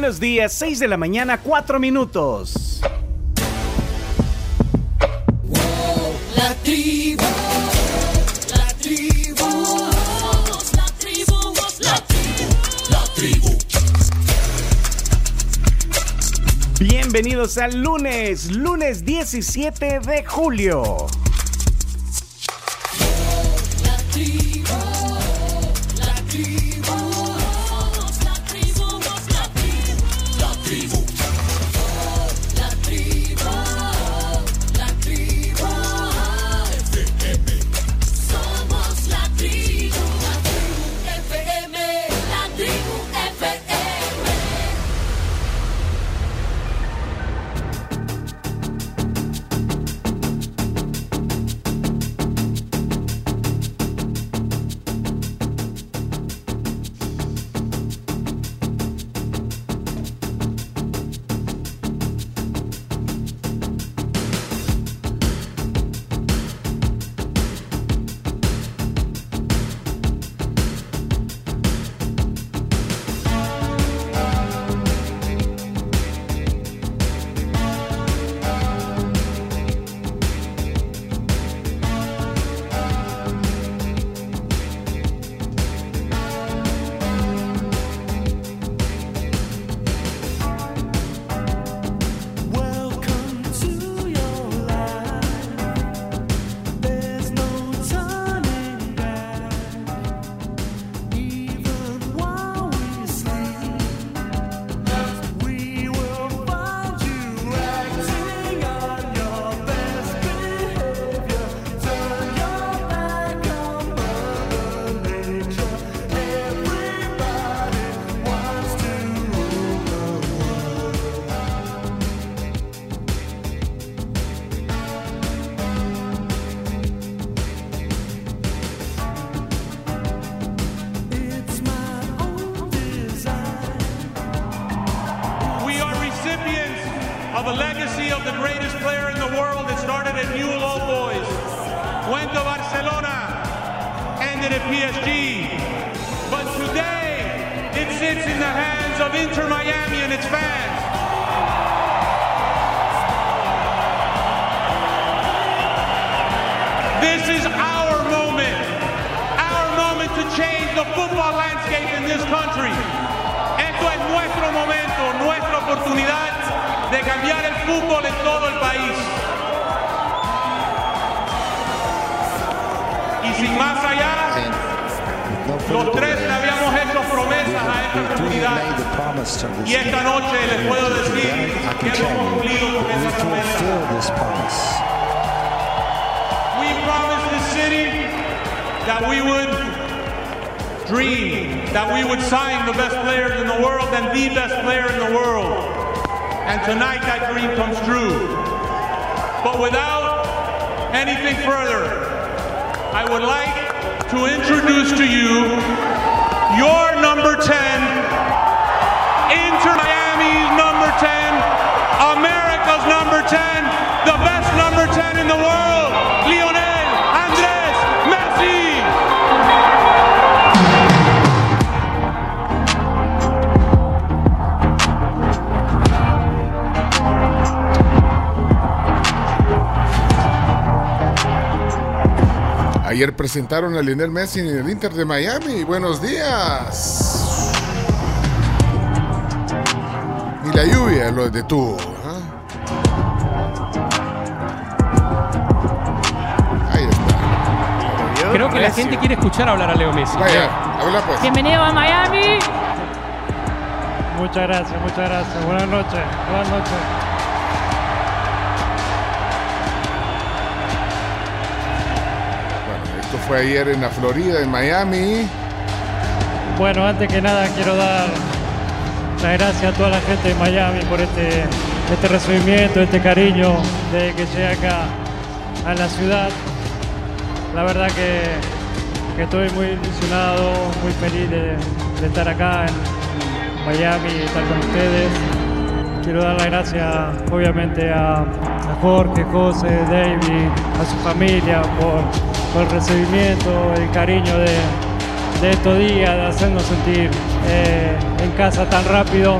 buenos días, 6 de la mañana, 4 minutos. La tribu, la tribu, la tribu, la tribu, la tribu. Bienvenidos al lunes, lunes 17 de julio. Presentaron a Lionel Messi en el Inter de Miami. Buenos días. Y la lluvia lo detuvo. ¿ah? Ahí está. Creo que la gente quiere escuchar hablar a Leo Messi. Vaya, habla pues. Bienvenido a Miami. Muchas gracias, muchas gracias. Buenas noches, buenas noches. Fue ayer en la Florida, en Miami. Bueno, antes que nada quiero dar las gracias a toda la gente de Miami por este, este recibimiento, este cariño desde que llegué acá a la ciudad. La verdad que, estoy muy ilusionado, muy feliz de, de estar acá en Miami y estar con ustedes. Quiero dar las gracias obviamente a, a Jorge, José, David, a su familia por, el recibimiento, el cariño de, estos días, de hacernos sentir eh, en casa tan rápido.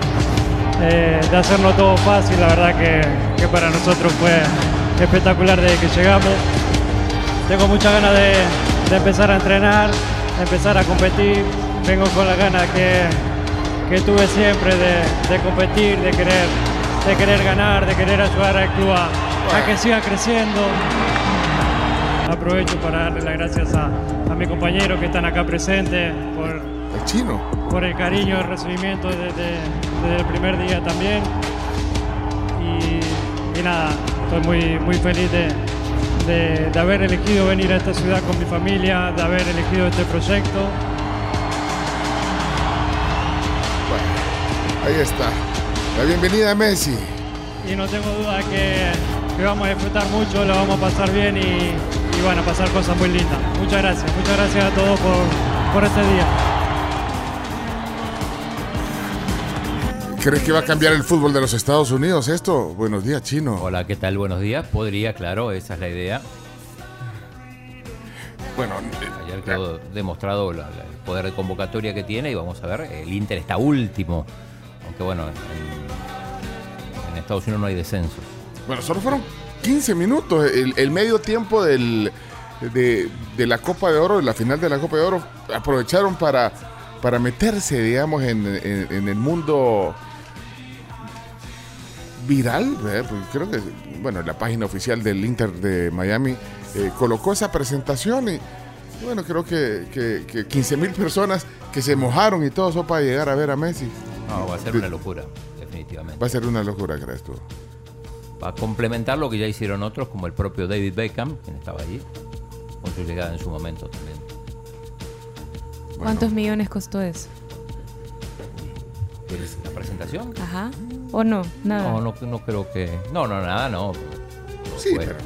eh, de hacernos todo fácil. La verdad que, que para nosotros fue espectacular desde que llegamos. Tengo muchas ganas de, de empezar a entrenar, de empezar a competir. Vengo con las ganas que, que tuve siempre de, de competir, de querer, de querer ganar, de querer ayudar al club a que siga creciendo. Aprovecho para darle las gracias a, a mis compañeros que están acá presentes por, El chino. por el cariño, el recibimiento desde, desde el primer día también. Y, y nada, estoy muy, muy feliz de, de- de haber elegido venir a esta ciudad con mi familia, de haber elegido este proyecto. Bueno, ahí está. La bienvenida a Messi. Y no tengo duda que, que vamos a disfrutar mucho, lo vamos a pasar bien y, y van a pasar cosas muy lindas. Muchas gracias, muchas gracias a todos por, por este día. ¿Crees que va a cambiar el fútbol de los Estados Unidos esto? Buenos días, chino. Hola, ¿qué tal? Buenos días. Podría, claro, esa es la idea. Bueno, Ayer eh, quedó demostrado la- la- el poder de convocatoria que tiene y vamos a ver, el Inter está último. Aunque bueno, en, en Estados Unidos no hay descenso. bueno, solo fueron 15 minutos. El, el medio tiempo del, de, de la Copa de Oro, de la final de la Copa de Oro, aprovecharon para, para meterse, digamos, en, en- en el mundo viral. creo que, bueno, la página oficial del Inter de Miami eh, colocó esa presentación y, y bueno, creo que, que, que 15 mil personas que se mojaron y todo eso para llegar a ver a Messi. No, va a ser una locura, definitivamente. Va a ser una locura, crees tú. A complementar lo que ya hicieron otros, como el propio David Beckham, quien estaba allí, con su llegada en su momento también. ¿Cuántos millones costó eso? ¿Quieres la presentación? Ajá. ¿O no? Nada. No, no, no creo que. No, no, nada, no. Sí, pero-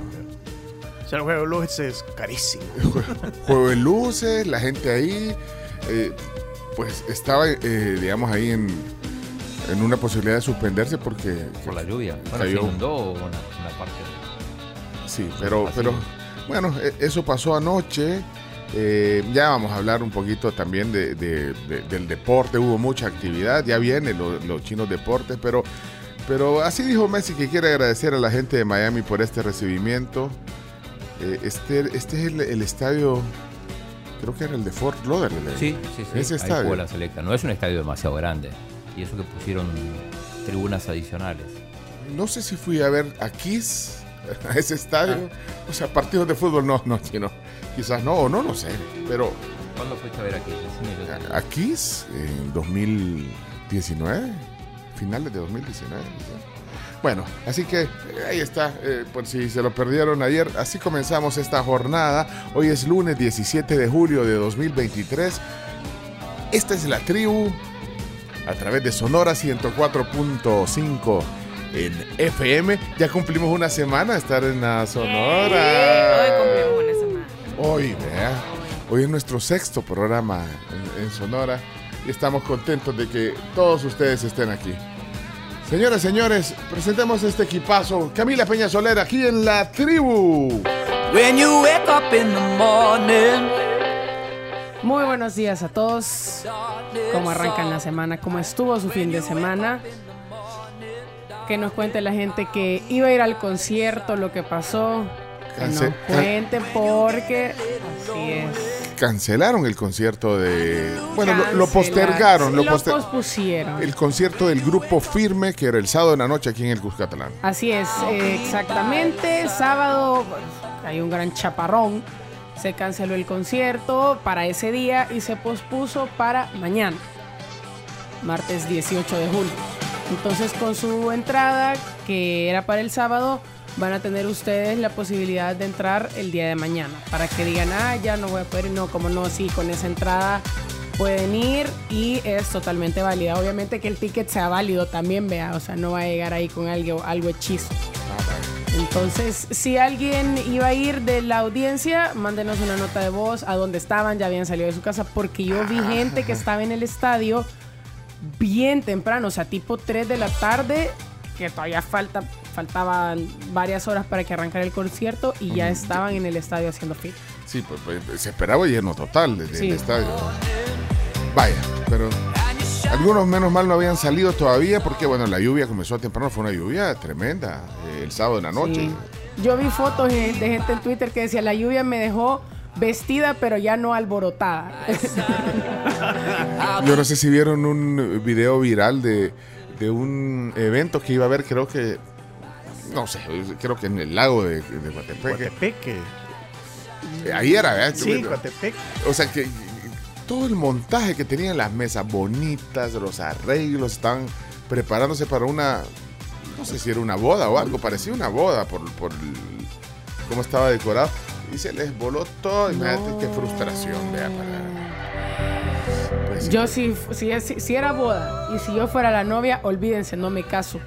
O sea, el juego de luces es carísimo. juego de luces, la gente ahí, eh, pues estaba, eh, digamos, ahí en, en una posibilidad de suspenderse porque... por la lluvia. Bueno, Cayó. se inundó una, una parte. Sí, pero, Así. pero bueno, e- eso pasó anoche. Eh, ya vamos a hablar un poquito también de, de- de- del deporte. Hubo mucha actividad, ya vienen lo- los chinos deportes, pero, pero así dijo Messi que quiere agradecer a la gente de Miami por este recibimiento. Eh, este, este es el, el estadio, creo que era el de Fort Lauderdale. Sí, sí, sí. Ese estadio. la selecta. No es un estadio demasiado grande. Y eso que pusieron tribunas adicionales. No sé si fui a ver a Kiss, a ese estadio. O sea, partidos de fútbol no, no, sino, quizás no, o no, no sé. Pero ¿Cuándo fuiste a ver? Decime yo. a, a Kiss en 2019, finales de 2019. quizás. Bueno, así que eh, ahí está, eh, por si se lo perdieron ayer, así comenzamos esta jornada. Hoy es lunes 17 de julio de 2023. Esta es la tribu a través de Sonora 104.5 en FM. Ya cumplimos una semana de estar en la Sonora. Hoy cumplimos una semana. Hoy, vea. Hoy es nuestro sexto programa en, en Sonora y estamos contentos de que todos ustedes estén aquí. Señoras, señores, presentemos este equipazo. Camila Peña Soler aquí en la tribu. When you wake up in the morning, Muy buenos días a todos. ¿Cómo arrancan la semana? ¿Cómo estuvo su fin de semana? Que nos cuente la gente que iba a ir al concierto, lo que pasó. Que nos cuente porque así es. Cancelaron el concierto de... Bueno, lo, postergaron. Lo Lo poster- pospusieron. el concierto del grupo Firme, que era el sábado de la noche aquí en el Cuscatlán. Así es, eh, exactamente. Sábado hay un gran chaparrón. Se canceló el concierto para ese día y se pospuso para mañana, martes 18 de julio. Entonces con su entrada, que era para el sábado, van a tener ustedes la posibilidad de entrar el día de mañana. Para que digan, ah, ya no voy a poder. No, como no, sí, con esa entrada pueden ir y es totalmente válida. Obviamente que el ticket sea válido también, vea, o sea, no va a llegar ahí con algo, algo hechizo. Entonces, si alguien iba a ir de la audiencia, mándenos una nota de voz a dónde estaban, ya habían salido de su casa, porque yo vi gente que estaba en el estadio bien temprano, o sea, tipo 3 de la tarde, que todavía falta, faltaban varias horas para que arrancara el concierto y ya estaban en el estadio haciendo fila. Sí, pues, pues, se esperaba lleno total desde Sí. el estadio. Vaya, pero Algunos menos mal no habían salido todavía porque, bueno, la lluvia comenzó temprano, fue una lluvia tremenda eh, el sábado en la noche. Sí. Yo vi fotos de, de gente en Twitter que decía, la lluvia me dejó vestida, pero ya no alborotada. Yo no sé si vieron un video viral de, de un evento que iba a haber, creo que, no sé, creo que en el lago de, de Guatepeque. Guatepeque. Eh, Ahí era, ¿verdad? Sí, Guatepeque. O sea que todo el montaje que tenían las mesas bonitas, los arreglos, estaban preparándose para una, no sé si era una boda o algo, parecía una boda por, por el- cómo estaba decorado. Y se les voló todo. Imagínate qué frustración, vea, para- pues, Yo si, si, si, si era boda y si yo fuera la novia, olvídense, no me caso.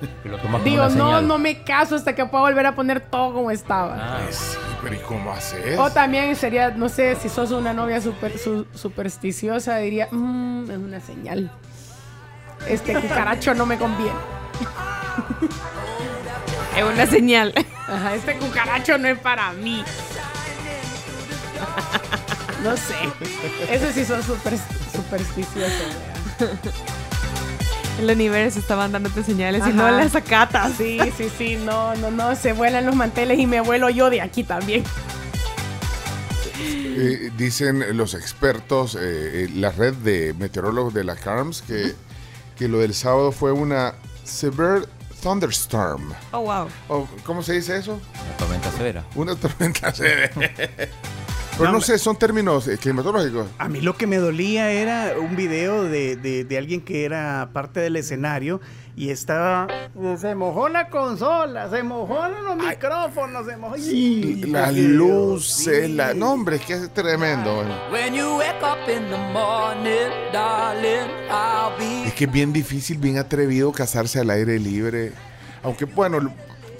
Que lo tomas como Digo, una no, señal. no me caso hasta que pueda volver a poner todo como estaba. Ah, Sí, pero ¿y cómo haces? O también sería, no sé, si sos una novia super, su- supersticiosa, diría, "Mm, es una señal. Este cucaracho no me conviene. Es una señal. Ajá, este cucaracho no es para mí. No sé. Eso sí son super, supersticiosos. El universo está mandándote señales y no las acatas. Sí, sí, sí, no, no, no, se vuelan los manteles y me vuelo yo de aquí también. Eh, dicen los expertos, eh, eh, la red de meteorólogos de la CARMS, que, que lo del sábado fue una severe thunderstorm. Oh, wow. O, ¿Cómo se dice eso? la tormenta severa. Una tormenta severa. Pero no, No, sé, son términos eh, climatológicos. A mí lo que me dolía era un video de, de- de alguien que era parte del escenario y estaba... Se mojó la consola, se mojó los micrófonos, se mojó... ¡Ay, las luces, Sí. la... No, hombre, es que es tremendo. When you wake up in the morning, darling, I'll be Es que es bien difícil, bien atrevido casarse al aire libre. Aunque, bueno,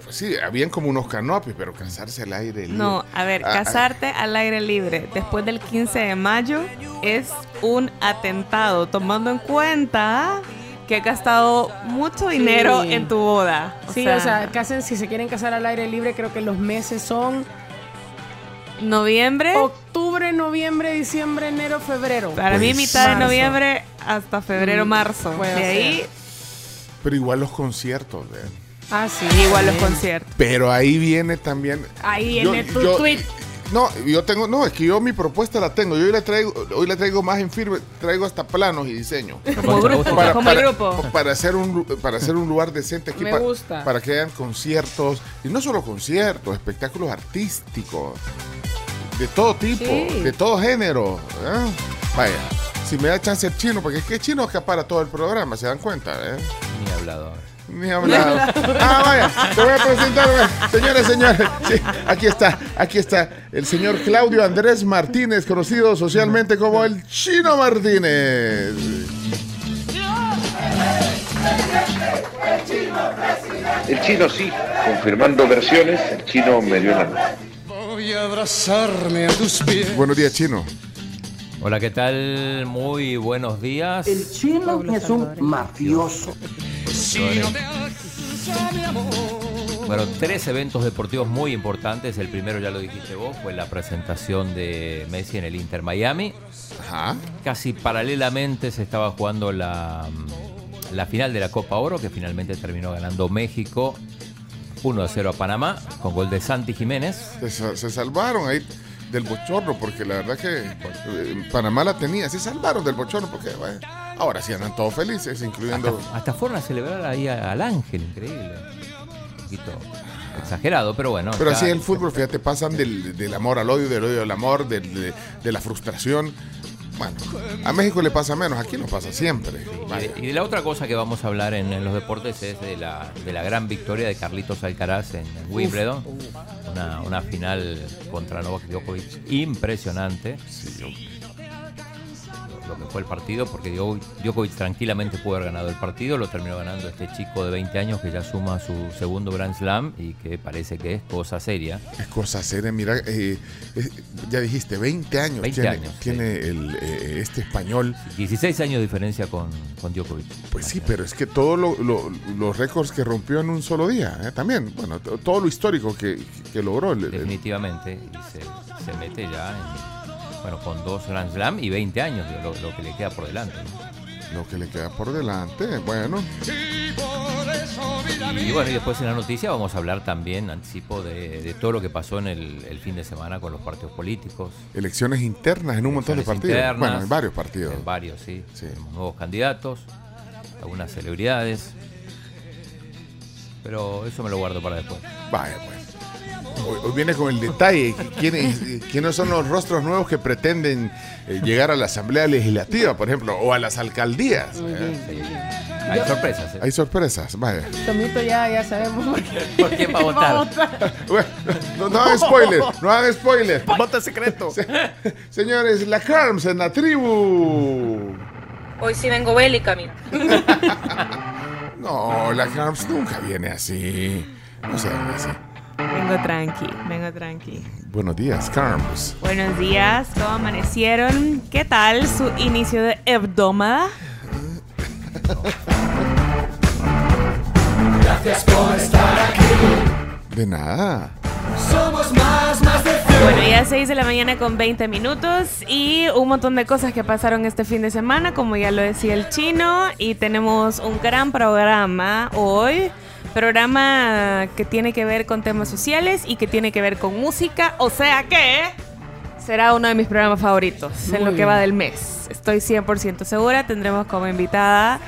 pues sí, habían como unos canopis, pero casarse al aire libre. No, a ver, Ah, ah, casarte al aire libre después del 15 de mayo es un atentado, tomando en cuenta que has gastado mucho dinero Sí. en tu boda. Sí, o sea, casen, si se quieren casar al aire libre, creo que los meses son noviembre. octubre, noviembre, diciembre, enero, febrero. Para mí, Pues, mitad de noviembre hasta febrero, Mm, marzo. De ahí. Pero igual los conciertos, ¿ve? Ah, sí. igual los conciertos. Pero ahí viene también. Ahí Yo- viene tu yo- tweet. No, yo tengo, no, es que yo mi propuesta la tengo. Yo hoy la traigo, hoy la traigo más en firme, traigo hasta planos y diseño. Como grupo, como para, grupo. para hacer un para hacer un lugar decente aquí Me para, gusta. para que hayan conciertos y no solo conciertos, espectáculos artísticos de todo tipo, Sí. de todo género. ¿eh? Vaya, si me da chance el chino, porque es que el chino acapara todo el programa, se dan cuenta, ¿eh? Ni hablado ahora. Ni hablar. Ah, vaya, te voy a presentar, señores, señores. Sí, aquí está, aquí está el señor Claudio Andrés Martínez, conocido socialmente como el Chino Martínez. El chino sí, confirmando versiones, el chino me dio la. Voy a abrazarme a tus pies. Buenos días, Chino. Hola, ¿qué tal? Muy buenos días. El chino es un mafioso. Mi amor. Bueno, tres eventos deportivos muy importantes. El primero, ya lo dijiste vos, fue la presentación de Messi en el Inter Miami. Ajá. Casi paralelamente se estaba jugando la, la final de la Copa Oro, que finalmente terminó ganando México 1 a 0 a Panamá, con gol de Santi Jiménez. Se, se salvaron ahí del bochorno, porque la verdad que eh, Panamá la tenía. Se salvaron del bochorno, porque vaya, ahora sí andan todos felices, incluyendo. Hasta, hasta fueron a celebrar ahí al ángel, increíble. Un poquito exagerado, pero bueno. Pero así el fútbol, fíjate, pasan del, del amor al odio, del odio al amor, del- de, de la frustración. Bueno, a México le pasa menos, aquí nos pasa siempre. Y Vaya. de, y de la otra cosa que vamos a hablar en, en los deportes es de la, de la gran victoria de Carlitos Alcaraz en, Wimbledon. Una, una final contra Novak Djokovic impresionante. Lo, lo que fue el partido, porque Djo- Djokovic tranquilamente pudo haber ganado el partido. Lo terminó ganando este chico de 20 años que ya suma su segundo Grand Slam y que parece que es cosa seria. Es cosa seria, mira, eh, eh, ya dijiste, 20 años 20 tiene, años, tiene el, eh, este español. 16 años de diferencia con, con Djokovic. Pues sí, pero es que todos lo- lo- los récords que rompió en un solo día, también, bueno, to- todo lo histórico que, que logró. el- Definitivamente. Y se, se mete ya en, bueno, con dos Grand Slam y 20 años, lo, lo que le queda por delante. ¿no? lo que le queda por delante. Bueno, Y bueno, y después en la noticia vamos a hablar también, anticipo, de, de todo lo que pasó en el, el fin de semana con los partidos políticos. elecciones internas en un montón de partidos. bueno, en varios partidos. En varios, sí. Sí. Tenemos nuevos candidatos, algunas celebridades. Pero eso me lo guardo para después. Vaya, pues. Hoy, hoy viene con el detalle. ¿Quiénes, quiénes son los rostros nuevos que pretenden eh, llegar a la Asamblea Legislativa, por ejemplo, o a las alcaldías? eh? Hay sorpresas. ¿eh? Hay sorpresas, vaya. Tomito ya, ya sabemos por qué. ¿Por quién va a votar? Bueno, no, no hagan spoiler, no hagan spoiler. Voto secreto. Señores, la Carms en la tribu. Hoy sí vengo bélica, mira. No, la Carms nunca viene así. No se hagan así. Vengo tranqui, vengo tranqui. Buenos días, Carms. Buenos días, ¿cómo amanecieron? ¿Qué tal su inicio de hebdomada? Gracias por estar aquí. De nada. Somos más, más de Bueno, ya 6 de la mañana con 20 minutos y un montón de cosas que pasaron este fin de semana, como ya lo decía el chino, y tenemos un gran programa hoy. Programa que tiene que ver con temas sociales y que tiene que ver con música, o sea que será uno de mis programas favoritos en lo que va del mes. Estoy 100% segura. Tendremos como invitada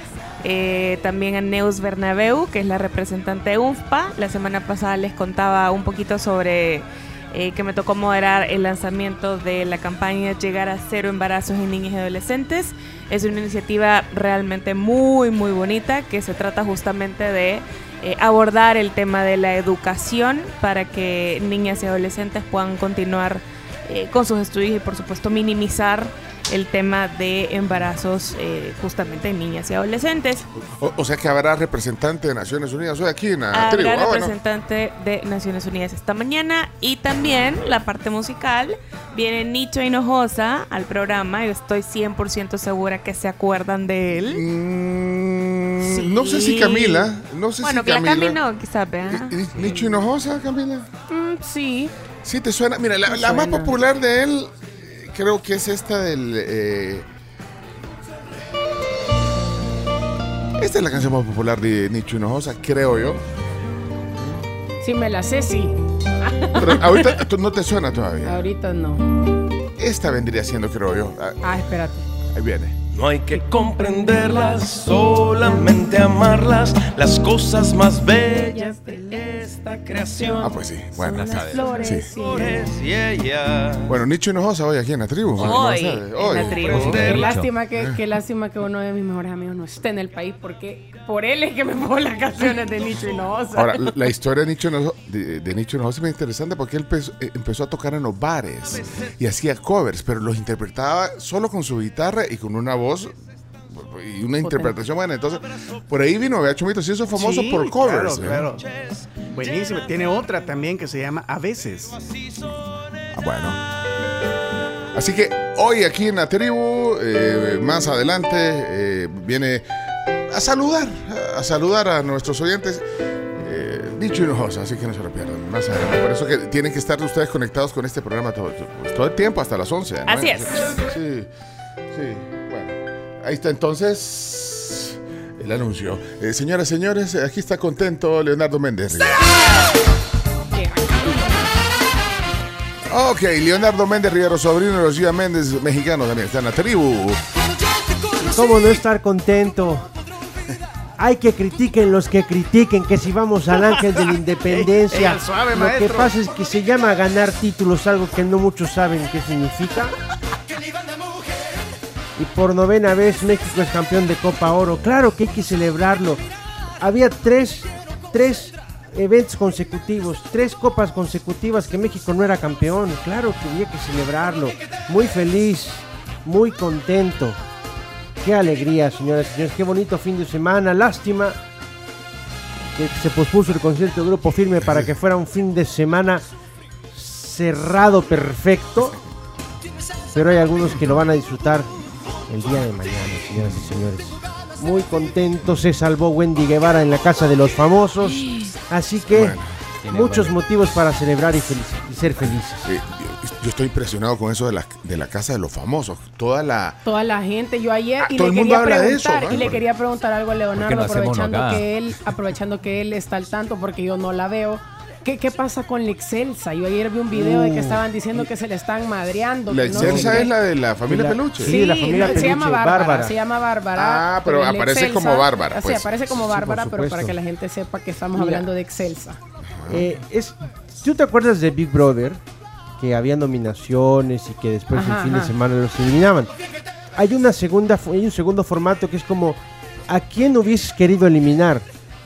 eh, también a Neus Bernabeu, que es la representante de UNFPA. La semana pasada les contaba un poquito sobre eh, que me tocó moderar el lanzamiento de la campaña Llegar a cero embarazos en niños y adolescentes. Es una iniciativa realmente muy, muy bonita que se trata justamente de eh, abordar el tema de la educación para que niñas y adolescentes puedan continuar eh, con sus estudios y por supuesto minimizar el tema de embarazos eh, justamente en niñas y adolescentes. O, o sea que habrá representante de Naciones Unidas hoy aquí en la tribu. Habrá Ah, bueno. representante de Naciones Unidas esta mañana y también la parte musical. Viene Nicho Hinojosa al programa. Yo estoy 100% segura que se acuerdan de él. Mm, No sé si Camila. No sé bueno, si que la Camila. Cami no, quizás, ¿verdad? ¿Y- Nicho Hinojosa, Camila? Mm, sí. Sí, te suena. Mira, la, más popular de él eh, creo que es esta del. eh, esta es la canción más popular de Nicho Hinojosa, creo yo. Si me la sé, sí. Pero ahorita no te suena todavía. Ahorita no. Esta vendría siendo, creo yo. Ah, Ah, espérate. Ahí viene. No hay que comprenderlas, solamente amarlas, las cosas más bellas de esta creación. Ah, pues sí. Bueno, las sí. flores Sí. Flores y ella. Bueno, Nicho Hinojosa hoy aquí en la tribu. Hoy, ¿no? en Hoy. la tribu. Qué eh, lástima que, qué lástima que uno de mis mejores amigos no esté en el país porque por él es que me pongo las canciones de Nicho Hinojosa. Ahora, la- la historia de Nicho Hinojosa, de, de Nicho Hinojosa es muy interesante porque él empezó, eh, empezó a tocar en los bares y hacía covers, pero los interpretaba solo con su guitarra y con una voz y una interpretación buena. Entonces, por ahí vino, vea, Chumito, se hizo famoso Sí, por covers. Claro, ¿eh? claro. Buenísimo. Tiene otra también que se llama A veces. Ah, bueno. Así que hoy aquí en la tribu, eh, más adelante, eh, viene a saludar, a saludar a nuestros oyentes. eh, Dicho Hinojosa, así que no se lo pierdan. Más adelante. Por eso que tienen que estar ustedes conectados con este programa todo, todo el tiempo, hasta las 11. ¿no? Así es. Sí, sí. Ahí está entonces el anuncio. Eh, señoras, señores, aquí está contento Leonardo Méndez. Ok, Leonardo Méndez Rivero, sobrino de los Gia Méndez, mexicano también, está en la tribu. ¿Cómo no estar contento? Hay que critiquen los que critiquen que si vamos al ángel de la independencia. Ey, ey, suave, Lo que pasa es que se llama ganar títulos, algo que no muchos saben qué significa. Y por novena vez México es campeón de Copa Oro. Claro que hay que celebrarlo. Había tres, tres eventos consecutivos, tres copas consecutivas que México no era campeón. Claro que había que celebrarlo. Muy feliz, muy contento. Qué alegría, señoras y señores. Qué bonito fin de semana. Lástima que se pospuso el concierto de Grupo Firme para que fuera un fin de semana cerrado perfecto. Pero hay algunos que lo van a disfrutar el día de mañana, señoras y señores. Muy contento, se salvó Wendy Guevara en la casa de los famosos. Así que Bueno, muchos motivos para celebrar y, felici- y ser felices. Sí, Yo estoy impresionado con eso de la, de la casa de los famosos. Toda la. Toda la gente, yo ayer y todo le el mundo quería habla de preguntar eso, y le quería preguntar algo a Leonardo aprovechando que él aprovechando que él está al tanto porque yo no la veo. ¿Qué, qué pasa con la Excelsa? Yo ayer vi un video de que Uh. estaban diciendo que se le están madreando. La no Excelsa es la de la familia La- Peluche. Sí, la familia se llama Peluche, Bárbara, Bárbara. se llama Bárbara. Ah, pero aparece Excelsa- como Bárbara, Sí, pues. aparece como Sí, Bárbara, pero para que la gente sepa que estamos Mira. hablando de Excelsa. Eh, es, ¿Tú te acuerdas de Big Brother? Que había nominaciones y que después Ajá, el fin de semana los eliminaban. Hay una segunda, hay un segundo formato que es como ¿a quién hubieses querido eliminar?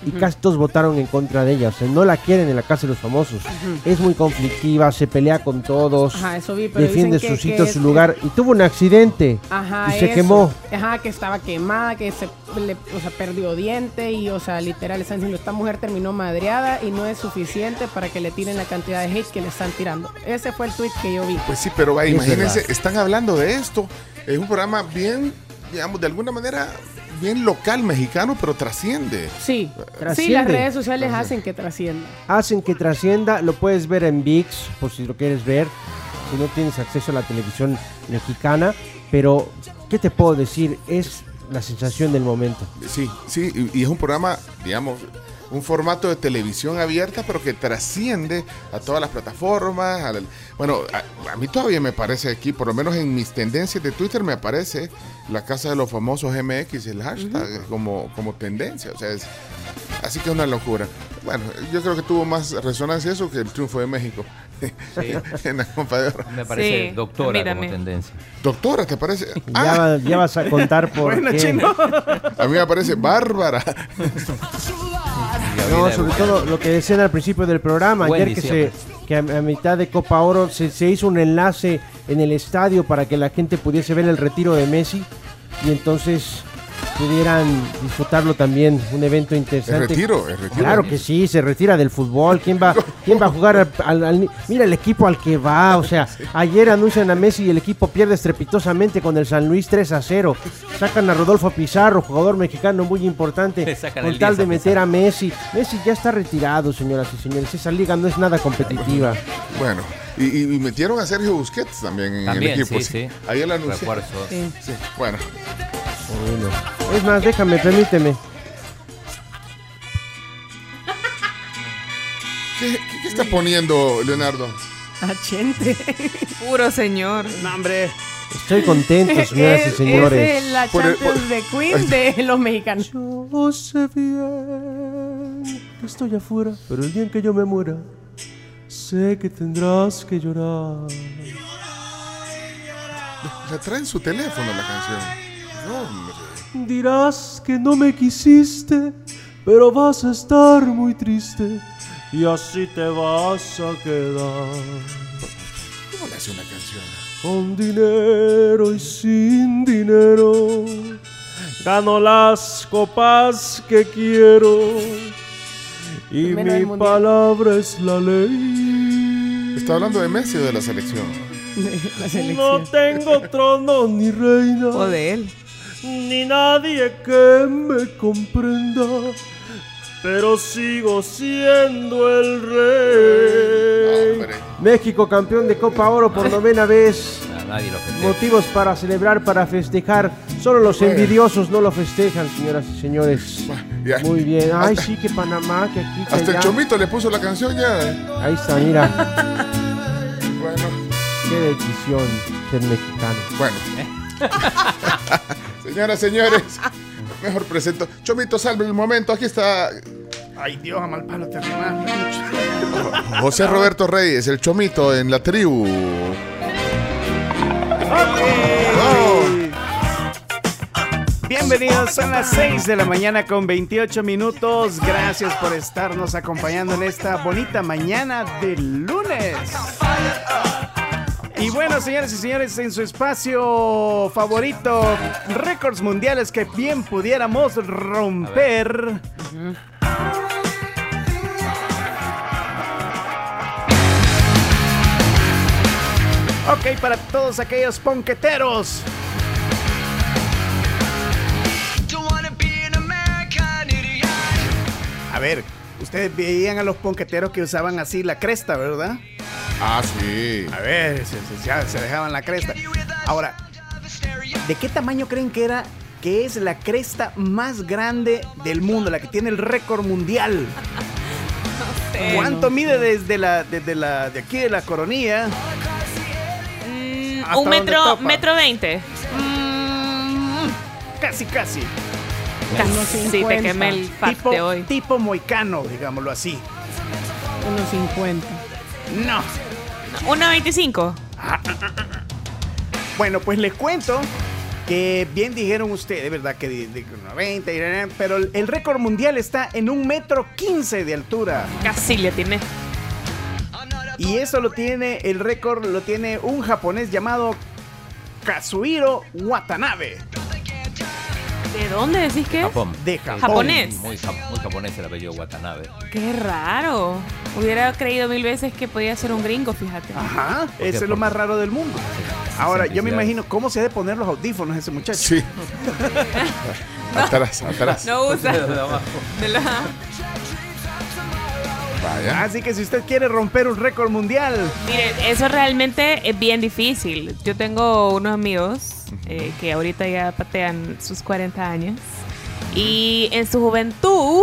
Y casi todos votaron en contra de ella. O sea, no la quieren en la casa de los famosos. Es muy conflictiva, se pelea con todos, Ajá, eso vi, pero defiende dicen su que- sitio, que su lugar. Y tuvo un accidente. Ajá, y se eso. quemó. Ajá, que estaba quemada, que se le, o sea, perdió diente y, o sea, literal, están diciendo, esta mujer terminó madreada y no es suficiente para que le tiren la cantidad de hate que le están tirando. Ese fue el tweet que yo vi. Pues sí, pero vaya, Es imagínense, están hablando de esto. Es un programa bien, digamos, de alguna manera, bien local mexicano, pero trasciende. Sí, sí, Trasciende. las redes sociales hacen que trascienda. hacen que trascienda. Lo puedes ver en VIX, por si lo quieres ver, si no tienes acceso a la televisión mexicana. Pero, ¿qué te puedo decir? Es la sensación del momento. Sí, sí, y, y es un programa, digamos, un formato de televisión abierta, pero que trasciende a todas las plataformas. bueno, a, a mí todavía me parece aquí, por lo menos en mis tendencias de Twitter, me aparece la casa de los famosos MX, el hashtag, como, como tendencia. O sea, es, así que es una locura. Bueno, yo creo que tuvo más resonancia eso que el triunfo de México en la. Me parece Sí, doctora como tendencia. Doctora, ¿te parece? Ya, Ah, ya vas a contar por Bueno, qué. chino. a mí me parece bárbara. No, sobre todo lo que decían al principio del programa, ayer que, se, que a, a mitad de Copa Oro se, se hizo un enlace en el estadio para que la gente pudiese ver el retiro de Messi y entonces pudieran disfrutarlo también, un evento Es interesante. retiro, es retiro. Claro que sí, se retira del fútbol. ¿Quién va, quién va a jugar al, al- al- Mira el equipo al que va. O sea, ayer anuncian a Messi y el equipo pierde estrepitosamente con el San Luis 3 a 0. Sacan a Rodolfo Pizarro, jugador mexicano muy importante, con el tal 10 de meter a Messi. Messi ya está retirado, señoras y señores. Esa liga no es nada competitiva. Bueno, y, y metieron a Sergio Busquets también en También, el equipo. sí, sí. Ahí lo anunció. Sí. Sí, bueno. Es más, déjame, permíteme. ¿Qué, qué- qué está poniendo Leonardo? Achente. Puro señor. No, hombre. Estoy contento, señoras y Es- señores. Es la Por el- Champions por- de Queen de los mexicanos. Yo sé bien que estoy afuera, pero el día en que yo me muera, sé que tendrás que llorar. La trae en su teléfono la canción. Hombre. Dirás que no me quisiste, pero vas a estar muy triste y así te vas a quedar. ¿Cómo le hace una canción? Con dinero y sin dinero, gano las copas que quiero y mi palabra es la ley. ¿Está hablando de Messi o de la selección? La selección. No tengo trono ni reina. O de él. Ni nadie que me comprenda, pero sigo siendo el rey. Hombre. México campeón de Copa Oro por novena vez. A nadie lo festeja. Motivos para celebrar, para festejar. Solo los Bueno. envidiosos no lo festejan, señoras y señores. Ya. Muy bien. Ay, Hasta- sí, que Panamá, que aquí, que Hasta el chomito le puso la canción ya. ¿eh? Ahí está, mira. Bueno, Qué decisión ser mexicano. bueno. Señoras, señores, mejor presento. Chomito, salve el momento. Aquí está Ay, Dios, a mal palo te. José Roberto Reyes, el Chomito en la tribu. Bienvenidos, son las 6 de la mañana con 28 minutos. Gracias por estarnos acompañando en esta bonita mañana de lunes. Y bueno, señores y señores, en su espacio favorito, récords mundiales que bien pudiéramos romper. Ok, para todos aquellos ponqueteros. A ver, ustedes veían a los ponqueteros que usaban así la cresta, ¿verdad? Ah, sí. A ver, se, se- ya se dejaban la cresta. Ahora, ¿de qué tamaño creen que era que es la cresta más grande del mundo, la que tiene el récord mundial? ¿Cuánto mide desde la, desde la, de aquí de la coronilla? Hasta Un metro, metro veinte. Casi, casi. Casi, sí, te quemé el tipo, de hoy. tipo moicano, digámoslo así. Unos 50. No. 1.25. Bueno, pues les cuento que bien dijeron ustedes, ¿verdad? Que de, de 90, y- pero el, el récord mundial está en un metro 15 de altura. Casi le tiene. Y eso lo tiene, el récord lo tiene un japonés llamado Kazuhiro Watanabe. ¿De dónde decís que es? Japón. De Japón. Japonés. Muy, jap- muy japonés el apellido Watanabe. Qué raro. Hubiera creído mil veces que podía ser un gringo, fíjate. Ajá, qué? ese es lo Por- más raro del mundo. Ahora, yo me Simplicidad. imagino cómo se ha de poner los audífonos ese muchacho. Sí. Atrás, atrás. No usa. De la- Vaya. Así que si usted quiere romper un récord mundial, Mire, eso realmente es bien difícil. Yo tengo unos amigos eh, que ahorita ya patean sus 40 años. Y en su juventud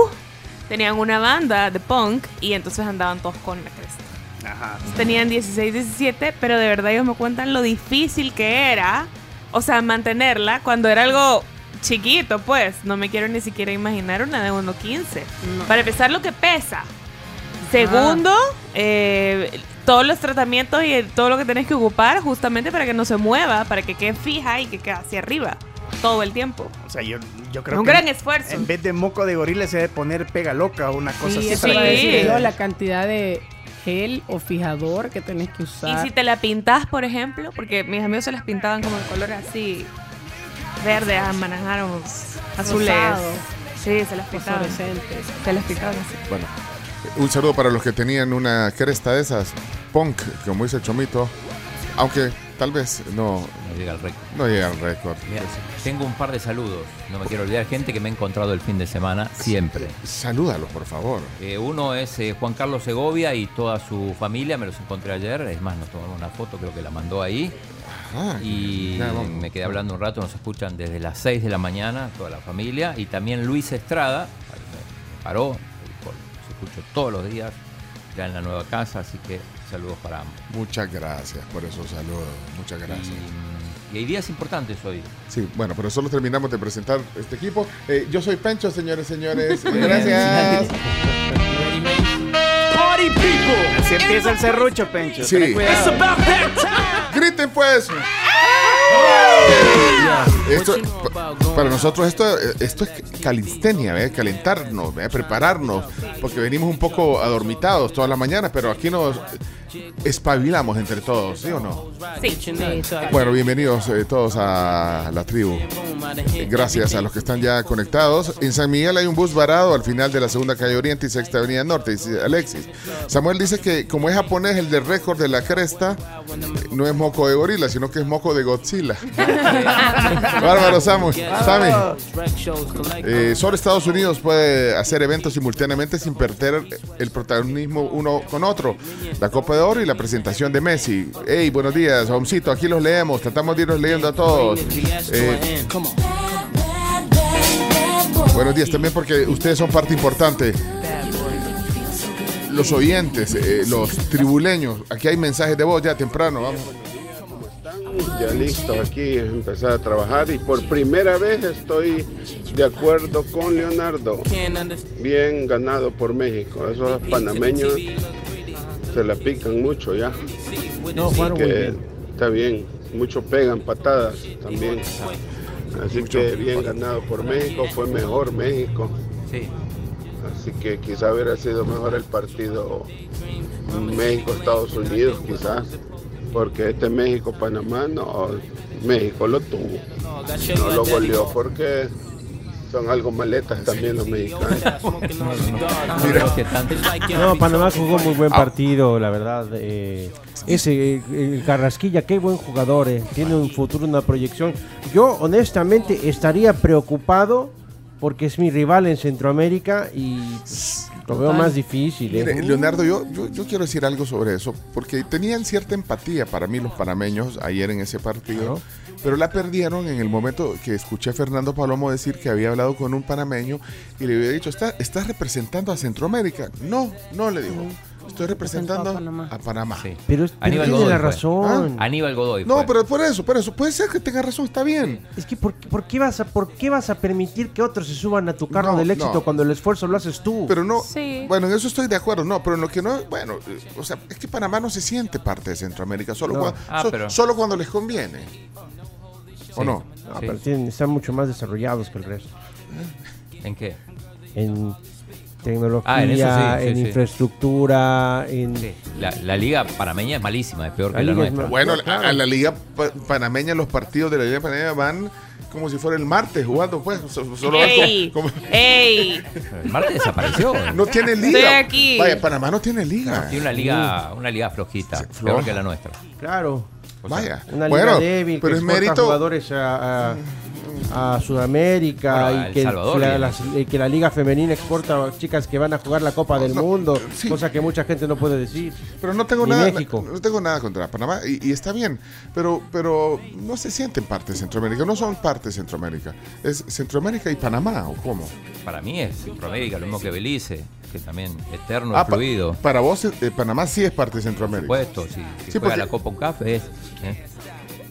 tenían una banda de punk y entonces andaban todos con la cresta. Ajá. Tenían 16, 17, pero de verdad ellos me cuentan lo difícil que era, o sea, mantenerla cuando era algo chiquito, pues. No me quiero ni siquiera imaginar una de 1.15. Para empezar, lo que pesa. Segundo, eh, todos los tratamientos y todo lo que tenés que ocupar justamente para que no se mueva, para que quede fija y que quede hacia arriba todo el tiempo. O sea, yo, yo creo un que gran esfuerzo. en vez de moco de gorila se debe poner pega loca o una cosa Sí, así. que- decir yo, la cantidad de gel o fijador que tenés que Y usar. si te la pintas, por ejemplo, porque mis amigos se las pintaban como de color así, verde, anaranjados, azules. Rosado. Sí, se las pintaban. Se las pintaban así. Bueno, un saludo para los que tenían una cresta de esas, punk, como dice el Chomito, aunque tal vez no, No llega al récord. no llega al récord. Mira, tengo un par de saludos. No me quiero olvidar. Gente que me he encontrado el fin de semana, siempre. Salúdalos, por favor. Eh, uno es eh, Juan Carlos Segovia y toda su familia. Me los encontré ayer. Es más, nos tomamos una foto, creo que la mandó ahí. Ah, Y ya, me quedé hablando un rato. Nos escuchan desde las 6 de la mañana, toda la familia. Y también Luis Estrada. me paró. Escucho todos los días. Ya en la nueva casa. Así que saludos para ambos. Muchas gracias por esos saludos. Muchas gracias. Y, y hay días importantes hoy. Sí, bueno, pero solo terminamos de presentar este equipo. Eh, yo soy Pencho, señores, señores. Gracias. Party people. Así empieza el serrucho, Pencho. Sí. Ten cuidado. Griten pues. Esto, para nosotros esto, esto es calistenia, calentarnos, prepararnos, porque venimos un poco adormitados todas las mañanas, pero aquí nos espabilamos entre todos, ¿sí o no? Sí. Bueno, bienvenidos eh, todos a la tribu. Gracias a los que están ya conectados. En San Miguel hay un bus varado al final de la segunda calle Oriente y sexta avenida Norte, dice Alexis. Samuel dice que como es japonés el del récord de la cresta, eh, no es moco de gorila, sino que es moco de Godzilla. Bárbaro Samu, Sammy. Eh, solo Estados Unidos puede hacer eventos simultáneamente sin perder el protagonismo uno con otro. La Copa de Oro y la presentación de Messi. Hey, buenos días, Homcito, aquí los leemos, tratamos de irlos leyendo a todos. Eh, buenos días también porque ustedes son parte importante. Los oyentes, eh, los tribuleños, aquí hay mensajes de voz ya temprano, vamos. Ya listo aquí, empezar a trabajar y por primera vez estoy de acuerdo con Leonardo. Bien ganado por México. Esos panameños se la pican mucho ya. No, jugaron que. Está bien, mucho pegan patadas también. Así que bien ganado por México, fue mejor México. Sí. Así que quizá hubiera sido mejor el partido México-Estados Unidos, quizás. Porque este México-Panamá no, México lo tuvo. No lo goleó porque son algo maletas también los mexicanos. No, Panamá jugó muy Ah. buen partido, la verdad. eh, ese, eh, el Carrasquilla, qué buen jugador. eh, tiene un futuro, una proyección. Yo, honestamente, estaría preocupado porque es mi rival en Centroamérica y pues, Lo veo más difícil. ¿eh? Mire, Leonardo, yo, yo, yo quiero decir algo sobre eso, porque tenían cierta empatía para mí los panameños ayer en ese partido, pero la perdieron en el momento que escuché a Fernando Palomo decir que había hablado con un panameño y le había dicho, ¿Está, ¿estás representando a Centroamérica? No, no, le dijo. Estoy representando a Panamá. Pero, es- pero Aníbal tiene Godoy la fue. razón. Aníbal Godoy. No, fue. pero por eso, por eso. Puede ser que tenga razón, está bien. Es que ¿por, por qué vas a, ¿por qué vas a permitir que otros se suban a tu carro No, del éxito no. cuando el esfuerzo lo haces tú? Pero no, Sí. bueno, en eso estoy de acuerdo, no, pero en lo que no, bueno, o sea, es que Panamá no se siente parte de Centroamérica, solo, No. cuando, Ah, so- pero- solo cuando les conviene. ¿O Sí. no? No, Sí. pero tienen- están mucho más desarrollados que el resto. ¿En qué? En tecnología, Ah, en eso sí, sí, en sí. infraestructura, en... Sí. La, la liga panameña es malísima, es peor La que la nuestra. Bueno, No, claro. a, la liga pa- panameña, los partidos de la liga panameña van como si fuera el martes jugando, pues. so- Solo ¡Ey! como- como- ¡Ey! El martes desapareció. no tiene liga. Estoy aquí. Vaya, Panamá no tiene liga. Tiene una liga, una liga flojita, peor que la nuestra. Claro, O sea, Vaya. una bueno, liga débil pero que es mérito. jugadores a, a- a Sudamérica Bueno, a y que, Salvador la, viene. las- y que la liga femenina exporta a chicas que van a jugar la Copa del no, Mundo, sí. cosa que mucha gente no puede decir. Pero no tengo Ni nada, México. no tengo nada contra Panamá y, y está bien, pero pero no se sienten parte de Centroamérica, no son parte de Centroamérica, es Centroamérica y Panamá o cómo. Para mí es Centroamérica, lo mismo que Belice, que también eterno Ah, pa- fluido. para vos eh, Panamá sí es parte de Por Centroamérica. supuesto, si, si Sí, juega porque- la Copa UNCAF es. ¿eh?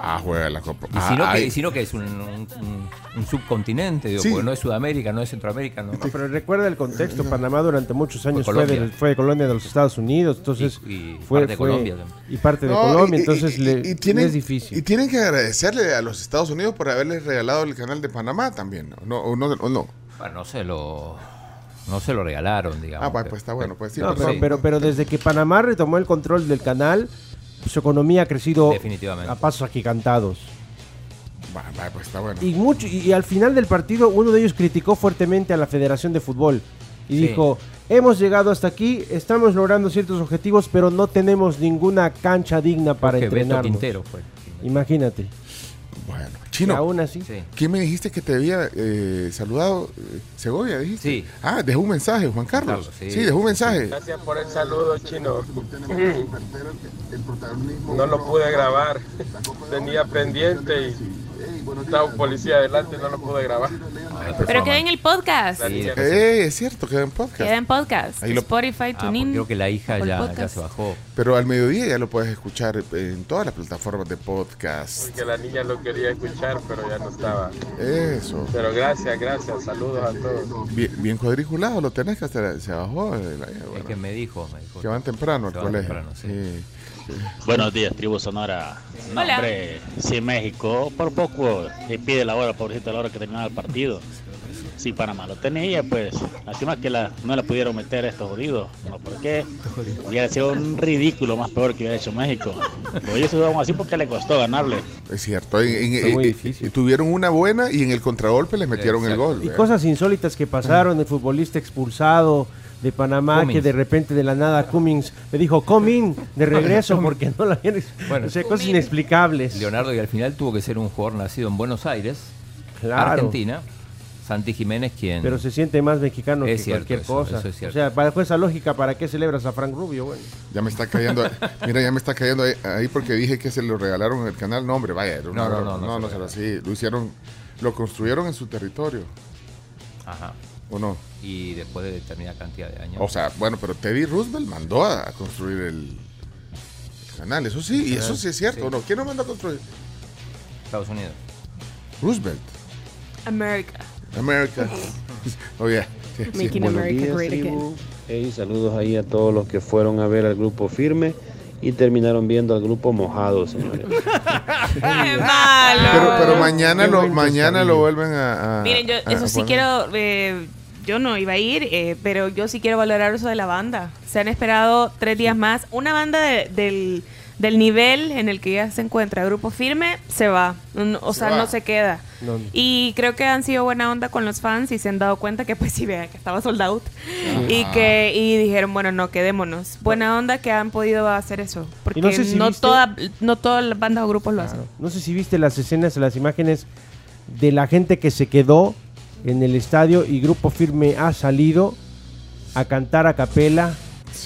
Ah, juega la Copa. Y Ah, si no, que, ay. y si no que es un, un- un- un subcontinente, digo, Sí. porque no es Sudamérica, no es Centroamérica, no. No, pero recuerda el contexto, Panamá durante muchos años fue, Colombia. del- fue de colonia de los Estados Unidos, entonces Y- y fue, parte de fue- Colombia también. y parte de No, Colombia, y- entonces y- le, y tienen, es difícil. Y tienen que agradecerle a los Estados Unidos por haberles regalado el canal de Panamá también, ¿no? No, o no, o no. Bueno, no se lo, no se lo regalaron, digamos. Ah, pues, pero- pues está bueno, pues sí. No, pero- pero, pero, pero desde que Panamá retomó el control del canal, su economía ha crecido Definitivamente. a pasos agigantados. Va, va, pues está bueno. Y, mucho, y, y al final del partido uno de ellos criticó fuertemente a la Federación de Fútbol y Sí. dijo, hemos llegado hasta aquí, estamos logrando ciertos objetivos, pero no tenemos ninguna cancha digna para Creo que Beto entrenarnos. Quintero fue. Imagínate. Bueno, Y chino. aún así. Sí. ¿Quién me dijiste que te había eh, saludado? Eh, Segovia, dijiste. Sí. Ah, dejó un mensaje, Juan Carlos. Carlos, sí. sí. dejó un mensaje. Gracias por el saludo, chino. No lo pude grabar. Tenía pendiente y estaba un policía adelante no lo pude grabar. Pero queda en el podcast. Sí, Eh, es cierto, queda en podcast. Queda en podcast. Ahí lo- Spotify, Ah, porque TuneIn. creo que la hija ya, ya Podcast. se bajó. Pero al mediodía ya lo puedes escuchar en todas las plataformas de podcast. Que la niña lo quería escuchar, pero ya no estaba. Eso. Pero gracias, gracias. Saludos a todos. Bien, bien cuadriculado, lo tenés que hasta se bajó. la- Es bueno, que me dijo, me dijo. que van temprano al colegio. temprano, sí. Sí. Buenos días, tribu Sonora. No, Hola. hombre, si México por poco le pide la hora, pobrecito, la hora que terminaba el partido. Si Panamá lo tenía, pues, lástima que la, no la pudieron meter a estos jodidos. No, ¿por qué? Hubiera sido un ridículo más peor que hubiera hecho México. Pero ellos jugaron así porque le costó ganarle. Es cierto. en- en- Fue muy eh, difícil. eh, tuvieron una buena y en el contragolpe les metieron el Exacto. gol. Y ¿eh? cosas insólitas que pasaron, el futbolista expulsado de Panamá, Cummings. que de repente de la nada Cummings le dijo, come in", de regreso porque no la habían... Bueno. o sea, cosas inexplicables. Leonardo, y al final tuvo que ser un jugador nacido en Buenos Aires, Claro. Argentina. Santi Jiménez, quien. Pero se siente más mexicano Es que cierto, cualquier eso- cosa. eso es cierto. O sea, bajo esa lógica, ¿para qué celebras a Frank Rubio? Bueno, Ya me está cayendo, mira, ya me está cayendo ahí, ahí porque dije que se lo regalaron en el canal. No, hombre, vaya, era No, no, no, no no, no será así. Lo hicieron, lo construyeron en su territorio, Ajá. ¿O no? Y después de determinada cantidad de años. O sea, bueno, pero Teddy Roosevelt mandó a, construir el, el canal, eso sí, y eso sí es cierto, Sí. ¿o ¿no? ¿Quién lo mandó a construir? Estados Unidos. Roosevelt, America. America. Oye, sí, sí. Making Buenos America días, great again. Hey, saludos ahí a todos los que fueron a ver al grupo firme y terminaron viendo al grupo mojado, señores. ¡Qué malo! Pero, pero mañana lo, mañana lo vuelven a. a- Miren, yo a- eso a sí poner. quiero. eh, yo no iba a ir, eh, pero yo sí quiero valorar eso de la banda. Se han esperado tres días más. Una banda de- del, del nivel en el que ya se encuentra Grupo Firme se va. O Se sea, va. no se queda. no. Y creo que han sido buena onda con los fans y se han dado cuenta que pues sí, vea que estaba sold out. Y que y dijeron, bueno, no, quedémonos. Buena onda que han podido hacer eso. Porque no no, sé si viste- toda, no todas las bandas o grupos lo hacen. No sé si viste las escenas, las imágenes de la gente que se quedó en el estadio y Grupo Firme ha salido a cantar a capela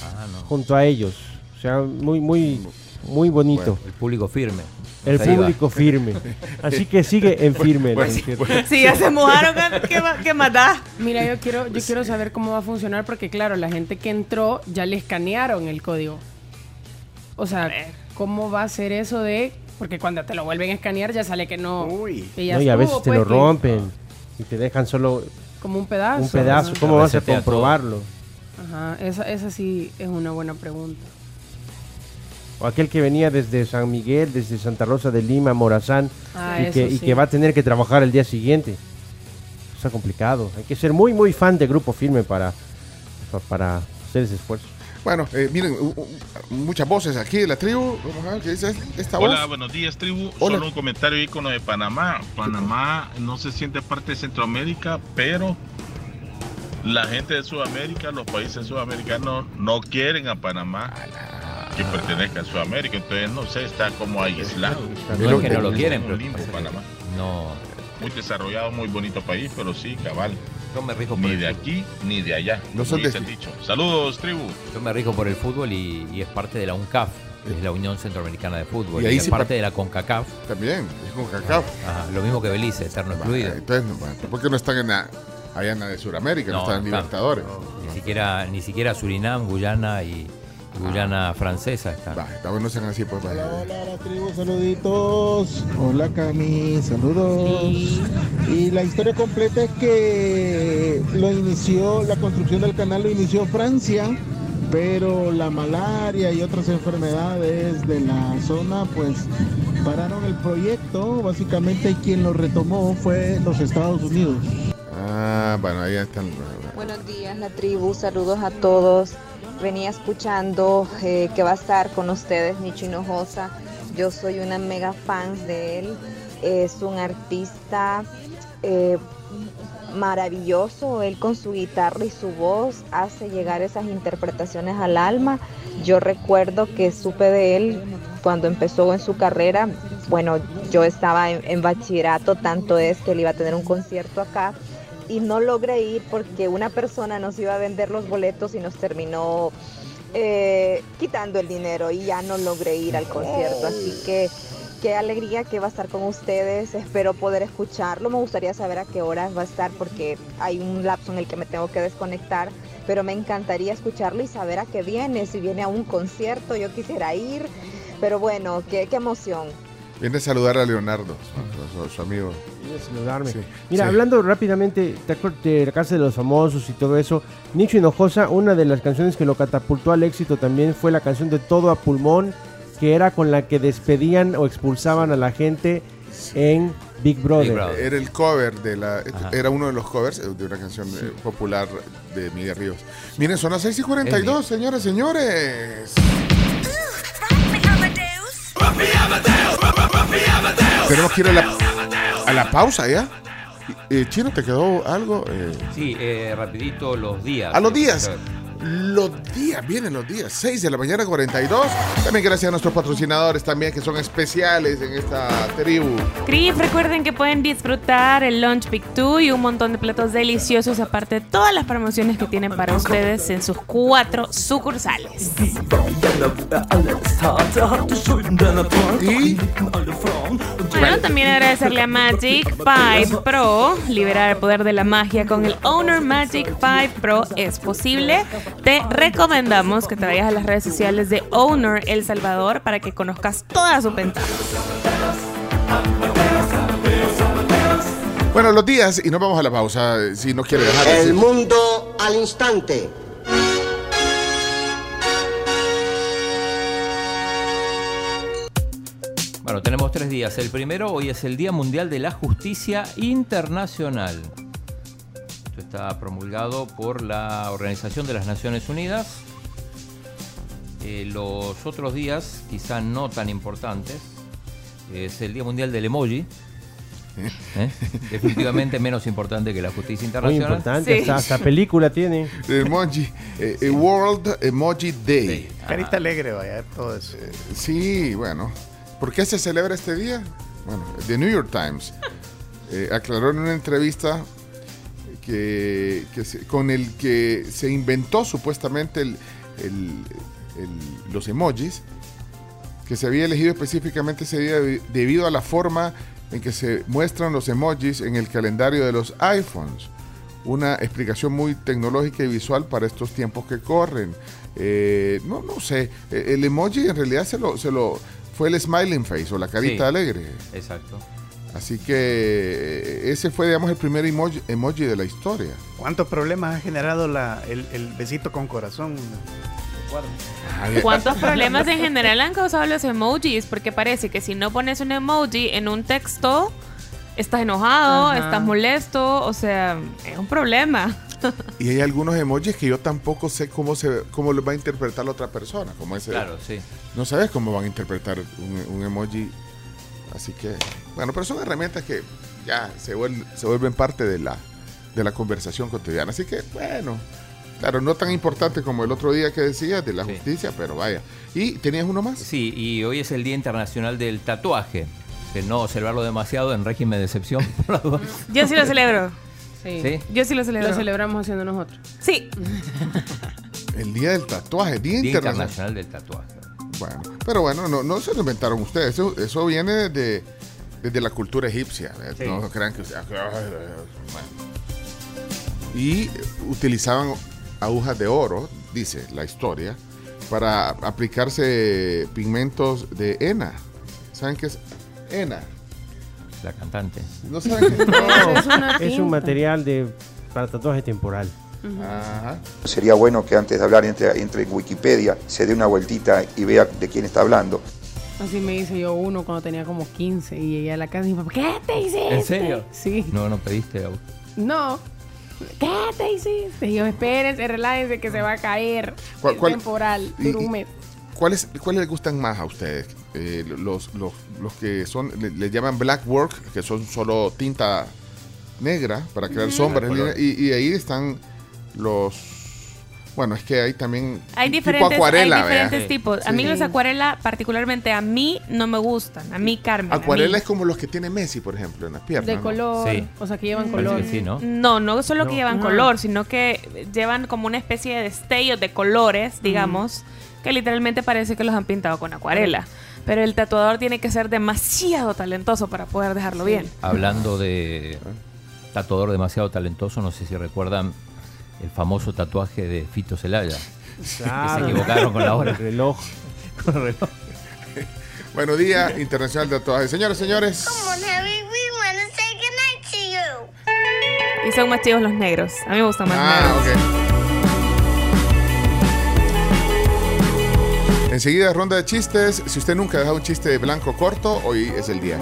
Ah, no. junto a ellos. O sea, muy, muy, muy bonito. El público firme. El Ahí va. público firme. Así que sigue en firme. Bueno, don Cheto. Si ya se mojaron, ¿qué, qué más da? Mira, yo quiero, yo quiero saber cómo va a funcionar porque, claro, la gente que entró ya le escanearon el código. O sea, ¿cómo va a ser eso de...? Porque cuando te lo vuelven a escanear ya sale que no... que ya No, y a veces te pues, lo que- rompen y te dejan solo Como un pedazo. un pedazo. Ajá. ¿Cómo vas a comprobarlo? Ajá, esa, esa sí es una buena pregunta. O aquel que venía desde San Miguel, desde Santa Rosa de Lima, Morazán, Ah, y, que, y va a tener que trabajar el día siguiente. Está complicado. Hay que ser muy, muy fan de Grupo Firme para, pa- para hacer ese esfuerzo. Bueno, eh, miren, muchas voces aquí de la tribu. Vamos a ver qué dice esta voz. Hola, buenos días, tribu. Hola. Solo un comentario ahí con lo de Panamá. Panamá no se siente parte de Centroamérica, pero la gente de Sudamérica, los países sudamericanos, no quieren a Panamá que pertenezca a Sudamérica. Entonces, no sé, está como aislado. No es que no lo quieren, pero Panamá. No. Muy desarrollado, muy bonito país, pero sí, cabal. Yo me rijo por Ni el de fútbol. aquí ni de allá. No son de- dicho. Saludos, tribu. Yo me rijo por el fútbol y, y es parte de la UNCAF, que es la Unión Centroamericana de Fútbol. Y Y, ahí es sí parte par- de la CONCACAF. También, es con cacao. Ajá, lo mismo que Belice, eterno excluido. Entonces, no, bueno, ¿por qué no están en la, allá en la de Sudamérica? No, están en Libertadores. Ni siquiera, ni siquiera Surinam, Guyana y, Guyana francesa están. Está bueno, no sean así, pues. vaya. Hola, la tribu, saluditos. Hola, Cami, saludos. Y la historia completa es que lo inició, la construcción del canal lo inició Francia, pero la malaria y otras enfermedades de la zona, pues pararon el proyecto. Básicamente, quien lo retomó fue los Estados Unidos. Ah, bueno, ahí están. Buenos días, la tribu. Saludos a todos. Venía escuchando eh, que va a estar con ustedes Nicho Hinojosa. Yo soy una mega fan de él. Es un artista eh, maravilloso. Él con su guitarra y su voz hace llegar esas interpretaciones al alma. Yo recuerdo que supe de él cuando empezó en su carrera. Bueno, yo estaba en, en bachillerato, tanto es que él iba a tener un concierto acá y no logré ir porque una persona nos iba a vender los boletos y nos terminó eh, quitando el dinero y ya no logré ir al concierto. Así que qué alegría que va a estar con ustedes. Espero poder escucharlo. Me gustaría saber a qué horas va a estar porque hay un lapso en el que me tengo que desconectar. Pero me encantaría escucharlo y saber a qué viene. Si viene a un concierto, yo quisiera ir. Pero bueno, qué, qué emoción. Viene a saludar a Leonardo, su, su- su amigo. Saludarme. Sí, Mira, sí. hablando rápidamente ¿te acuerdas de la casa de los famosos y todo eso, Nicho Hinojosa, una de las canciones que lo catapultó al éxito también fue la canción de Todo a Pulmón, que era con la que despedían o expulsaban a la gente en Big Brother. Era el cover de la. Era uno de los covers eh, de una canción eh, popular de Miguel Ríos. Miren, son las 6 y 42, señores, señores. Tenemos que ir a la, a la pausa ya. Eh, Chino, ¿te quedó algo? Eh, Sí, eh, rapidito los días. a los días. Los días, vienen los días. 6 de la mañana 42. También gracias a nuestros patrocinadores también que son especiales en esta tribu. Crif, recuerden que pueden disfrutar el Lunch Pick 2 y un montón de platos deliciosos, aparte de todas las promociones que tienen para ustedes en sus cuatro sucursales. Bueno, también agradecerle a Magic 5 Pro. Liberar el poder de la magia con el Owner Magic 5 Pro es posible. Te recomendamos que te vayas a las redes sociales de Owner El Salvador para que conozcas todas sus ventajas. Bueno, los días, y nos vamos a la pausa, si no quiere dejar de El decir. mundo al instante. Bueno, tenemos tres días. El primero, hoy es el Día Mundial de la Justicia Internacional. Esto está promulgado por la Organización de las Naciones Unidas. Eh, los otros días, quizá no tan importantes, es el Día Mundial del Emoji. ¿Eh? Definitivamente menos importante que la justicia Muy internacional. importante, hasta, hasta película tiene. Emoji, eh, World Emoji Day. Carita alegre, vaya, todo eso. Eh, Sí, bueno. ¿Por qué se celebra este día? Bueno, The New York Times eh, aclaró en una entrevista que, que se- con el que se inventó supuestamente el- el- el- los emojis, que se había elegido específicamente ese día debi- debido a la forma en que se muestran los emojis en el calendario de los iPhones. Una explicación muy tecnológica y visual para estos tiempos que corren. Eh, no, no sé, eh, el emoji en realidad se lo, se lo fue el smiling face o la carita Sí. alegre. Exacto. Así que eh, ese fue, digamos, el primer emoji, emoji de la historia. ¿Cuántos problemas ha generado la, el, el besito con corazón? ¿Cuántos problemas en general han causado los emojis? Porque parece que si no pones un emoji en un texto, estás enojado, Ajá. estás molesto, o sea, es un problema. Y hay algunos emojis que yo tampoco sé cómo se cómo los va a interpretar la otra persona. Como ese, Claro, sí. No sabes cómo van a interpretar un, un emoji. Así que, bueno, pero son herramientas que ya se vuelven, se vuelven parte de la, de la conversación cotidiana. Así que, bueno, claro, no tan importante como el otro día que decías de la justicia, pero vaya. ¿Y tenías uno más? Sí, y hoy es el Día Internacional del Tatuaje. De no observarlo demasiado en régimen de excepción. Yo sí lo celebro. Sí. ¿Sí? Yo sí lo celebro. Lo celebramos haciendo nosotros. Sí. El día del tatuaje, Día, Día Internacional. Internacional del Tatuaje. Bueno, pero bueno, no, no se lo inventaron ustedes. Eso, eso viene de, desde la cultura egipcia. Sí. No crean que. bueno. Y utilizaban agujas de oro, dice la historia, para aplicarse pigmentos de henna. ¿Saben qué es henna? La cantante. No saben qué No, Es una es un material de, para tatuaje temporal. Ajá. Sería bueno que antes de hablar entre, entre en Wikipedia, se dé una vueltita y vea de quién está hablando. Así me hice yo uno cuando tenía como 15 y llegué a la casa y mi papá, ¿qué te hiciste? ¿En serio? Sí. No, no pediste. No. ¿Qué te hiciste? Y yo, espérense, relájense que se va a caer. ¿Cuál- cuál- temporal, y- dura un y- mes. ¿Cuáles, ¿Cuáles les gustan más a ustedes? Eh, los, los, los que son, le, le llaman black work, que son solo tinta negra para crear sombras. Y ahí están los... Bueno, es que hay también Hay tipo diferentes, acuarela, hay diferentes tipos. A mí Sí. los acuarela, particularmente a mí, no me gustan. A mí, Carmen. mí. Acuarela es como los que tiene Messi, por ejemplo, en las piernas. De ¿no? color. O sea, que llevan color. que sí, ¿no? No, no solo que llevan Ajá. color, sino que llevan como una especie de destellos de colores, digamos, que literalmente parece que los han pintado con acuarela. Pero el tatuador tiene que ser demasiado talentoso para poder dejarlo bien. Hablando de tatuador demasiado talentoso, no sé si recuerdan el famoso tatuaje de Fito Celaya. Que se Claro. equivocaron con la hora. El reloj. Con el reloj. Bueno, Día Internacional de Tatuaje. Señores, señores. Y son más chivos los negros. A mí me gustan más Ah, negros. ok. Enseguida ronda de chistes. Si usted nunca ha dejado un chiste de blanco corto, hoy es el día.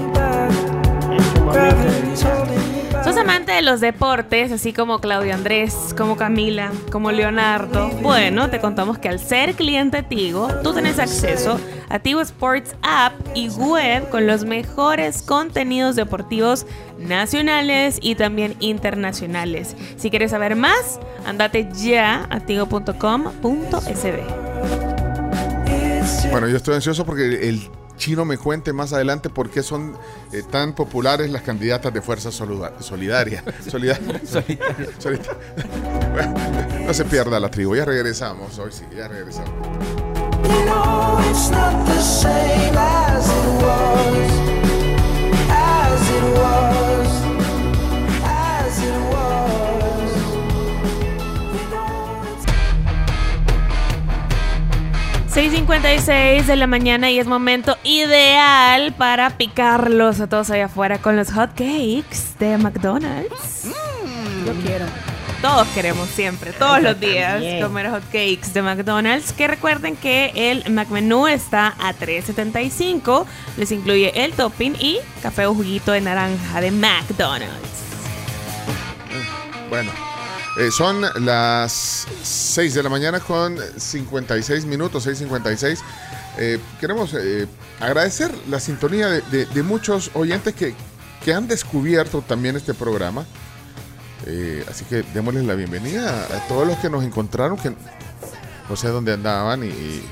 ¿Sos amante de los deportes, así como Claudio Andrés, como Camila, como Leonardo? Bueno, te contamos que al ser cliente Tigo, tú tienes acceso a Tigo Sports App y web con los mejores contenidos deportivos nacionales y también internacionales. Si quieres saber más, andate ya a tigo.com.sb. Bueno, yo estoy ansioso porque el chino me cuente más adelante por qué son eh, tan populares las candidatas de Fuerza Solidaria. Solida- Solita- Bueno, no se pierda la tribu. Ya regresamos. Hoy sí, ya regresamos. You know it's not the same as it was, 6.56 de la mañana y es momento ideal para picarlos a todos allá afuera con los hot cakes de McDonald's. Yo quiero. Todos queremos siempre, todos los días, También. comer hot cakes de McDonald's. Que recuerden que el McMenú está a $3.75. Les incluye el topping y café o juguito de naranja de McDonald's. Bueno, eh, son las 6 de la mañana con 56 minutos, 6.56. Eh, queremos eh, agradecer la sintonía de, muchos oyentes que, que han descubierto también este programa. Eh, así que démosles la bienvenida a todos los que nos encontraron, que no sé dónde andaban y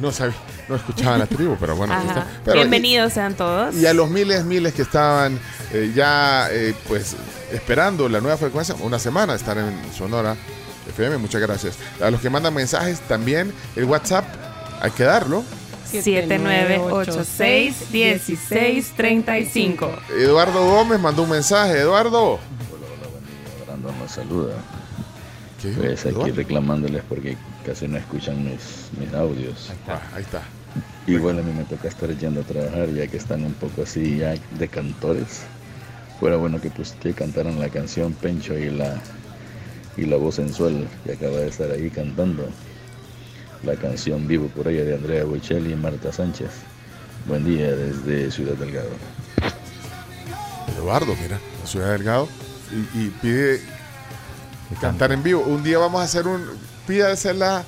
no, sabían, no escuchaban la tribu, pero bueno, está. Pero- Bienvenidos sean todos. y a los miles, miles que estaban eh, ya, eh, pues, esperando la nueva frecuencia, una semana estar en Sonora FM. Muchas gracias. A los que mandan mensajes también, el WhatsApp, hay que darlo. 7986-1635. Eduardo Gómez mandó un mensaje. Eduardo. Brandon nos saluda. ¿Qué? Pues aquí Eduardo. reclamándoles porque casi no escuchan mis, mis audios. Ah, ahí está. Igual a mí me toca estar yendo a trabajar ya que están un poco así ya de cantores. Fuera bueno que pues que cantaran la canción Pencho y la y la voz sensual que acaba de estar ahí cantando. La canción Vivo por ella de Andrea Bocelli y Marta Sánchez. Buen día desde Ciudad Delgado. Eduardo, mira, la ciudad de Delgado. Y, y pide cantar en vivo. Un día vamos a hacer un. Pídasela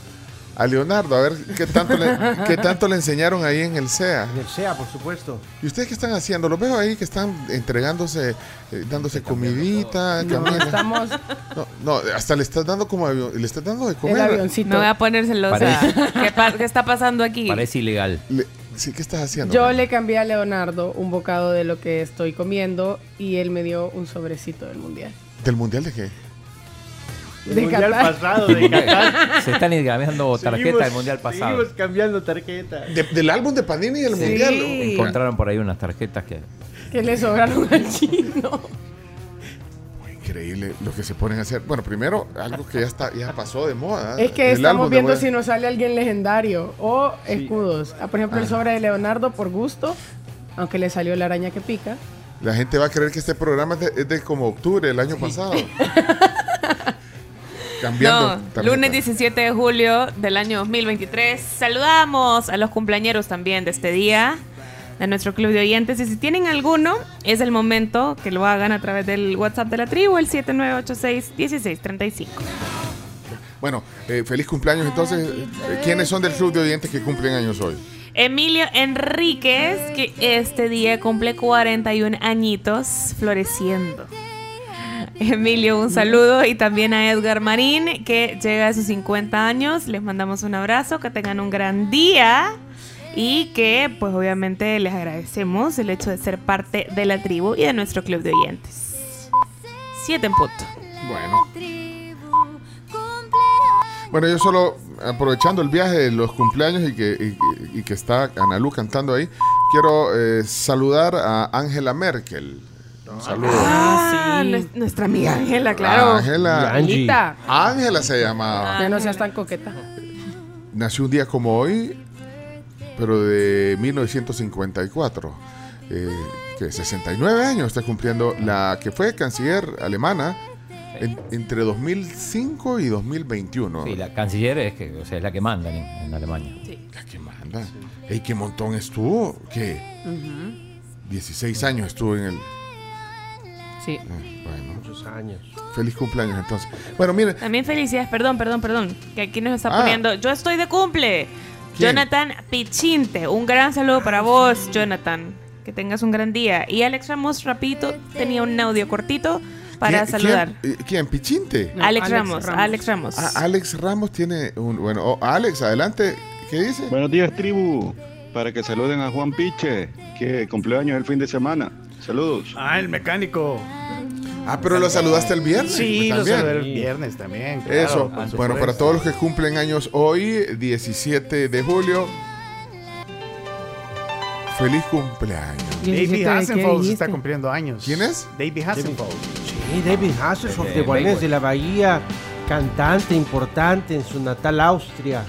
a Leonardo, a ver qué tanto, le, qué tanto le enseñaron ahí en el CEA. En el SEA, por supuesto. ¿Y ustedes qué están haciendo? Los veo ahí que están entregándose, eh, dándose comidita. No, estamos No, no, hasta le estás dando como avión, le estás dando de comer. el avioncito. Me voy a poner celosa. Parece- ¿Qué, pa- qué está pasando aquí? Parece ilegal. Le- sí, ¿qué estás haciendo? Yo le cambié a Leonardo un bocado de lo que estoy comiendo y él me dio un sobrecito del mundial. ¿Del mundial de qué? El De mundial Qatar. pasado de Qatar. Se están cambiando tarjeta del mundial pasado. Seguimos cambiando tarjeta. De- del álbum de Panini y del Sí. mundial. Encontraron por ahí unas tarjetas que. Que le sobraron al chino. Increíble lo que se ponen a hacer. Bueno, primero, algo que ya está, ya pasó de moda. Es que El estamos de viendo moda. si nos sale alguien legendario o escudos. Ah, por ejemplo, el Ah. sobre de Leonardo por gusto, aunque le salió la araña que pica. La gente va a creer que este programa es de, es de como octubre del año pasado. Cambiando. No, lunes 17 de julio del año 2023. Saludamos a los cumpleañeros también de este día, de nuestro club de oyentes. Y si tienen alguno, es el momento que lo hagan a través del WhatsApp de la tribu, el 7986-1635. Bueno, eh, feliz cumpleaños. Entonces, eh, ¿quiénes son del club de oyentes que cumplen años hoy? Emilio Enríquez, que este día cumple 41 añitos, floreciendo. Emilio, un saludo. Y también a Edgar Marín, que llega a sus 50 años. Les mandamos un abrazo, que tengan un gran día. Y que, pues obviamente, les agradecemos el hecho de ser parte de la tribu y de nuestro club de oyentes. Siete en punto. Bueno. Bueno, yo solo aprovechando el viaje de los cumpleaños y que, y, que está Analú cantando ahí, quiero eh, saludar a Angela Merkel. Un saludo. Ah, nues- nuestra amiga Ángela, claro. Ángela. Ángela se llamaba. Ya no seas tan coqueta. Nació un día como hoy, pero de 1954. Eh, que 69 años está cumpliendo la que fue canciller alemana en- entre 2005 y 2021. Sí, la canciller es, que, o sea, es la que manda en, en Alemania. La que manda. Ey, qué montón estuvo. ¿Qué? 16 años estuvo en el. Sí. Bueno, Muchos años. feliz cumpleaños entonces. Bueno, miren, También felicidades, perdón, perdón, perdón, que aquí nos está Ah. poniendo. Yo estoy de cumple. ¿Quién? Jonathan Pichinte, un gran saludo para vos, Jonathan. Que tengas un gran día. Y Alex Ramos, rapidito, tenía un audio cortito para ¿quién- saludar. ¿quién, eh, quién? ¿Pichinte? No, Alex, Alex Ramos, Ramos. Alex Ramos. Ah, Alex Ramos tiene un. Bueno, oh, Alex, adelante. ¿Qué dice? Buenos días, tribu. Para que saluden a Juan Piche, que cumpleaños el fin de semana. Saludos. Ah, el mecánico. Ah, pero lo saludaste el viernes. Sí, lo saludé el viernes también. claro, Eso. Bueno, supuesto. para todos los que cumplen años hoy, 17 de julio. Feliz cumpleaños. David 17, ¿qué Hasselhoff está cumpliendo años. ¿Quién es? David Hasselhoff. Sí, David Hasselhoff de Guardianes de la Bahía, cantante importante en su natal Austria.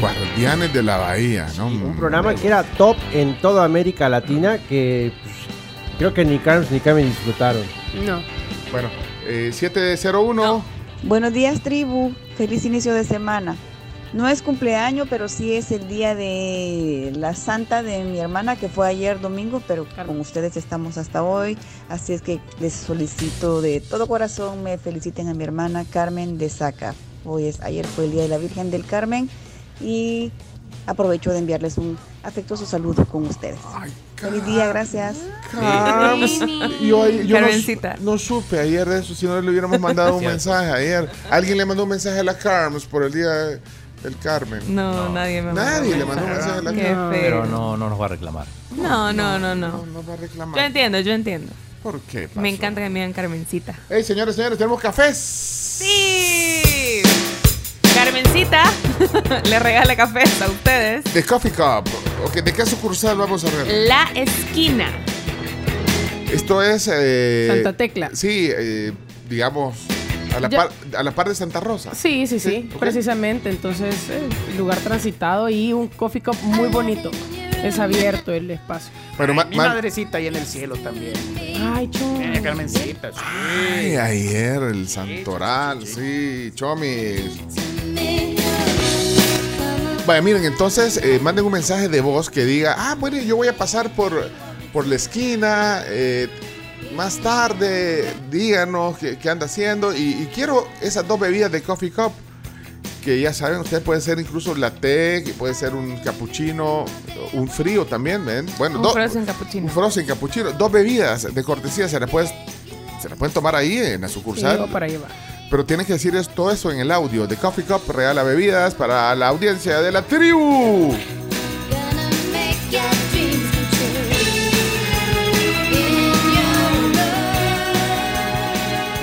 Guardianes de la Bahía, ¿no? Un programa que era top en toda América Latina que pues, creo que ni Carlos ni Carmen disfrutaron. No. Bueno, eh, 701. Buenos días, tribu. Feliz inicio de semana. No es cumpleaños, pero sí es el día de la santa de mi hermana, que fue ayer domingo, pero con ustedes estamos hasta hoy. Así es que les solicito de todo corazón me feliciten a mi hermana Carmen de Saca. Hoy es, ayer fue el día de la Virgen del Carmen y aprovecho de enviarles un afectuoso saludo con ustedes. Feliz día, gracias. Carms. Yo, yo no, Carmencita. no supe ayer de eso, si no le hubiéramos mandado un mensaje ayer. Alguien le mandó un mensaje a la Carms por el día. el Carmen. No, nadie me Nadie le mandó mandó un mensaje a la Carmen. Pero no, no nos va a reclamar. No, no, no, no. No va a reclamar. Yo entiendo, yo entiendo. ¿Por qué? Me encanta que me digan Carmencita. Hey, señores, señores, tenemos cafés. ¡Sí! Carmencita le regala cafés a ustedes. De Coffee Cup. Ok, ¿De qué sucursal vamos a ver? La esquina. Esto es. eh, Santa Tecla. Sí, eh, digamos, a la, par, a la par de Santa Rosa. Sí, sí, sí, precisamente. Entonces, eh, lugar transitado y un coffee cup muy bonito. Es abierto el espacio. Ma- Mi ma- madrecita ahí en el cielo también. Ay, chum. Eh, Carmencita, sí. Ay, ayer el Santoral, sí, chomis. Vaya, miren, entonces eh, manden un mensaje de voz que diga, ah, bueno, yo voy a pasar por, por la esquina, eh, más tarde, díganos qué, qué anda haciendo y, y quiero esas dos bebidas de Coffee Cup, que ya saben, ustedes puede ser incluso latte, que puede ser un cappuccino, un frío también, ¿ven? Bueno, Un do- frozen cappuccino. un frozen cappuccino, dos bebidas de cortesía, se las, puedes, se las pueden tomar ahí en la sucursal. Sí, o para llevar. Pero tienes que decir todo eso en el audio. The Coffee Cup regala bebidas para la audiencia de la tribu.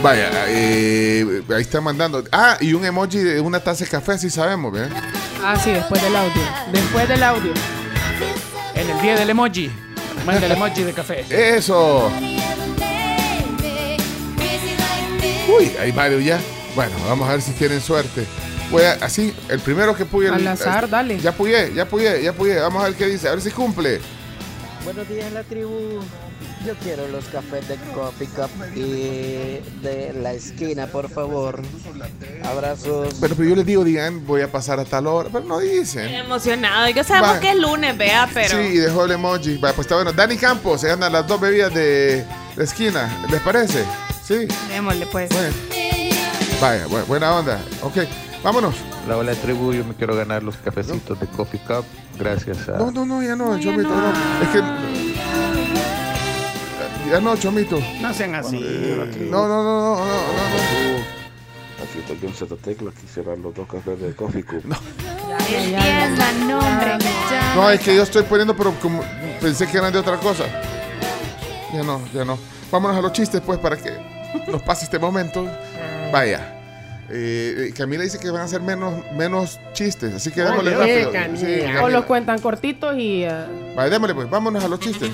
Vaya, eh, ahí están mandando. Ah, y un emoji de una taza de café, así sabemos, ¿ve? Ah, sí, después del audio. Después del audio. En el día del emoji. Manda el emoji de café. Eso. Uy, hay varios ya. Bueno, vamos a ver si tienen suerte. Voy a- así, el primero que puye. el- Al azar, dale. Ya puyé, ya puyé, ya puyé. Vamos a ver qué dice, a ver si cumple. Buenos días, la tribu. Yo quiero los cafés de Coffee Cup y de la esquina, por favor. Abrazos. Bueno, pero yo les digo, digan, voy a pasar a tal hora, pero no dicen. Emocionado. Y que sabemos Va. que es lunes, vea, pero. Sí, y dejó el emoji. Va, pues está bueno. Dani Campos, se ganan las dos bebidas de la esquina. ¿Les parece? Sí. Démosle, pues. Bueno. Vaya, bu- buena onda. Ok, vámonos. La hola tribu, yo me quiero ganar los cafecitos de Coffee Cup gracias a... No, no, no, ya no, Chomito. no. Es que. Ya no, Chomito. No sean así. No, no, no, no, no, no. no. Aquí estoy con Santa Tecla, quisiera los dos cafés de Coffee Cup. Nombre. No, es que yo estoy poniendo, pero como pensé que eran de otra cosa. Ya no, ya no. Vámonos a los chistes, pues, para que nos pase este momento. Vaya. Eh, Camila dice que van a ser menos, menos chistes, así que démosle Oye, rápido. Camila. Sí, o los cuentan cortitos y. eh, démosle, pues, vámonos a los chistes.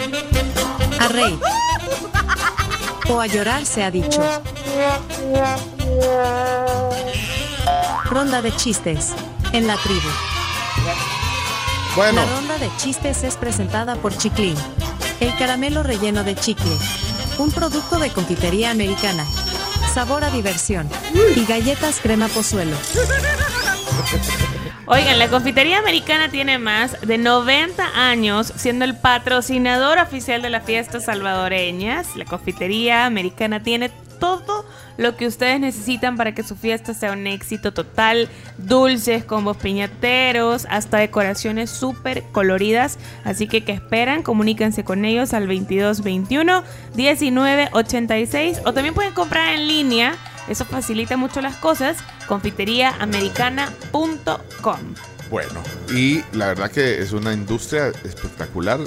A reír. O a llorar se ha dicho. Ronda de chistes. En la tribu. Bueno. La ronda de chistes es presentada por Chiclin. El caramelo relleno de chicle. Un producto de confitería americana. Sabor a diversión. Y galletas crema pozuelo. Oigan, la confitería americana tiene más de 90 años siendo el patrocinador oficial de las fiestas salvadoreñas. La confitería americana tiene todo lo que ustedes necesitan para que su fiesta sea un éxito total. Dulces, combos piñateros, hasta decoraciones súper coloridas. Así que, ¿qué esperan? Comuníquense con ellos al 2221 1986 o también pueden comprar en línea. Eso facilita mucho las cosas. Confiteriaamericana.com. Bueno, y la verdad que es una industria espectacular,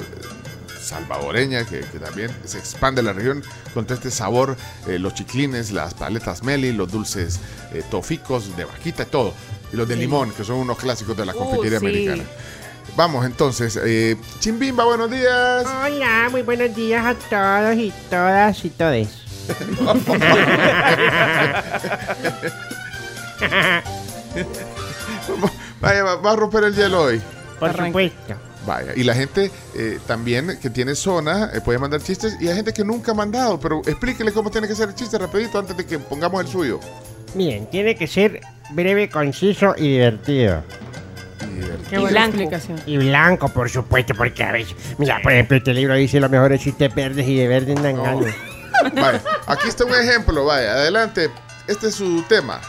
salvadoreña, que, que también se expande la región con todo este sabor, eh, los chiclines, las paletas meli, los dulces eh, toficos de vaquita y todo. Y los de Sí. limón, que son unos clásicos de la Uh, confitería sí. americana. Vamos entonces, eh, Chimbimba, buenos días. Hola, muy buenos días a todos y todas y todes. Vaya, va, va a romper el hielo hoy. Por supuesto. Vaya, y la gente eh, también que tiene zona eh, puede mandar chistes y hay gente que nunca ha mandado, pero explíquele cómo tiene que ser el chiste rapidito antes de que pongamos el suyo. Miren, tiene que ser breve, conciso y divertido. Qué buena explicación. Y blanco, por supuesto, porque a veces. Mira, por ejemplo, este libro dice los mejores chistes verdes y de verde andan ganas. Vaya, aquí está un ejemplo, vaya, adelante. Este es su tema.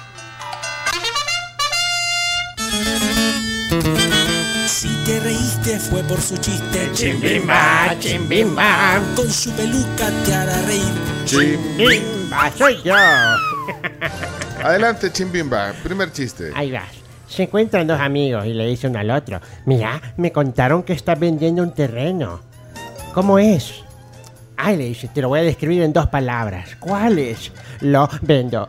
Fue por su chiste. Chimbimba, chimbimba. Con su peluca te hará reír. Chimbimba, soy yo. Adelante, Chimbimba, primer chiste. Ahí va. Se encuentran dos amigos y le dice uno al otro, mira, me contaron que estás vendiendo un terreno. ¿Cómo es? Ay, le dice, te lo voy a describir en dos palabras. ¿Cuáles? Lo vendo.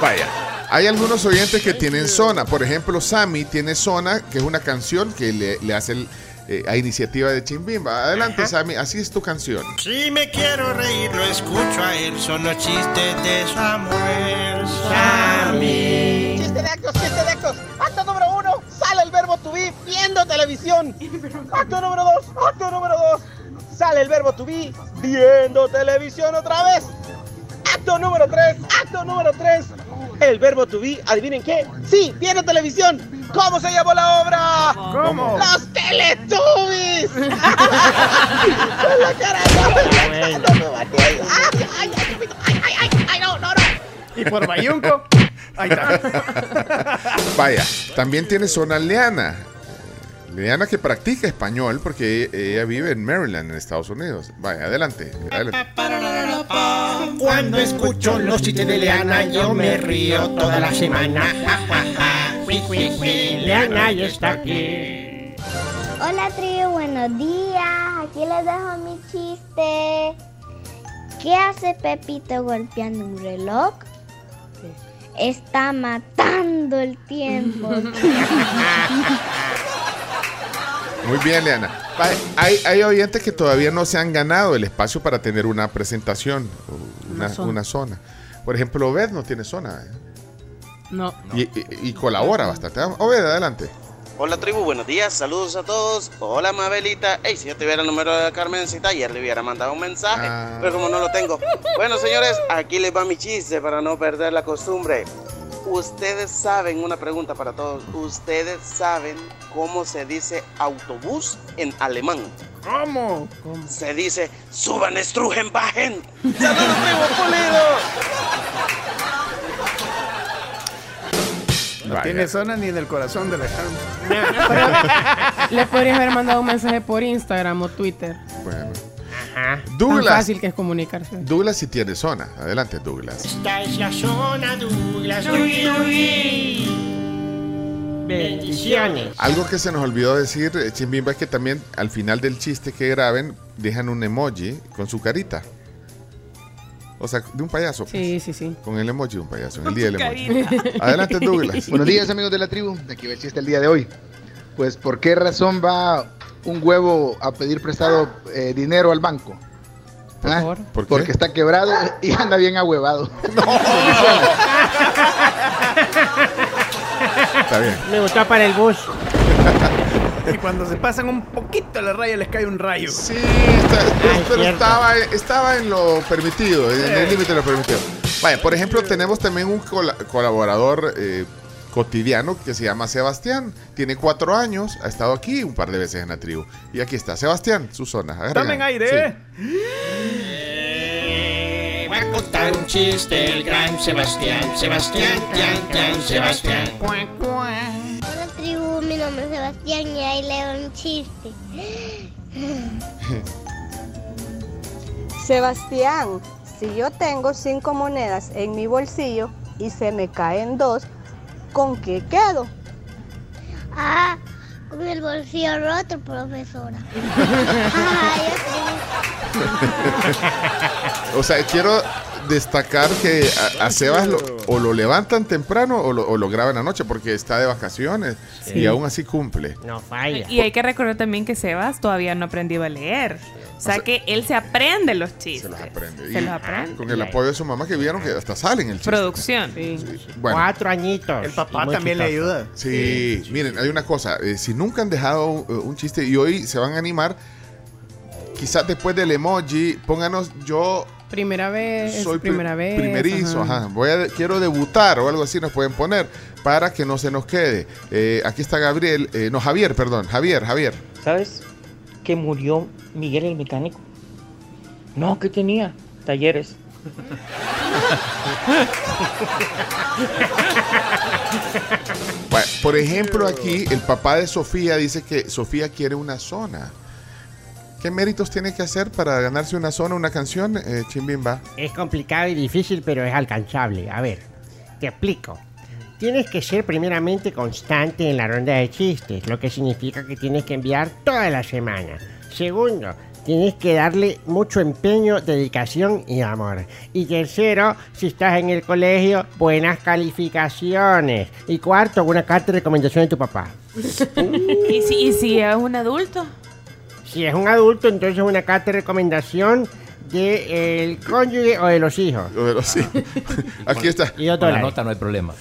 Vaya. Hay algunos oyentes que tienen zona. Por ejemplo, Sammy tiene zona, que es una canción que le, le hace el, eh, a iniciativa de Chimbimba. Adelante, Sammy, así es tu canción. Si me quiero reír, lo escucho a él. Son los chistes de Samuel. Sammy. Chiste de actos, chiste de actos. Acto número uno, sale el verbo to be viendo televisión. Acto número dos, acto número dos, sale el verbo to be viendo televisión otra vez. Acto número tres, acto número tres, el verbo to be, adivinen qué, sí, viendo televisión. ¿Cómo se llamó la obra? ¿Cómo? Los Teletubbies. Con la cara, no, no me maté. Ay, ay, ay, ay, ay, ay, ay, no, no, no. Y por Bayunco. Ahí está. Vaya, también tiene zona Leana. Leana que practica español porque ella vive en Maryland, en Estados Unidos. Vaya, adelante. adelante. Cuando escucho los chistes de Leana, yo me río toda la semana. Leana ya está aquí. Hola tribu, buenos días. Aquí les dejo mi chiste. ¿Qué hace Pepito golpeando un reloj? Está matando el tiempo. Muy bien, Leana. Hay, hay oyentes que todavía no se han ganado el espacio para tener una presentación, una, Una zona. una zona. Por ejemplo, Obed no tiene zona ¿eh? No. y, y- y colabora bastante. Obed, adelante. Hola tribu, buenos días, saludos a todos. Hola Mabelita. Ey, si yo tuviera el número de Carmencita, ayer le hubiera mandado un mensaje, Ah. pero como no lo tengo. Bueno, señores, aquí les va mi chiste para no perder la costumbre. Ustedes saben, una pregunta para todos, ustedes saben cómo se dice autobús en alemán. ¿Cómo? Se dice, suban, estrujen, bajen. ¡Saludos, tribu, pulido! No Vaya. tiene zona ni en el corazón de la Le podrías haber mandado un mensaje por Instagram o Twitter. Bueno. Tan Douglas. fácil que es comunicarse. Douglas sí tiene zona. Adelante, Douglas. Esta es la zona Douglas. Uy, uy. Bendiciones. Algo que se nos olvidó decir, eh, Chimbimba, es que también al final del chiste que graben, dejan un emoji con su carita. O sea, de un payaso. pues. Sí, sí, sí. Con el emoji de un payaso, en el día del emoji. carita. Adelante, Douglas. Buenos días amigos de la tribu, aquí va el chiste el día de hoy. Pues ¿por qué razón va un huevo a pedir prestado eh, dinero al banco? ¿Ah? ¿Por qué? Porque está quebrado y anda bien ahuevado. Está bien. Me gustó para el bus. Y cuando se pasan un poquito la raya les cae un rayo. Sí, Pero, pero estaba, estaba en lo permitido, en el límite de lo permitido. Vaya, por ejemplo, tenemos también un cola- colaborador eh, cotidiano que se llama Sebastián. Tiene cuatro años, ha estado aquí un par de veces en la tribu. Y aquí está, Sebastián, su zona. Agarra Tomen aire. Sí. Eh, Va a contar un chiste el gran Sebastián. Sebastián, Tian, Tian, Sebastián. Hola tribu, mi nombre es Sebastián y ahí leo un chiste. Sebastián, si yo tengo cinco monedas en mi bolsillo y se me caen dos, ¿con qué quedo? Ah, con el bolsillo roto, profesora. O sea, quiero destacar que a, a Sebas lo- o lo levantan temprano o lo, o lo graban anoche porque está de vacaciones Sí. y aún así cumple. No falla. Y hay que recordar también que Sebas todavía no ha aprendido a leer. O sea, que él se aprende los chistes. Se los aprende. Se Y los aprende. Con el apoyo de su mamá que vieron que hasta salen el chiste. Producción. Bueno. Cuatro añitos. El papá también le ayuda. Sí, miren, hay una cosa. eh, si nunca han dejado un, eh, un chiste y hoy se van a animar, quizás después del emoji, pónganos yo Primera vez, soy pri- primera vez. primerizo, ajá. Voy a, quiero debutar o algo así nos pueden poner para que no se nos quede. Eh, aquí está Gabriel, eh, no Javier, perdón, Javier, Javier. ¿Sabes que murió Miguel el mecánico? No, que tenía talleres. Bueno, por ejemplo, aquí el papá de Sofía dice que Sofía quiere una zona. ¿Qué méritos tiene que hacer para ganarse una zona, una canción, eh, Chimbimba? Es complicado y difícil, pero es alcanzable. A ver, Te explico. Tienes que ser primeramente constante en la ronda de chistes, lo que significa que tienes que enviar toda la semana. Segundo, tienes que darle mucho empeño, dedicación y amor. Y tercero, si estás en el colegio, buenas calificaciones. Y cuarto, una carta de recomendación de tu papá. ¿Y si, y si es un adulto? Si es un adulto, entonces una carta de recomendación del cónyuge o de los hijos. O de los hijos. Aquí está. Y Con las notas no hay problema.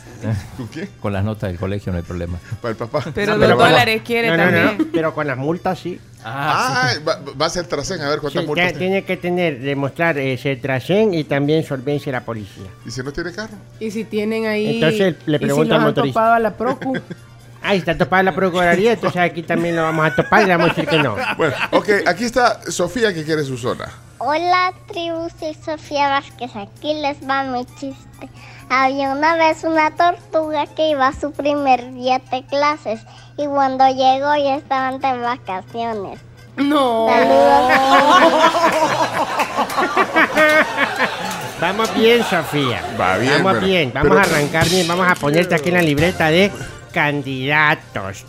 ¿Con qué? Con las notas del colegio no hay problema. Para el papá. Pero Ah, con- dólares quiere no, no, no, también. pero con las multas sí. Ah, va, va a ser Tracén, a ver cuántas Sí, multas tiene. tiene que tener, demostrar ser trasén y también solvencia de la policía. ¿Y si no tiene carro? Y si tienen ahí. Entonces le y si los al motorista. topado a la Procu. Ahí está topada la procuraduría, entonces aquí también lo vamos a topar y le vamos a decir que no. Bueno, ok, aquí está Sofía que quiere su zona. Hola, tribu, soy Sofía Vázquez. Aquí les va mi chiste. Había una vez una tortuga que iba a su primer día de clases y cuando llegó ya estaban de vacaciones. No. Vamos bien, Sofía. Va bien, Vamos pero- bien, vamos pero- a arrancar bien, vamos a ponerte aquí en la libreta de candidatos.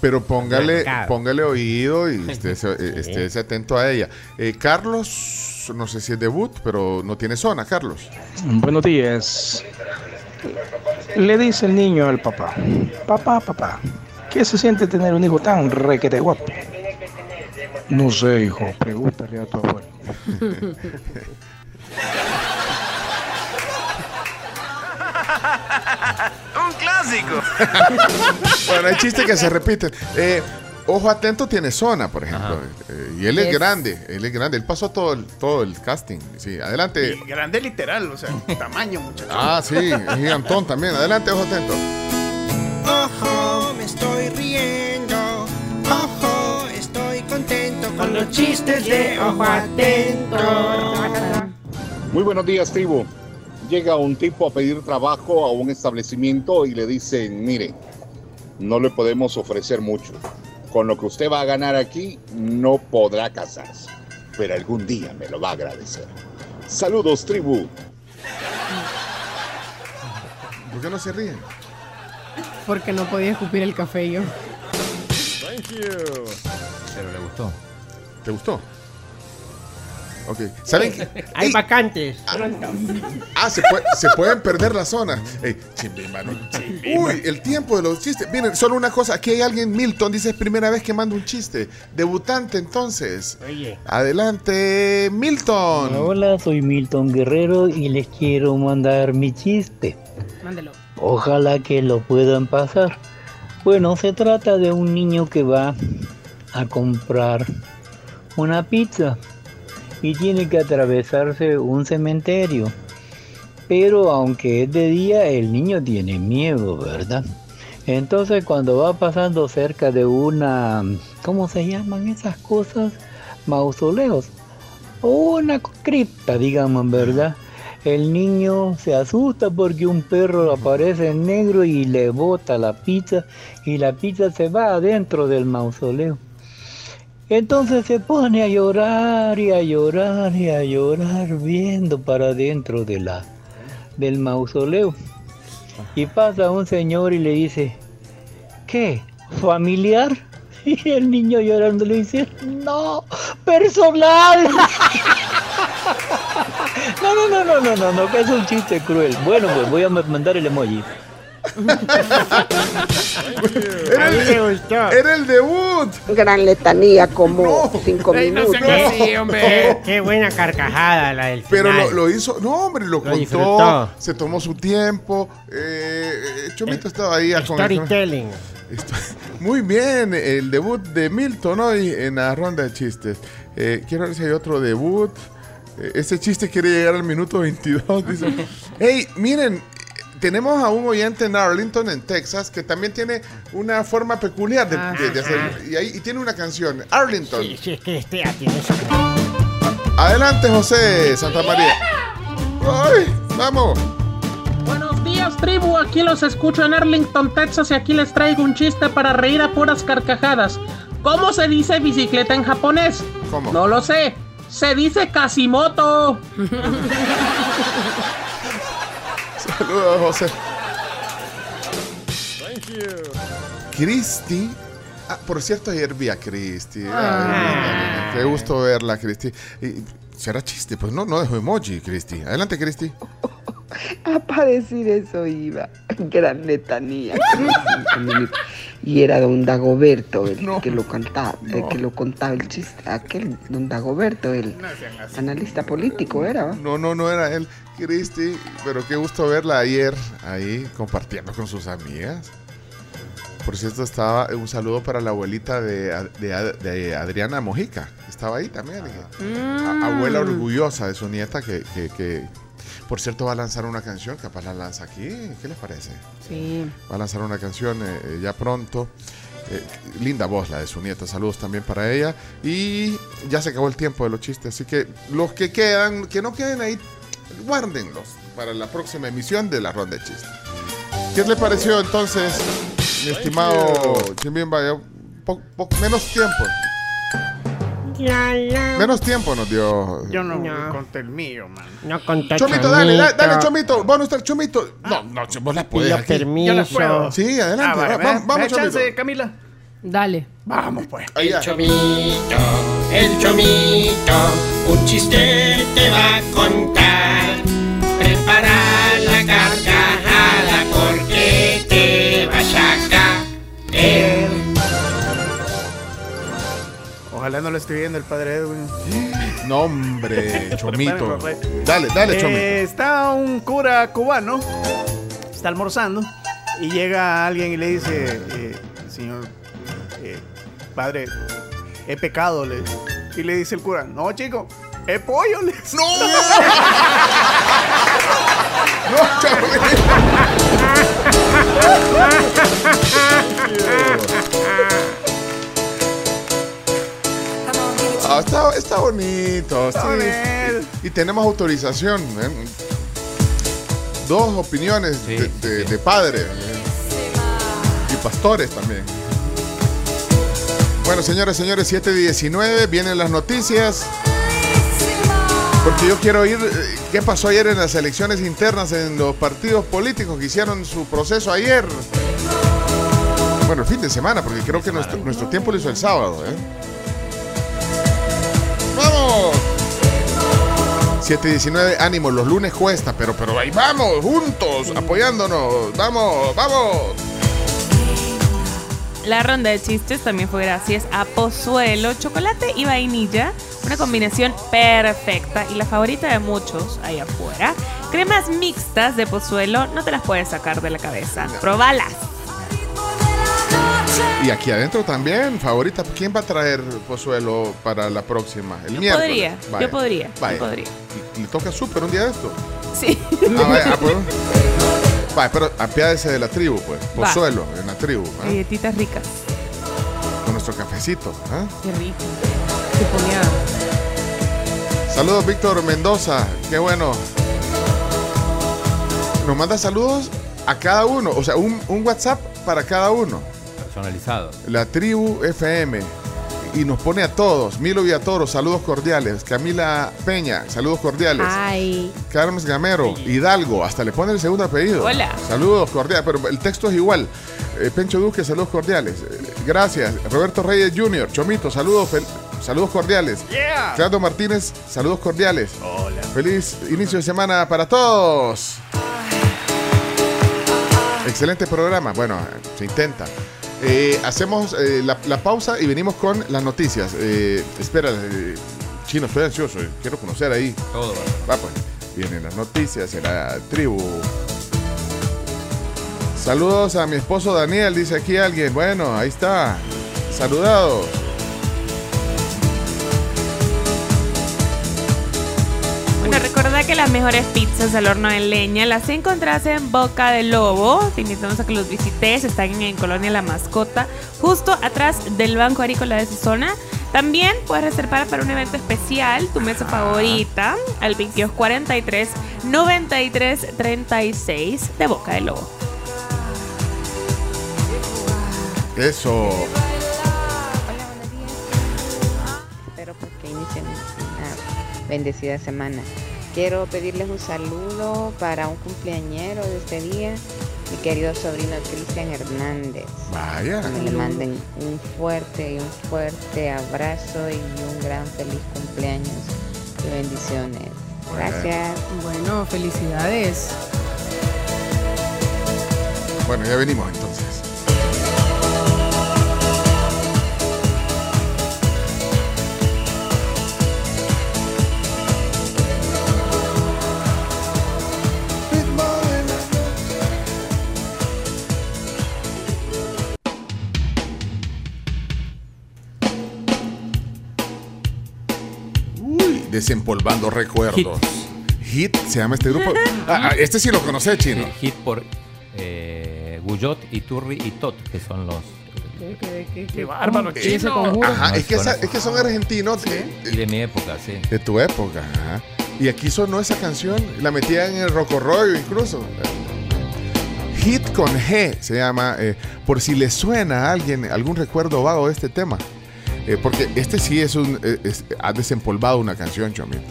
Pero póngale, póngale oído y estése, eh, atento a ella. Eh, Carlos, no sé si es debut, pero no tiene zona, Carlos. Buenos días. Le dice el niño al papá, papá, papá, ¿qué se siente tener un hijo tan requete guapo? No sé, hijo, pregúntale a tu abuelo. Clásico. bueno, hay chistes que se repiten. Eh, Ojo atento tiene zona, por ejemplo. Eh, y él es grande, él es grande. Él pasó todo el, todo el casting. Sí, adelante. Y grande literal, o sea, tamaño, muchacho. Ah, sí, es gigantón también. Adelante, ojo atento. Ojo, me estoy riendo. Ojo, estoy contento con los chistes de ojo atento. Muy buenos días, tribu. Llega un tipo a pedir trabajo a un establecimiento y le dicen, mire, no le podemos ofrecer mucho. Con lo que usted va a ganar aquí, no podrá casarse. Pero algún día me lo va a agradecer. Saludos, tribu. ¿Por qué no se ríen? Porque no podía escupir el café yo. Thank you. Pero le gustó. ¿Te gustó? Ok. ¿Saben qué? Hay Ey, vacantes. Ah, se, puede- se pueden perder la zona. Ey. Uy, el tiempo de los chistes. Miren, solo una cosa. Aquí hay alguien, Milton, dice es primera vez que manda un chiste. Debutante, entonces. Oye. Adelante, Milton. Hola, soy Milton Guerrero y les quiero mandar mi chiste. Mándelo. Ojalá que lo puedan pasar. Bueno, se trata de un niño que va a comprar una pizza y tiene que atravesarse un cementerio. Pero aunque es de día, el niño tiene miedo, ¿verdad? Entonces cuando va pasando cerca de una, ¿cómo se llaman esas cosas? Mausoleos. O una cripta, digamos, ¿verdad? El niño se asusta porque un perro aparece en negro y le bota la pizza y la pizza se va adentro del mausoleo. Entonces se pone a llorar y a llorar y a llorar viendo para adentro de la, del mausoleo. Y pasa un señor y le dice, ¿qué? ¿Familiar? Y el niño llorando le dice, no, personal. No, no, no, no, no, no, no, que es un chiste cruel. Bueno, pues voy a ma- mandar el emoji. Era el, era el debut. Gran letanía, como cinco minutos. Qué, qué buena carcajada la del Pero final. lo, lo hizo, no hombre, lo, contó, disfrutó. se tomó su tiempo. Eh, eh, Chomito estaba ahí con el- Storytelling. Esto- Muy bien, el debut de Milton hoy en la ronda de chistes. Eh, quiero ver si hay otro debut. Eh, ese chiste quiere llegar al minuto 22. Dice. hey, miren, tenemos a un oyente en Arlington, en Texas, que también tiene una forma peculiar de, de- de hacer. Y, ahí, y tiene una canción. Arlington. Sí, sí, es que este tiene eso. Adelante, José Santa María. ¡Ay! ¡Vamos! Buenos días, tribu. Aquí los escucho en Arlington, Texas, y aquí les traigo un chiste para reír a puras carcajadas. ¿Cómo se dice bicicleta en japonés? ¿Cómo? No lo sé. Se dice Kasimoto. Saludos, José. Cristi. Ah, por cierto, ayer vi a Cristi. Ay, Ah. Qué gusto verla, Cristi. Y, ¿Será chiste? Pues no, no dejo emoji, Cristi. Adelante, Cristi. Ah, para decir eso iba. Gran letanía. y era don Dagoberto el que lo cantaba, el que lo contaba el chiste. Aquel don Dagoberto, el analista político era, ¿va? No, no, no era él, Cristi. Pero qué gusto verla ayer ahí compartiendo con sus amigas. Por cierto, estaba un saludo para la abuelita de, de- de Adriana Mojica. Estaba ahí también. dije. A- abuela orgullosa de su nieta que, que- que, por cierto, va a lanzar una canción. Capaz la lanza aquí. ¿Qué les parece? Sí. Va a lanzar una canción eh, eh, ya pronto. Eh, linda voz la de su nieta. Saludos también para ella. Y ya se acabó el tiempo de los chistes. Así que los que quedan, que no queden ahí, guárdenlos para la próxima emisión de la ronda de chistes. ¿Qué le pareció entonces, mi estimado Chimbimba? Ya po- po- menos tiempo. Menos tiempo nos dio. Yo no, conté el mío, man. No conté Chomito, dale, dale, dale, Chomito. Bonus track, Chomito. No, no, vos la puedes. Aquí. permiso. Yo las puedo. Sí, adelante. Ah, vale, va- me- vamos, me Chomito. chance, Camila. Dale. Vamos, pues. Ahí ya. Chomito, el chomito, un chiste te va a contar. Prepara la carcajada porque te vas a caer. Ojalá no lo esté viendo el padre Edwin. No, hombre, Chomito. Dale, dale, Eh, Chomito. está un cura cubano, está almorzando y llega alguien y le dice, eh, señor, eh, padre, he pecado, le dice. Y le dice el cura, no, chico, es pollo, le dice. ¡No! Ah, está, está bonito. sí. Y, y tenemos autorización. ¿eh? Dos opiniones de, de- de padres. ¿eh? Y pastores también. Bueno, señores, señores, 719, vienen las noticias. Porque yo quiero oír eh, qué pasó ayer en las elecciones internas en los partidos políticos que hicieron su proceso ayer. Bueno, el fin de semana, porque creo que nuestro, tiempo lo hizo el sábado. ¿eh? ¡Vamos! 719, ánimo, los lunes cuesta, pero, pero ahí vamos, juntos, apoyándonos. Vamos, vamos. La ronda de chistes también fue gracias a Pozuelo, chocolate y vainilla. Una combinación perfecta y la favorita de muchos ahí afuera. Cremas mixtas de Pozuelo, no te las puedes sacar de la cabeza. Probalas. Y aquí adentro también, favorita, ¿quién va a traer Pozuelo para la próxima? El miércoles. podría, yo podría, yo podría. ¿Y- ¿Le toca súper un día de esto? Sí. Ah, vaya, ah, pues. Pero apiádese de la tribu, pues. Va. Pozuelo, en la tribu. Galletitas ricas. Con nuestro cafecito. ¿ah? Qué rico. Saludos, Víctor Mendoza. Qué bueno. Nos manda saludos a cada uno. O sea, un, un WhatsApp para cada uno. Personalizado. La tribu FM. Y nos pone a todos. Milo Villatoro, saludos cordiales. Camila Peña, saludos cordiales. Ay. Carlos Gamero, Hidalgo, hasta le pone el segundo apellido. Hola. Saludos cordiales, pero el texto es igual. Eh, Pencho Duque, saludos cordiales. Eh, gracias. Roberto Reyes Jr., Chomito, saludos, fel- saludos cordiales. Yeah. Claudio Martínez, saludos cordiales. Hola. Feliz inicio de semana para todos. Excelente programa. Bueno, se intenta. Eh, hacemos eh, la, la pausa y venimos con las noticias. Eh, espera, Chino, estoy ansioso. Quiero conocer ahí. Todo. Va, pues. Vienen las noticias en la tribu. Saludos a mi esposo Daniel, dice aquí alguien. Bueno, ahí está. Saludados. Recordad que las mejores pizzas al horno de leña las encontrás en Boca del Lobo. Te invitamos a que los visites. Están en Colonia La Mascota, justo atrás del Banco Agrícola de esa zona. También puedes reservar para un evento especial tu mesa favorita al 2243 93 36 de Boca del Lobo. Eso. Espero pues que inicien una bendecida semana. Quiero pedirles un saludo para un cumpleañero de este día, mi querido sobrino Cristian Hernández. Vaya. Que le manden un fuerte y un fuerte abrazo y un gran feliz cumpleaños y bendiciones. Gracias. Bueno, felicidades. Bueno, ya venimos entonces. Desempolvando recuerdos. Hit. se llama este grupo. Ah, ah, este sí lo conoce, chino. Hit por eh, Guyot, Iturri y Tot, que son los. Qué, qué, qué, qué bárbaro, ¿cómo que ese chino. Ajá, es que, esa- es que son argentinos de, Y de mi época, sí. de tu época. ajá. Y aquí sonó esa canción, la metían en el rocorroyo incluso. Hit con G se llama, eh, por si le suena a alguien algún recuerdo vago de este tema. Eh, porque este sí es un. eh, es- ha desempolvado una canción, Chomito.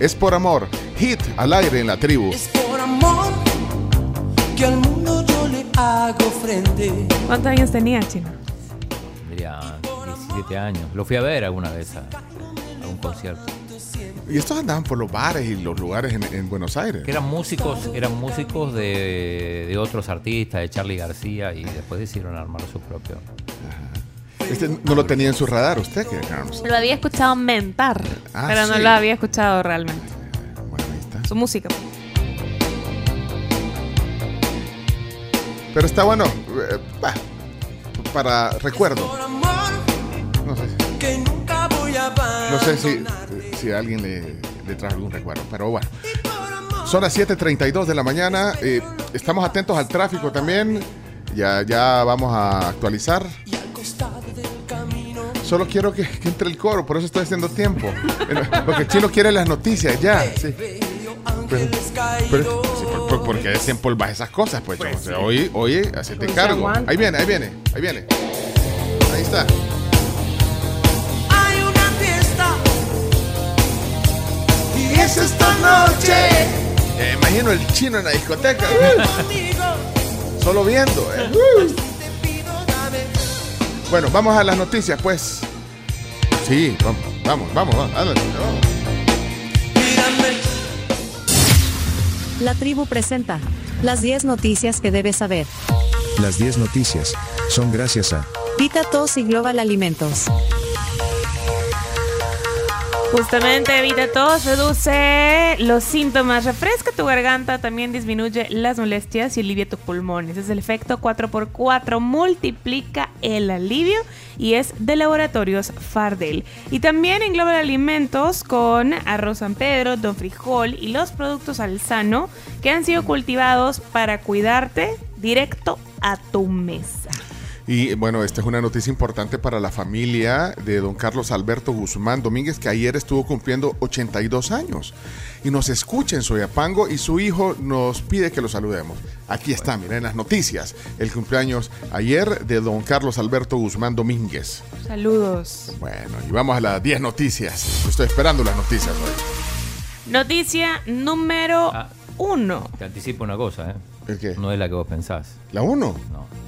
Es por amor. Hit al aire en la tribu. Por amor que al mundo yo le hago frente. ¿Cuántos años tenía, Chino? Tendría 17 años. Lo fui a ver alguna vez a, a un concierto. Y estos andaban por los bares y los lugares en, en Buenos Aires. Que eran músicos, eran músicos de, de otros artistas, de Charlie García, y después decidieron armar su propio. Este no lo tenía en su radar, usted, que. Lo había escuchado mentar, Ah, pero no lo había escuchado realmente. Su música. Pero está bueno. eh, bah, para recuerdo. No sé, a no sé si, si a alguien le, le trae algún recuerdo, pero bueno. Son las 7:32 de la mañana. eh, estamos atentos al tráfico también. Ya, ya vamos a actualizar. Solo quiero que, que entre el coro, por eso estoy haciendo tiempo. Porque el chino quiere las noticias, ya. sí. Pero- pero- sí, por- por- porque desempolvas esas cosas, pues. yo, o sea, Oye, oye, hacete Pues cargo. Ahí viene, ahí viene, ahí viene. Ahí está. Hay una fiesta y es esta noche. Eh, imagino el chino en la discoteca. Solo viendo, eh. Bueno, vamos a las noticias, pues. Sí, vamos, vamos, vamos, vamos, adelante, vamos. La tribu presenta las 10 noticias que debes saber. Las 10 noticias son gracias a Vita Tos y Global Alimentos. Justamente evita tos, reduce los síntomas, refresca tu garganta, también disminuye las molestias y alivia tus pulmones. Es el efecto 4x4, multiplica el alivio y es de laboratorios Fardel. Y también en Global Alimentos con arroz San Pedro, don frijol y los productos alzano que han sido cultivados para cuidarte directo a tu mesa. Y bueno, esta es una noticia importante para la familia de don Carlos Alberto Guzmán Domínguez, que ayer estuvo cumpliendo 82 años. Y nos escucha en Soyapango y su hijo nos pide que lo saludemos. Aquí está, miren las noticias. El cumpleaños ayer de don Carlos Alberto Guzmán Domínguez. Saludos. Bueno, y vamos a las 10 noticias. Estoy esperando las noticias hoy. Noticia número Ah. uno. Te anticipo una cosa, ¿eh? ¿El qué? No es la que vos pensás. ¿La 1? No.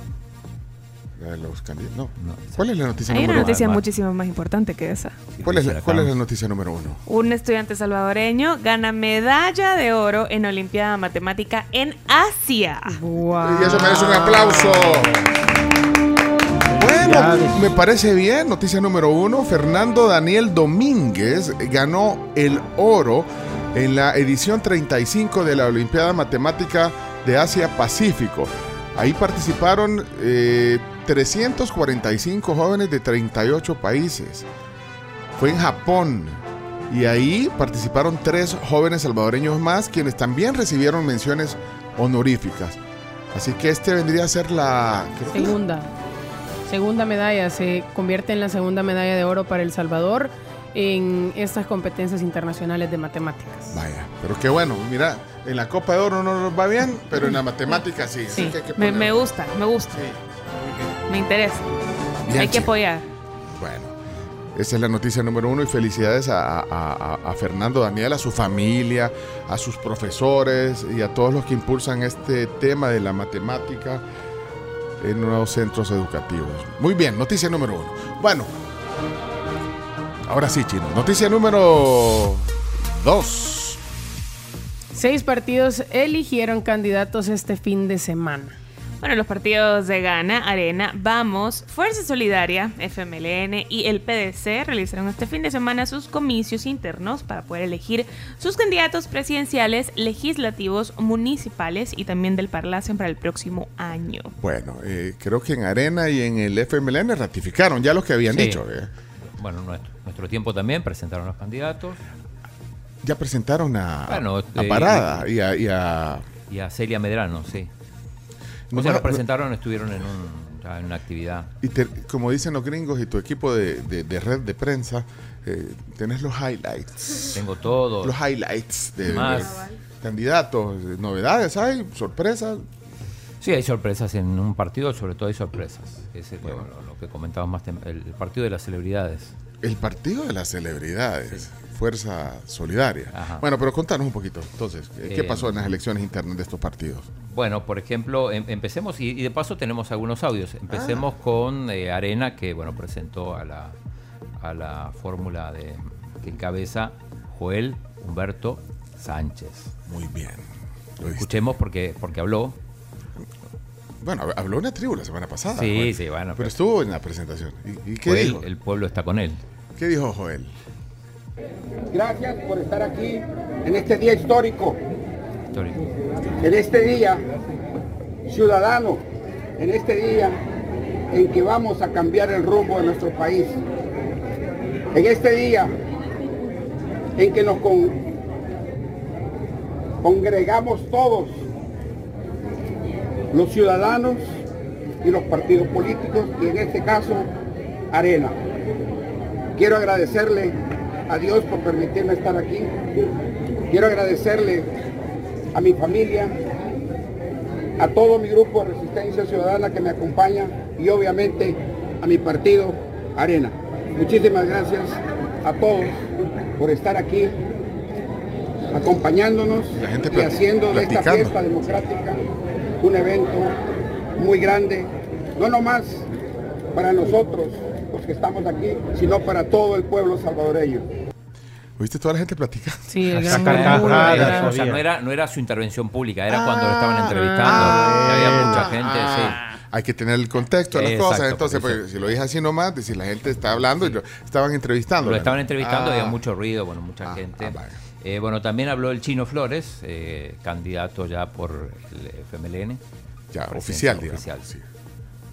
La de los candidatos. No. ¿Cuál es la noticia Hay una noticia uno? muchísimo más importante que esa. ¿Cuál es la, cuál es la noticia número uno? Un estudiante salvadoreño gana medalla de oro en Olimpiada Matemática en Asia. Y eso merece un aplauso. Bueno, me parece bien. Noticia número uno. Fernando Daniel Domínguez ganó el oro en la edición 35 de la Olimpiada Matemática de Asia Pacífico. Ahí participaron eh, 345 jóvenes de 38 países. Fue en Japón. Y ahí participaron tres jóvenes salvadoreños más, quienes también recibieron menciones honoríficas. Así que este vendría a ser la... Segunda. Segunda medalla. Se convierte en la segunda medalla de oro para El Salvador en estas competencias internacionales de matemáticas. Vaya, pero qué bueno. Mira, en la Copa de Oro no nos va bien, pero en la matemática sí. Sí, que hay que me, me gusta, me gusta. Me interesa. Bien, Hay que apoyar. Bueno, Esa es la noticia número uno y felicidades a, a- a- a Fernando Daniel, a su familia, a sus profesores y a todos los que impulsan este tema de la matemática en nuevos centros educativos. Muy bien, noticia número uno. Bueno, ahora sí, chino. Noticia número dos. Seis partidos eligieron candidatos este fin de semana. Bueno, los partidos de Gana, Arena, Vamos, Fuerza Solidaria, FMLN y el PDC realizaron este fin de semana sus comicios internos para poder elegir sus candidatos presidenciales, legislativos, municipales y también del Parlacen para el próximo año. Bueno, eh, creo que en Arena y en el FMLN ratificaron ya lo que habían Sí. dicho. eh. Bueno, nuestro, nuestro tiempo también presentaron los candidatos. Ya presentaron a, Bueno, a eh, Parada y a, y a- Y a Celia Medrano, sí. No O sea, lo presentaron, estuvieron en, un, en una actividad. y te- como dicen los gringos y tu equipo de, de- de red de prensa, eh, tenés los highlights. Tengo todo. Los highlights de, Más. de candidatos, de novedades, hay sorpresas. Sí, hay sorpresas en un partido, sobre todo hay sorpresas. Ese, bueno, lo que comentabas más, el, partido de las celebridades. El partido de las celebridades, Fuerza Solidaria. Ajá. Bueno, pero contanos un poquito, entonces, ¿qué Eh, pasó en las elecciones internas de estos partidos? Bueno, por ejemplo, em- empecemos y, y de paso tenemos algunos audios. Empecemos Ah. con eh, Arena, que bueno, presentó a la, a la fórmula de que encabeza Joel Humberto Sánchez. Muy bien. Escuchemos porque, porque habló. Bueno, habló una tribu la semana pasada. Sí, Joel. sí, bueno, Pero pero- estuvo en la presentación. ¿Y, y qué Joel, dijo? el pueblo está con él. ¿Qué dijo Joel? Gracias por estar aquí en este día histórico, Histórico. en este día ciudadano, en este día en que vamos a cambiar el rumbo de nuestro país, en este día en que nos con- congregamos todos, los ciudadanos y los partidos políticos, y en este caso, Arena. Quiero agradecerle a Dios por permitirme estar aquí. Quiero agradecerle a mi familia, a todo mi grupo de Resistencia Ciudadana que me acompaña y obviamente a mi partido Arena. Muchísimas gracias a todos por estar aquí acompañándonos y haciendo de esta fiesta democrática un evento muy grande, no nomás para nosotros los que estamos aquí, sino para todo el pueblo salvadoreño. ¿Oíste toda la gente platicando? Sí, O sea, o sea, no era, no era su intervención pública, era cuando lo estaban entrevistando. Ah. había mucha gente, Ah. Hay que tener el contexto de las Exacto, cosas. Entonces, pues, si lo dije así nomás, decir la gente está hablando y lo estaban entrevistando. Lo estaban entrevistando, Ah. había mucho ruido, bueno, mucha gente. Eh, bueno, también habló el Chino Flores, eh, candidato ya por el FMLN. Ya, oficial, digamos. oficial.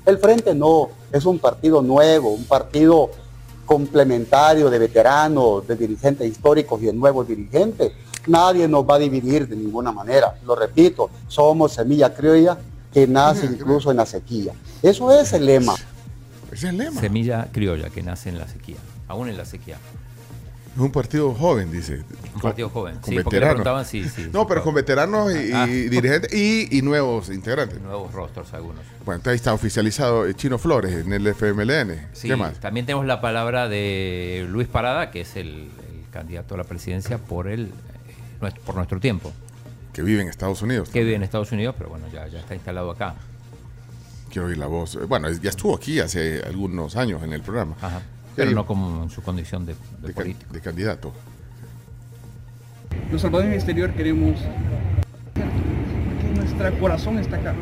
El Frente no, es un partido nuevo, un partido complementario de veteranos, de dirigentes históricos y de nuevos dirigentes. Nadie nos va a dividir de ninguna manera. Lo repito, somos semilla criolla que nace incluso en la sequía. Eso es el lema. Ese es el lema. Semilla criolla que nace en la sequía, aún en la sequía. Es un partido joven, dice. Un partido joven, Con sí, porque le veteranos. preguntaban si- si- no, pero con veteranos y, y Ah. dirigentes y, y nuevos integrantes. Nuevos rostros algunos. Bueno, entonces ahí está oficializado eh, Chino Flores en el FMLN. Sí, ¿Qué más? También tenemos la palabra de Luis Parada, que es el, el candidato a la presidencia por el eh, nuestro- por nuestro tiempo. Que vive en Estados Unidos. Que vive en Estados Unidos, pero bueno, ya, ya está instalado acá. Quiero oír la voz. Bueno, ya estuvo aquí hace algunos años en el programa. Ajá. ¿Qué Pero no como en su condición de, de de, can- político. de candidato. Los salvadoreños del exterior queremos que nuestro corazón está acá.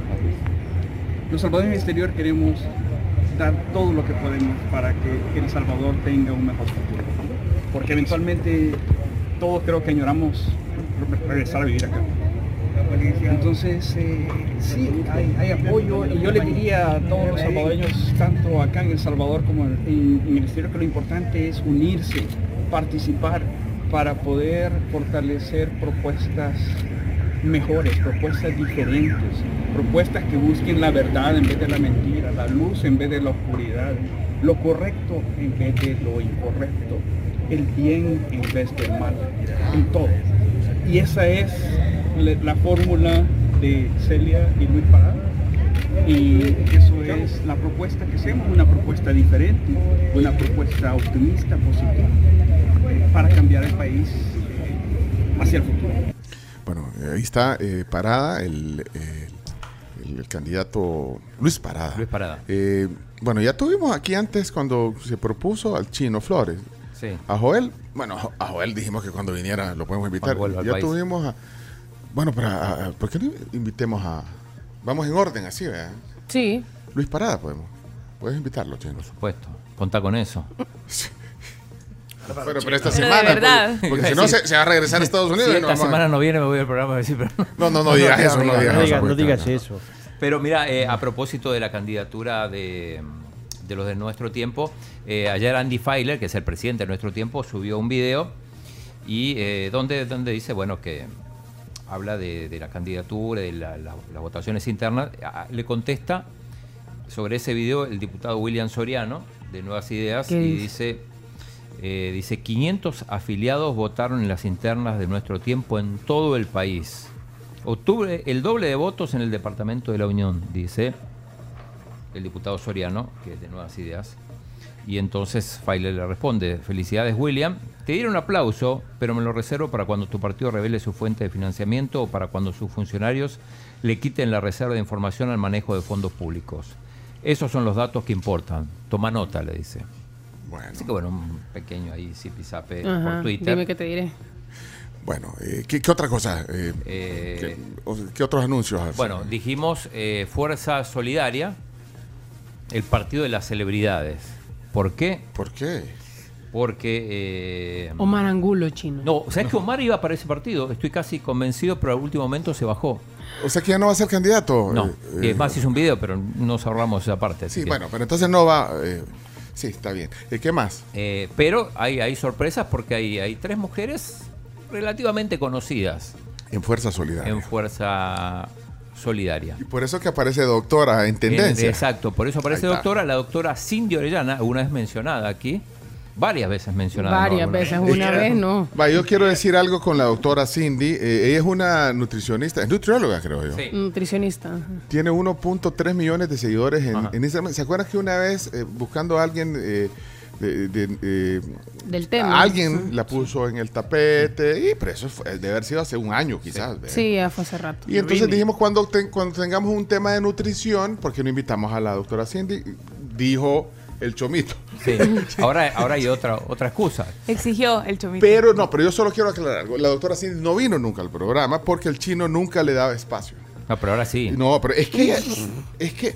Los salvadoreños del exterior queremos dar todo lo que podemos para que El Salvador tenga un mejor futuro. Porque eventualmente todos creo que añoramos re- regresar a vivir acá. Entonces, eh, sí, hay, apoyo y yo le diría a todos los salvadoreños, tanto acá en El Salvador como en, el exterior, que lo importante es unirse, participar para poder fortalecer propuestas mejores, propuestas diferentes, propuestas que busquen la verdad en vez de la mentira, la luz en vez de la oscuridad, lo correcto en vez de lo incorrecto, el bien en vez del mal, en todo. Y esa es la, la fórmula de Celia y Luis Parada. Y eso es la propuesta que hacemos, una propuesta diferente, una propuesta optimista, positiva, para cambiar el país hacia el futuro. Bueno, eh, ahí está eh, Parada, el, eh, el- el candidato Luis Parada. Luis Parada. Eh, bueno, ya tuvimos aquí antes cuando se propuso al Chino Flores. Sí. A Joel, bueno, a Jo- a Joel dijimos que cuando viniera lo podemos invitar. Ya país. tuvimos a... Bueno, pero a- a- ¿por qué no invitemos a... Vamos en orden así, ¿verdad? Sí. Luis Parada podemos. Puedes invitarlo, Chino. Por supuesto. Contá con eso. Pero, pero esta Pero de semana, verdad. porque, porque si no se, se va a regresar a Estados Unidos. Si y no esta semana no viene, me voy al programa a decir, pero No, no, no digas eso, no digas eso. no digas eso. Pero mira, eh, a propósito de la candidatura de, de los de nuestro tiempo, eh, ayer Andy Feiler, que es el presidente de nuestro tiempo, subió un video y eh, donde, donde dice, bueno, que habla de, de la candidatura, de la- la- las votaciones internas. Le contesta sobre ese video el diputado William Soriano, de Nuevas Ideas, ¿Qué y dice? dice, eh, dice, 500 afiliados votaron en las internas de nuestro tiempo en todo el país. Obtuve el doble de votos en el departamento de la Unión, dice el diputado Soriano, que es de Nuevas Ideas. Y entonces Feiler le responde, felicidades William, te dieron un aplauso, pero me lo reservo para cuando tu partido revele su fuente de financiamiento o para cuando sus funcionarios le quiten la reserva de información al manejo de fondos públicos. Esos son los datos que importan. Toma nota, le dice. Bueno. Así que bueno, un pequeño ahí zipizape Ajá, por Twitter. Dime qué te diré. Bueno, eh, ¿qué, qué otra cosa? Eh, Eh, ¿qué, qué otros anuncios? Bueno, dijimos eh, Fuerza Solidaria, el partido de las celebridades. ¿Por qué? ¿Por qué? Porque... eh, Omar Angulo, chino. no, ¿sabes que Omar iba para ese partido? Estoy casi convencido, pero al último momento se bajó. O sea que ya no va a ser candidato. No, eh, y eh, es más hizo un video, pero nos ahorramos esa parte. Sí, que- bueno, pero entonces no va. eh, sí, está bien. ¿Qué más? Eh, pero hay, hay sorpresas porque hay, hay tres mujeres relativamente conocidas En Fuerza Solidaria. en Fuerza Solidaria. Y por eso que aparece doctora en tendencia. Exacto, por eso aparece doctora, la doctora Cindy Orellana, una vez mencionada aquí, varias veces mencionada. Varias veces, vez. una vez no. Va, yo quiero decir algo con la doctora Cindy. Eh, ella es una nutricionista, es nutrióloga, creo yo. Sí. Nutricionista. Tiene 1.3 millones de seguidores en, en Instagram. ¿Se acuerdan que una vez eh, buscando a alguien eh, de, de- Del tema. alguien la puso en el tapete? Y pero eso fue- debe haber sido hace un año quizás. Sí, ya fue hace rato. Y entonces dijimos cuando, ten- cuando tengamos un tema de nutrición, ¿por qué no invitamos a la doctora Cindy? Dijo el chomito. Sí. Ahora, ahora hay otra, otra excusa. Exigió el chomito. Pero no, pero yo solo quiero aclarar algo. La doctora Cindy no vino nunca al programa porque el chino nunca le daba espacio. No, pero ahora sí. No, pero es que es que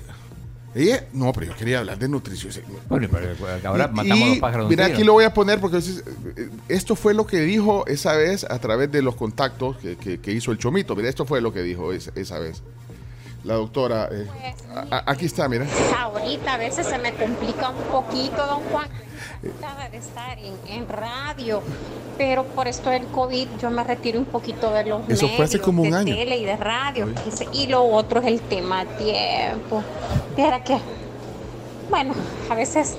ella, no, pero yo quería hablar de nutrición. Bueno, pero ahora Y- matamos y a los pájaros Mira, aquí lo voy a poner porque eh, esto fue lo que dijo esa vez a través de los contactos que, que- que hizo el Chomito. Mira, esto fue lo que dijo es- esa vez. La doctora, eh, a- a- aquí está, mira. Ahorita a veces se me complica un poquito, don Juan. Trataba de estar en, en radio, pero por esto del COVID yo me retiro un poquito de los Eso fue hace medios, como un de año. tele y de radio. Y lo otro es el tema tiempo. Viera que, bueno, a veces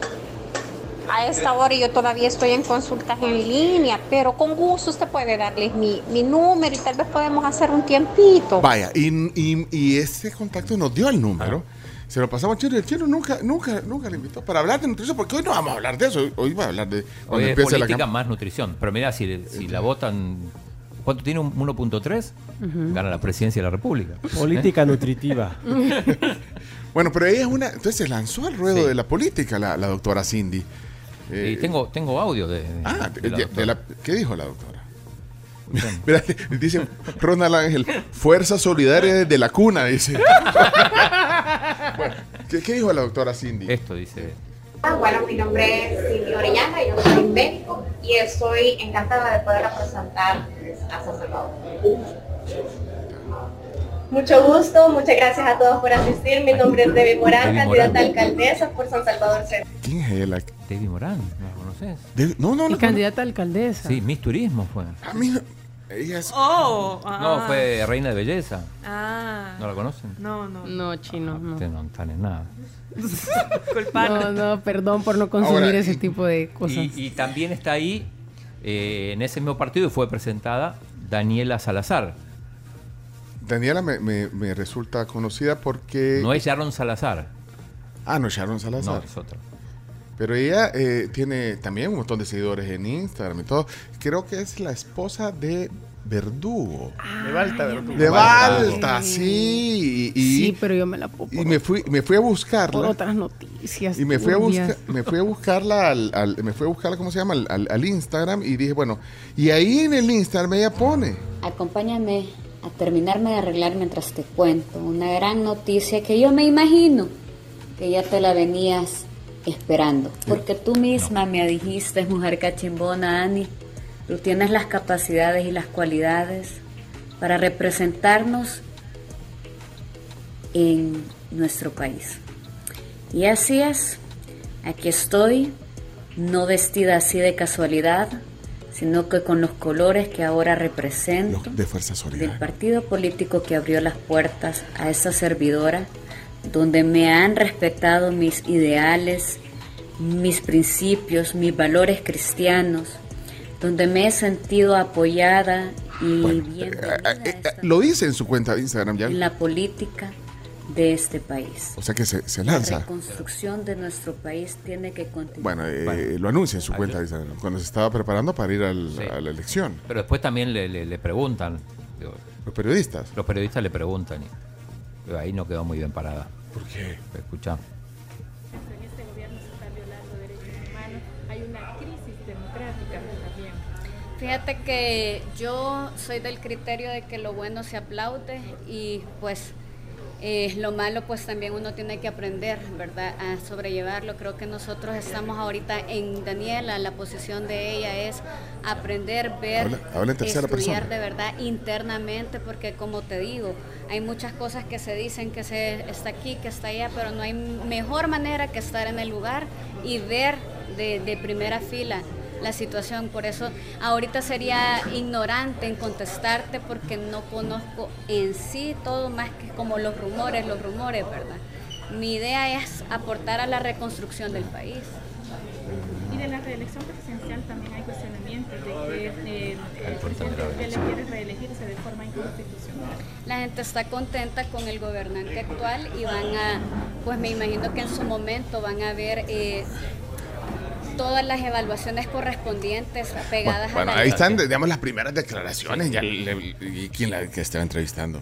a esta hora yo todavía estoy en consultas en línea, pero con gusto usted puede darles mi, mi número y tal vez podemos hacer un tiempito. Vaya, y, y- y ese contacto nos dio el número. Se lo pasamos y el chino nunca, nunca, nunca le invitó para hablar de nutrición, porque hoy no vamos a hablar de eso. Hoy, va a hablar de cuando Hoy es empiece la política cam- más nutrición. Pero mira, si, si la votan. ¿Cuánto tiene un 1.3? Ujú. Gana la presidencia de la República. Política ¿Eh? nutritiva. Bueno, pero ella es una. Entonces se lanzó al ruedo Sí. de la política, la, la doctora Cindy. Eh, Y tengo, tengo audio de. de- Ah, de de- la de doctora. la- ¿qué dijo la doctora? Mira, dice Ronald Ángel, fuerza solidaria desde la cuna, dice. Bueno, ¿qué, qué dijo la doctora Cindy? Esto dice. Ah, Bueno, mi nombre es Cindy Orellana, yo soy médico y estoy encantada de poder representar a San Salvador. Mucho gusto, muchas gracias a todos por asistir. Mi nombre es Debbie Morán, candidata alcaldesa por San Salvador Centro. ¿Quién es ella? Debbie Morán, ¿no la conoces? De- no, no, Y no. candidata a alcaldesa. Sí, Miss Turismo fue. A mí no- ella es- Oh, No, ah. fue Reina de Belleza. Ah. ¿No la conocen? No, no. No, chino, no. Ustedes no están en nada. No, no, perdón por no consumir Ahora, ese tipo de cosas. Y, y también está ahí, eh, en ese mismo partido, y fue presentada Daniela Salazar. Daniela me, me- me resulta conocida porque... No es Sharon Salazar. Ah, no es Sharon Salazar. No, es otra. Pero ella eh, tiene también un montón de seguidores en Instagram y todo. Creo que es la esposa de Verdugo. De Balta, Verdugo. De Balta. Sí. Y, y- Sí, pero yo me la puedo y me fui, me fui a por buscarla. otras noticias. Y me fui a buscar, me fui a buscarla al, al- me fui a buscarla, ¿cómo se llama? Al, al- al Instagram y dije, bueno, y ahí en el Instagram ella pone. Acompáñame a terminarme de arreglar mientras te cuento una gran noticia que yo me imagino que ya te la venías esperando. Porque tú misma me dijiste, mujer cachimbona, Ani, tú tienes las capacidades y las cualidades para representarnos en nuestro país. Y así es, aquí estoy, no vestida así de casualidad, sino que con los colores que ahora represento De Fuerza del partido político que abrió las puertas a esa servidora, donde me han respetado mis ideales, mis principios, mis valores cristianos, donde me he sentido apoyada y bien Eh, Lo dice en su cuenta de Instagram ya. en la política de este país. O sea que se, se La lanza. reconstrucción de nuestro país tiene que continuar. Bueno, eh, lo anuncia en su cuenta de Instagram. Cuando se estaba preparando para ir al- Sí. a la elección. Pero después también le, le- le preguntan. digo, Los periodistas. Los periodistas le preguntan. Y, pero ahí no quedó muy bien parada. ¿Por qué? Escucha. en este gobierno se están violando derechos humanos, hay una crisis democrática también. Fíjate que yo soy del criterio de que lo bueno se aplaude y pues eh, lo malo pues también uno tiene que aprender, ¿verdad? A sobrellevarlo. Creo que nosotros estamos ahorita en Daniela, la posición de ella es aprender, ver, Habla- habla en tercera estudiar persona. de verdad internamente, porque como te digo, hay muchas cosas que se dicen que se está aquí, que está allá, pero no hay mejor manera que estar en el lugar y ver de, de primera fila la situación. Por eso ahorita sería ignorante en contestarte porque no conozco en sí todo más que como los rumores, los rumores, ¿verdad? Mi idea es aportar a la reconstrucción del país. Y de la reelección presidencial también hay cuestionamientos de que eh, el presidente Bukele quiere reelegirse de forma inconstitucional. La gente está contenta con el gobernante actual y van a, pues me imagino que en su momento van a ver eh, todas las evaluaciones correspondientes pegadas Bueno, a la ahí están, digamos, las primeras declaraciones. Ya le- ¿Y quién la que estaba entrevistando?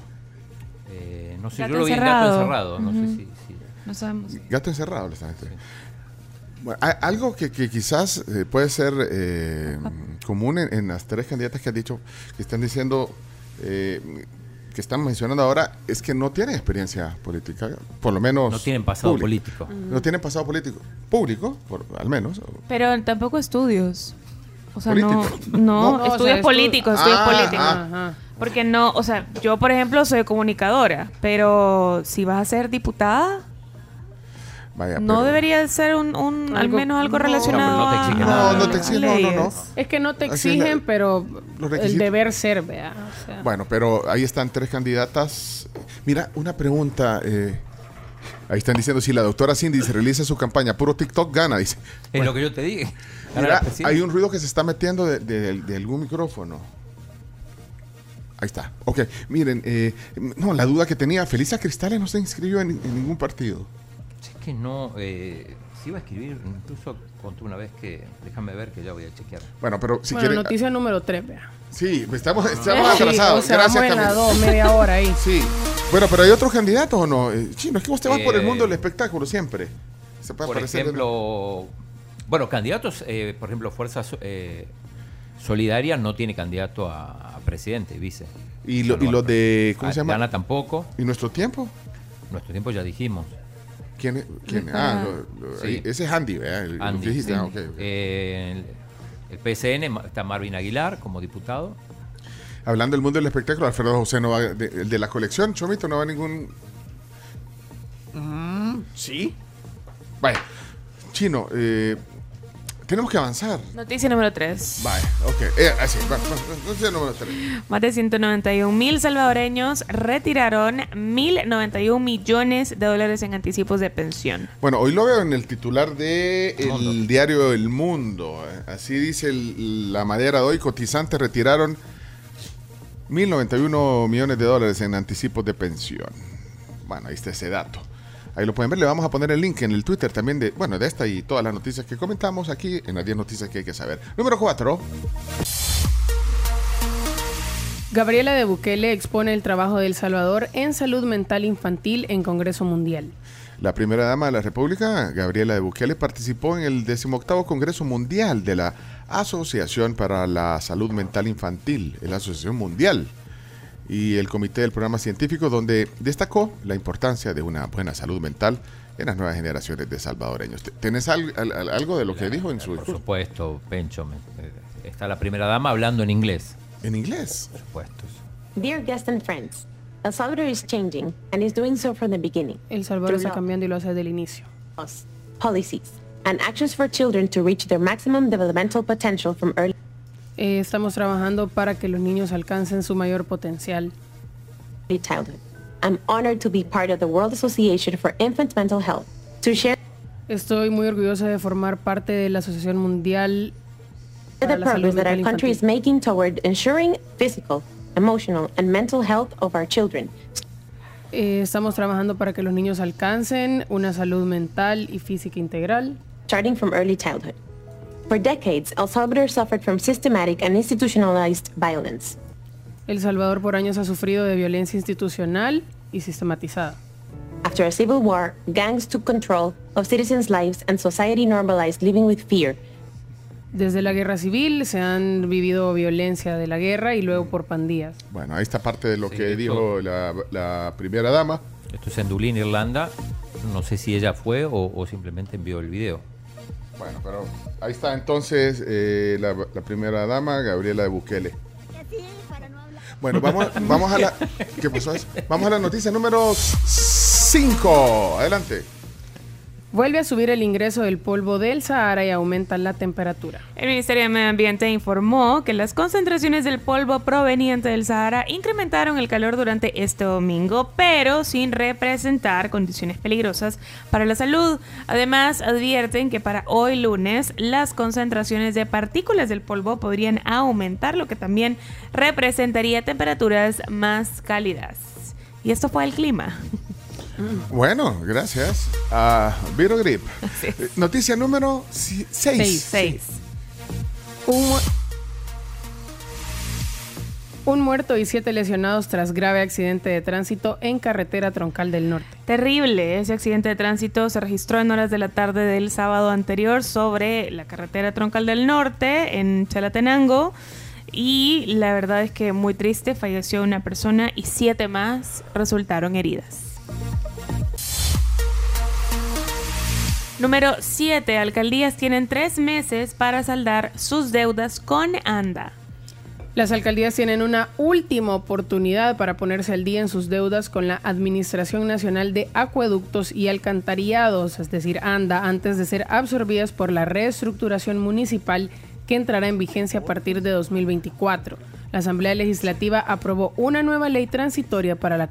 Eh, no sé, Gato yo lo vi en encerrado. gato encerrado. No sé si. si- No sabemos. Gato encerrado le están entrevistando. Bueno, algo que, que quizás eh, puede ser eh, común en, en las tres candidatas que han dicho, que están diciendo, eh, que están mencionando ahora, es que no tienen experiencia política, por lo menos. No tienen pasado público. político. No tienen pasado político. Público, por, al menos. Pero tampoco estudios. O sea, no, no, No, o sea, estudios estu- políticos, estudios Ah, políticos. ah. Porque no, o sea, yo por ejemplo soy comunicadora, pero si vas a ser diputada, Vaya, no pero- debería ser un, un- al menos algo no, relacionado no te exigen. No, no te exigen, no, no, no. leyes. Es que no te exigen, la- pero el deber ser, vea. o sea. Bueno, pero ahí están tres candidatas. Mira, una pregunta. eh, ahí están diciendo si la doctora Cindy se realiza su campaña, puro TikTok gana, dice. Es lo que yo te dije. Mira, hay un ruido que se está metiendo de, de- de algún micrófono. Ahí está. Ok, miren, eh, no, la duda que tenía, Felisa Cristales no se inscribió en, en ningún partido. Es que no. Eh, se iba a escribir, incluso conté una vez que. Déjame ver que ya voy a chequear. Bueno, pero si bueno, noticia número 3, vea. Sí, estamos, estamos Sí, atrasados. o sea, Gracias, vamos en la Camila. dos, media hora ahí. Sí. Bueno, pero hay otros candidatos o no? Eh, Chino, es que vos te vas por el Eh, mundo del espectáculo siempre. Se puede Por ejemplo, bueno, candidatos, eh, por ejemplo, Fuerza eh, Solidaria no tiene candidato a, a presidente, vice. Y, lo, y no los de. ¿Cómo Ah, se llama? Gana tampoco. ¿Y nuestro tiempo? Nuestro tiempo ya dijimos. ¿Quién es? quién es? Ah, lo- lo- Sí. ahí- ese es Andy, ¿verdad? El- el Andy. Sí. Ah. Eh, el, el PSN ma- está Marvin Aguilar como diputado. Hablando del mundo del espectáculo, Alfredo José no va. de- el de la colección, Chomito, no va a ningún. Mm, sí. Vaya. Chino, eh, tenemos que avanzar. Noticia número 3. Vaya, ok. Eh, así, va, va, noticia número tres. Más de 191 mil salvadoreños retiraron 1.091 millones de dólares en anticipos de pensión. Bueno, hoy lo veo en el titular de el diario El Mundo. Así dice el- la madera de hoy. Cotizantes retiraron 1.091 millones de dólares en anticipos de pensión. Bueno, ahí está ese dato. Ahí lo pueden ver, le vamos a poner el link en el Twitter también de, bueno, de esta y todas las noticias que comentamos aquí en las 10 noticias que hay que saber. Número 4. Gabriela de Bukele expone el trabajo de El Salvador en salud mental infantil en Congreso Mundial. La primera dama de la República, Gabriela de Bukele, participó en el 18 Congreso Mundial de la Asociación para la Salud Mental Infantil, la Asociación Mundial, y el Comité del Programa Científico, donde destacó la importancia de una buena salud mental en las nuevas generaciones de salvadoreños. ¿Tienes al- al- algo de lo que dijo en su Por supuesto, Pencho. me- eh, Está la primera dama hablando en inglés. ¿En inglés? Por supuesto. Dear guests and friends, El Salvador is changing and is doing so from the beginning. El Salvador está cambiando y lo hace desde el inicio. policies, and actions for children to reach their maximum developmental potential from early Eh, estamos trabajando para que los niños alcancen su mayor potencial. childhood. I'm honored to be part of the World Association for Infant Mental Health to share Estoy muy orgullosa de formar parte de la Asociación Mundial para the la Salud progress that our country is making toward ensuring physical, emotional, and mental health of our children. Eh, estamos trabajando para que los niños alcancen una salud mental y física integral. starting from early childhood. For decades, El Salvador suffered from systematic and institutionalized violence. El Salvador por años ha sufrido de violencia institucional y sistematizada. After a civil war, gangs took control of citizens' lives and society normalized living with fear. Desde la guerra civil se han vivido violencia de la guerra y luego por pandillas. Bueno, ahí está parte de lo que esto- dijo la, la primera dama. Esto es en Dublín, Irlanda. No sé si ella fue o, o simplemente envió el video. Bueno, pero ahí está entonces eh, la, la primera dama, Gabriela de Bukele. Bueno, vamos, vamos a la. ¿Qué pasó? Vamos a la noticia número 5. Adelante. Vuelve a subir el ingreso del polvo del Sahara y aumenta la temperatura. El Ministerio de Medio Ambiente informó que las concentraciones del polvo proveniente del Sahara incrementaron el calor durante este domingo, pero sin representar condiciones peligrosas para la salud. Además, advierten que para hoy lunes las concentraciones de partículas del polvo podrían aumentar, lo que también representaría temperaturas más cálidas. Y esto fue el clima. Bueno, gracias a Viro Grip. Eh, Noticia número 6. Seis. Seis. Un, mu- un muerto y siete lesionados tras grave accidente de tránsito en carretera troncal del norte. Terrible, ese accidente de tránsito se registró en horas de la tarde del sábado anterior sobre la carretera troncal del norte en Chalatenango y la verdad es que muy triste, falleció una persona y siete más resultaron heridas. Número 7. Alcaldías tienen tres meses para saldar sus deudas con ANDA. Las alcaldías tienen una última oportunidad para ponerse al día en sus deudas con la Administración Nacional de Acueductos y Alcantarillados, es decir, ANDA, antes de ser absorbidas por la reestructuración municipal que entrará en vigencia a partir de 2024. La Asamblea Legislativa aprobó una nueva ley transitoria para la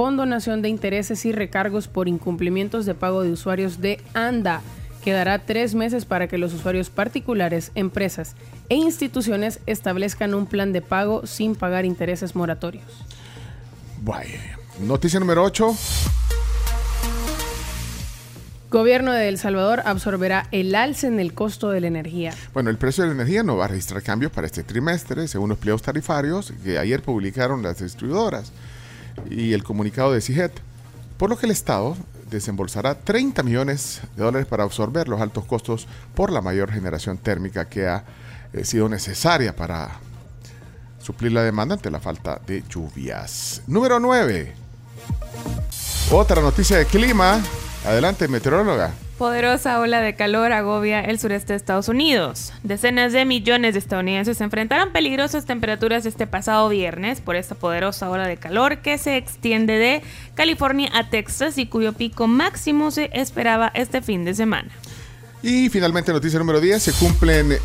condonación de intereses y recargos por incumplimientos de pago de usuarios de ANDA, que dará tres meses para que los usuarios particulares, empresas e instituciones establezcan un plan de pago sin pagar intereses moratorios. Vaya. Noticia número 8. Gobierno de El Salvador absorberá el alza en el costo de la energía. Bueno, el precio de la energía no va a registrar cambios para este trimestre, según los pliegos tarifarios que ayer publicaron las distribuidoras y el comunicado de CIGET, por lo que el Estado desembolsará 30 millones de dólares para absorber los altos costos por la mayor generación térmica que ha eh, sido necesaria para suplir la demanda ante la falta de lluvias. Número 9. Otra noticia de clima. Adelante, meteoróloga. Poderosa ola de calor agobia el sureste de Estados Unidos. Decenas de millones de estadounidenses se enfrentaron peligrosas temperaturas este pasado viernes por esta poderosa ola de calor que se extiende de California a Texas y cuyo pico máximo se esperaba este fin de semana. Y finalmente, noticia número 10, se cumplen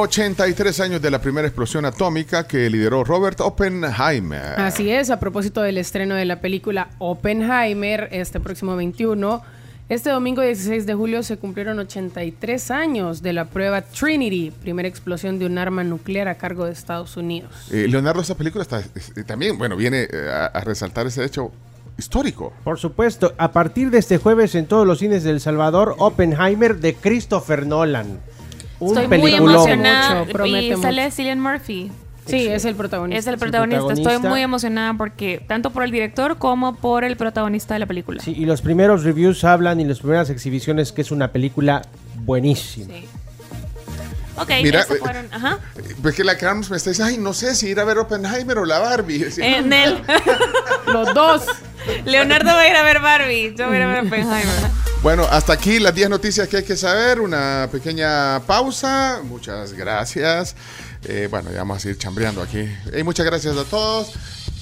83 años de la primera explosión atómica que lideró Robert Oppenheimer. Así es, a propósito del estreno de la película Oppenheimer este próximo 21, Este domingo 16 de julio se cumplieron 83 años de la prueba Trinity, primera explosión de un arma nuclear a cargo de Estados Unidos. Eh, Leonardo, esa película está, eh, también, bueno, viene eh, a, a resaltar ese hecho histórico. Por supuesto, a partir de este jueves en todos los cines de El Salvador, Oppenheimer de Christopher Nolan. Un Estoy muy peliculón. emocionada. Mucho, promete y sale. Cillian Murphy. Sí, es el protagonista. Es el el protagonista. Estoy protagonista. muy emocionada porque tanto por el director como por el protagonista de la película. Sí, y los primeros reviews hablan y las primeras exhibiciones que es una película buenísima. Ok, Mira, eso eh, fueron. Ajá. Ves que la Carms me está diciendo, ay, no sé si ir a ver Oppenheimer o la Barbie. Decía, En él. Los dos. Leonardo va a ir a ver Barbie. Yo voy a ir a ver Oppenheimer. Bueno, hasta aquí las 10 noticias que hay que saber. Una pequeña pausa. Muchas gracias. Eh, bueno, ya vamos a seguir chambreando aquí. Eh, muchas gracias a todos.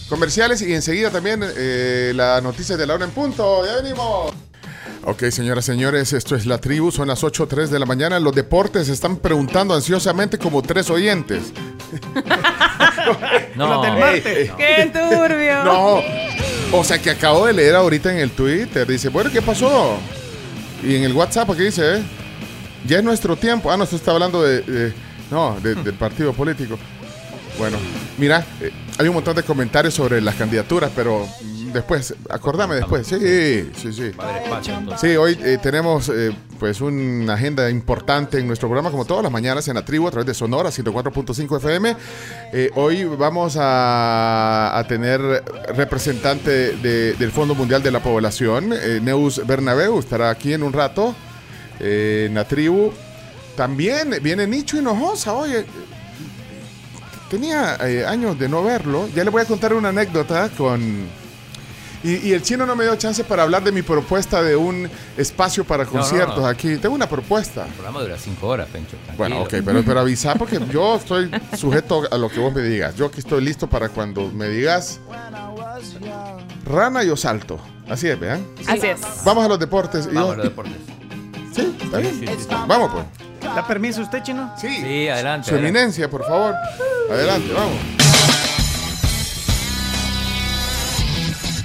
Comerciales y enseguida también eh, la noticia de la hora en punto. Ya venimos. Ok, señoras, señores, esto es La Tribu, son las 8.03 de la mañana. Los deportes están preguntando ansiosamente como tres oyentes. No. Los del martes. Ey, ¡Qué turbio! No, o sea que acabo de leer ahorita en el Twitter. Dice, bueno, ¿qué pasó? Y en el WhatsApp, ¿qué dice? eh? Ya es nuestro tiempo. Ah, no, se está hablando de. de- no, de- del partido político. Bueno, mira, eh, hay un montón de comentarios sobre las candidaturas, pero después, acordame después. Sí, sí, sí. Sí, hoy eh, tenemos eh, pues una agenda importante en nuestro programa, como todas las mañanas en la tribu a través de Sonora 104.5 FM. Eh, hoy vamos a, a tener representante de- del Fondo Mundial de la Población, eh, Neus Bernabeu, estará aquí en un rato eh, en la tribu. También viene Nicho Hinojosa, oye. Tenía eh, años de no verlo. Ya le voy a contar una anécdota con... Y, y el chino no me dio chance para hablar de mi propuesta de un espacio para no, conciertos no. aquí. Tengo una propuesta. El programa dura cinco horas, Pencho. tranquilo. Bueno, ok, pero, pero avisa porque yo estoy sujeto a lo que vos me digas. Yo aquí estoy listo para cuando me digas rana yo salto. Así es, vean. Así es. Vamos a los deportes. Vamos yo- a los deportes. Sí, está bien. Sí, sí, sí. Vamos pues. ¿Da permiso usted, chino? Sí. Sí, adelante. Su adelante. eminencia, por favor. Adelante, vamos.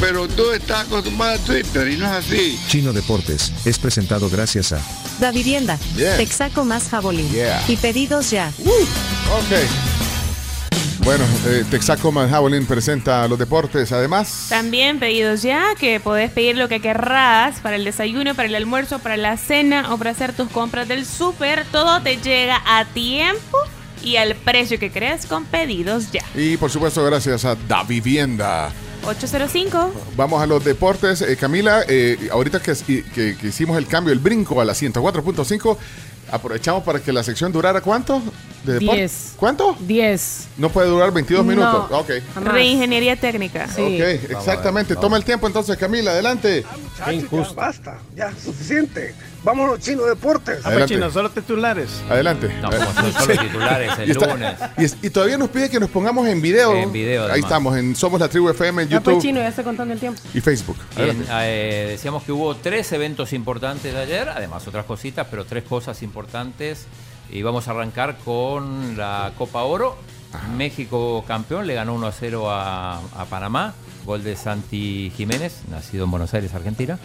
Pero tú estás acostumbrado a Twitter y no es así. Chino Deportes es presentado gracias a Da Vivienda. Texaco más Jabolín. Yeah. Y pedidos ya. Ok. Bueno, eh, Texaco Manjabolín presenta los deportes. Además, También pedidos ya, que podés pedir lo que querrás para el desayuno, para el almuerzo, para la cena o para hacer tus compras del súper. Todo te llega a tiempo y al precio que crees con pedidos ya. y por supuesto, gracias a Da Vivienda. 805. Vamos a los deportes. Eh, Camila, eh, ahorita que, que- que hicimos el cambio, el brinco a la 104.5, aprovechamos para que la sección durara cuánto? ¿De deporte? 10. ¿Cuánto? 10. No puede durar 22 No. minutos. Ok. Jamás. Reingeniería técnica. Ok, exactamente. Toma el tiempo entonces, Camila, adelante. Ya basta, ya, suficiente. Vámonos, Chino Deportes. Adelante. chino, solo titulares. Adelante. No, como son solo titulares el y, está- lunes. y es- y todavía nos pide que nos pongamos en video. En video, Ahí además. estamos, en Somos la Tribu FM, en Ya pues YouTube Chino, ya está contando el tiempo. y Facebook. Adelante. eh, decíamos que hubo tres eventos importantes de ayer, además otras cositas, pero tres cosas importantes. Y vamos a arrancar con la Copa Oro. México campeón, le ganó 1 a 0 a, a Panamá. Gol de Santi Jiménez, nacido en Buenos Aires, Argentina.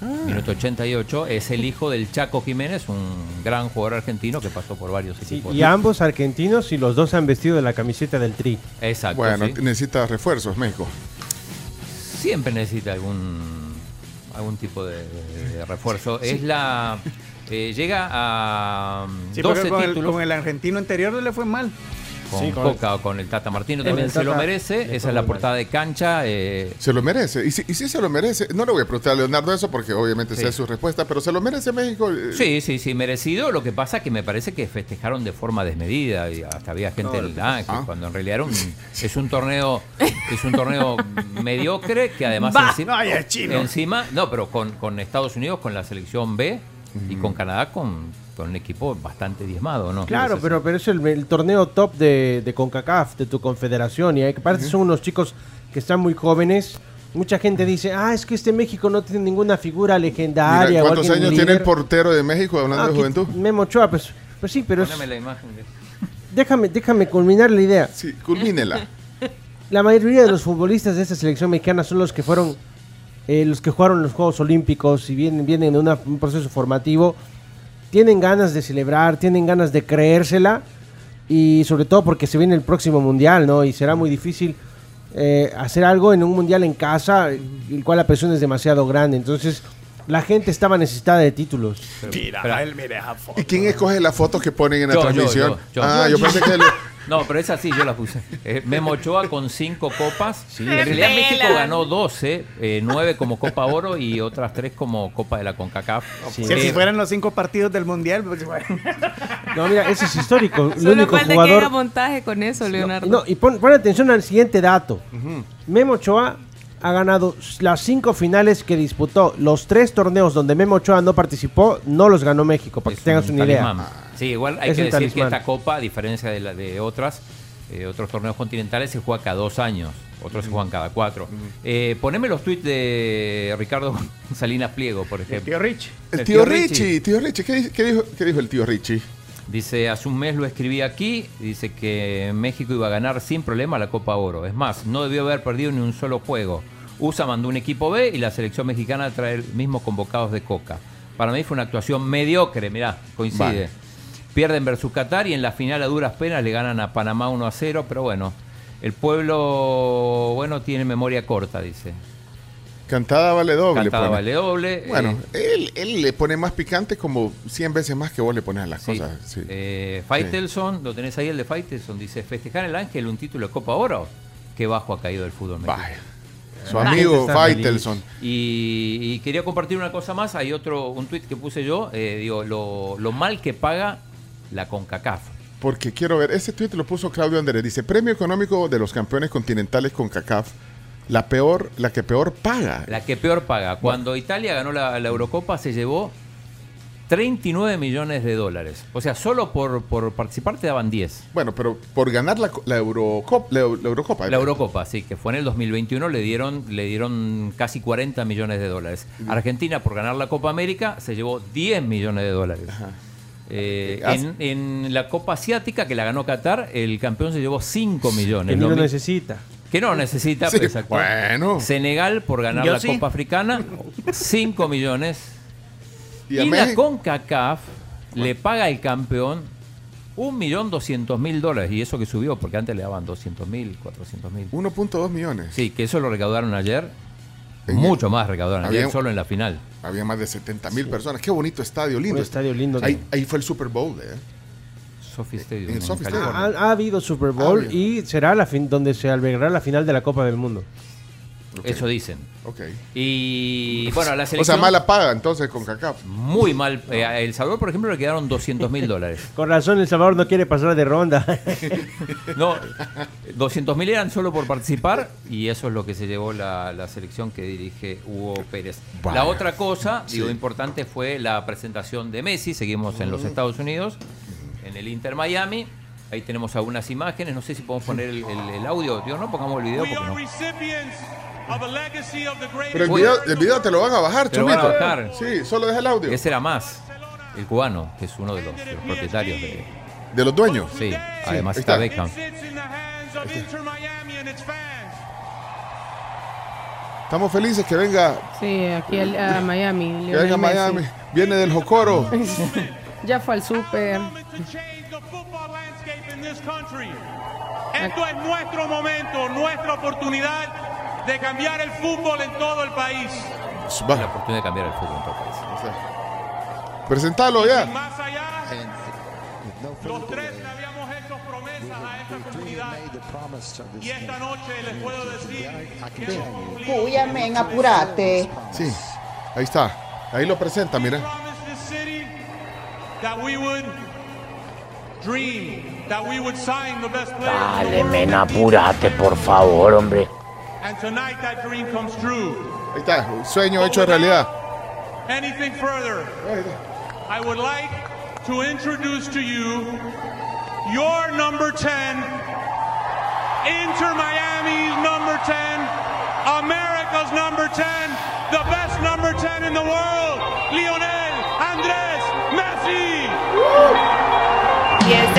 Minuto 88. Es el hijo del Chaco Jiménez, un gran jugador argentino que pasó por varios equipos. Y ambos argentinos y los dos han vestido de la camiseta del Tri. Exacto. Bueno, sí. necesita refuerzos, México. siempre necesita algún algún tipo de, de refuerzo. Sí. Es la eh, llega a Sí, 12 porque con el, con el argentino anterior no le fue mal. Con Sí, con Coca o con el Tata Martino también el se lo merece. Esa es la portada de cancha. eh, Se lo merece. Y sí, y sí se lo merece. No le voy a preguntar a Leonardo eso porque obviamente Sí. sea su respuesta, pero se lo merece México. eh, Sí, sí, sí, merecido. Lo que pasa que me parece que festejaron de forma desmedida y hasta había gente No, en ah, ah. cuando en realidad era un, es un torneo es un torneo mediocre que además Va, encima, no, encima no, pero con, con Estados Unidos con la selección B y con Canadá con con un equipo bastante diezmado, ¿no? Claro, pero, pero es el, el torneo top de, de CONCACAF, de tu confederación, y hay que parece que son unos chicos que están muy jóvenes. Mucha gente dice, ah, es que este México no tiene ninguna figura legendaria. Mira, ¿Cuántos años tiene el líder". portero de México hablando Ah, de juventud? Memo Ochoa, pues, pues sí, pero es- la imagen de... déjame, déjame culminar la idea. Sí, culmínela. La mayoría de los futbolistas de esta selección mexicana son los que fueron, eh, los que jugaron los Juegos Olímpicos y vienen, vienen de una- un proceso formativo. Tienen ganas de celebrar, tienen ganas de creérsela y sobre todo porque se viene el próximo mundial, ¿no? Y será muy difícil eh, hacer algo en un mundial en casa, el cual la presión es demasiado grande. Entonces, la gente estaba necesitada de títulos. Mira, él mira esa foto. ¿Y quién escoge las fotos que ponen en la Yo, yo, transmisión? yo, yo. ah, yo pensé que... lo- No, pero esa sí, yo la puse. Eh, Memo Ochoa con cinco copas. en realidad. México ganó 12, eh, 9 como Copa Oro y otras 3 como Copa de la CONCACAF. Si Eh, así fueran los cinco partidos del mundial, pues bueno. No, mira, ese es histórico. el Solo único falta que jugador. haga montaje con eso, Leonardo. No, y pon, pon atención al siguiente dato. Memo Ochoa ha ganado las cinco finales que disputó. Los tres torneos donde Memo Ochoa no participó, no los ganó México, para que tengas un una idea. Sí, igual hay Es que decir que esta copa, a diferencia de, la, de otras, eh, otros torneos continentales, se juega cada dos años. Otros se juegan cada cuatro. Eh, poneme los tweets de Ricardo Salinas Pliego, por ejemplo. tío Rich. El tío Richie, tío Richie, ¿qué, di- qué dijo, qué dijo el tío Richie? Dice, hace un mes lo escribí aquí, dice que México iba a ganar sin problema la Copa Oro. Es más, no debió haber perdido ni un solo juego. USA mandó un equipo B y la selección mexicana trae el mismo convocados de Coca. Para mí fue una actuación mediocre, mirá, coincide. Vale. Pierden versus Qatar y en la final a duras penas le ganan a Panamá 1 a 0, pero bueno, el pueblo, bueno, tiene memoria corta, dice. Cantada vale doble. Cantada pone. vale doble. Bueno, eh, él, él le pone más picante como 100 veces más que vos le pones a las Sí. cosas. Sí. Eh, Faitelson, lo tenés ahí el de Faitelson, dice, festejar el Ángel un título de Copa Oro. Qué bajo ha caído el fútbol mexicano. Su amigo Faitelson. Y, y quería compartir una cosa más. Hay otro, un tuit que puse yo. eh, digo, lo, lo mal que paga la CONCACAF. Porque quiero ver, ese tweet lo puso Claudio Andrés. Dice, premio económico de los campeones continentales con CACAF. La peor, la que peor paga. La que peor paga. Cuando Italia ganó la, la Eurocopa se llevó 39 millones de dólares. O sea, solo por, por participar te daban 10. Bueno, pero por ganar la, la, Eurocop- la, la Eurocopa. La Eurocopa, sí, que fue en el 2021, le dieron, le dieron casi 40 millones de dólares. Argentina, por ganar la Copa América, se llevó 10 millones de dólares. Eh, en, en la Copa Asiática, que la ganó Qatar, el campeón se llevó 5 millones. Que ni Lo necesita. que no necesita, Sí, exacto. bueno. Senegal, por ganar Yo la sí. Copa Africana, 5 millones. Y la CONCACAF le paga al campeón 1.200.000 dólares. Y eso que subió, porque antes le daban 200.000, 400.000. 1.2 millones. Sí, que eso lo recaudaron ayer. En- Mucho más recaudaron ayer, Había- solo en la final. Había más de 70 mil personas. Qué bonito estadio, lindo. Un estadio lindo. Ahí, ahí fue el Super Bowl, ¿eh? Sophie Stadium. En el en Sophie California. Stadium. Ha, ha habido Super Bowl Ah, y será la fin donde se albergará la final de la Copa del Mundo. Eso dicen. Ok. Y bueno, la O selección. sea, mala paga entonces con CACAF. Muy mal. Eh, a El Salvador, por ejemplo, le quedaron 200 mil dólares. Con razón, El Salvador no quiere pasar de ronda. No, 200 mil eran solo por participar y eso es lo que se llevó la, la selección que dirige Hugo Pérez. Vaya. La otra cosa, digo, importante fue la presentación de Messi. Seguimos en los Estados Unidos, en el Inter Miami. Ahí tenemos algunas imágenes. No sé si podemos poner el, el- el audio. Digo, no pongamos el video porque no. Pero el video, el video te lo van a bajar, Te lo van a bajar. Sí, solo deja el audio. Ese era más, el cubano, que es uno de los, de los propietarios de. ¿De los dueños? Sí, además está está. Beckham. Estamos felices que venga, Sí, aquí a Miami. que venga a Messi. Miami. Viene del Jocoro. ya fue al súper. Esto es nuestro momento, nuestra oportunidad de cambiar el fútbol en todo el país. La oportunidad de cambiar el fútbol en todo el país. Presentalo ya. Más allá, los tres le habíamos hecho promesas a esta comunidad. Y esta noche les puedo decir que hemos cumplido. Uy, amén, apurate. Sí, ahí está. Ahí lo presenta, mira. promised this city that we would dream, that we would sign the best players. Dale, men, apúrate, por favor, hombre. And tonight that dream comes true. Ahí está, un sueño hecho realidad. Anything further, I would like to introduce to you your number 10, Inter Miami's number 10, America's number 10, the best number 10 in the world, Lionel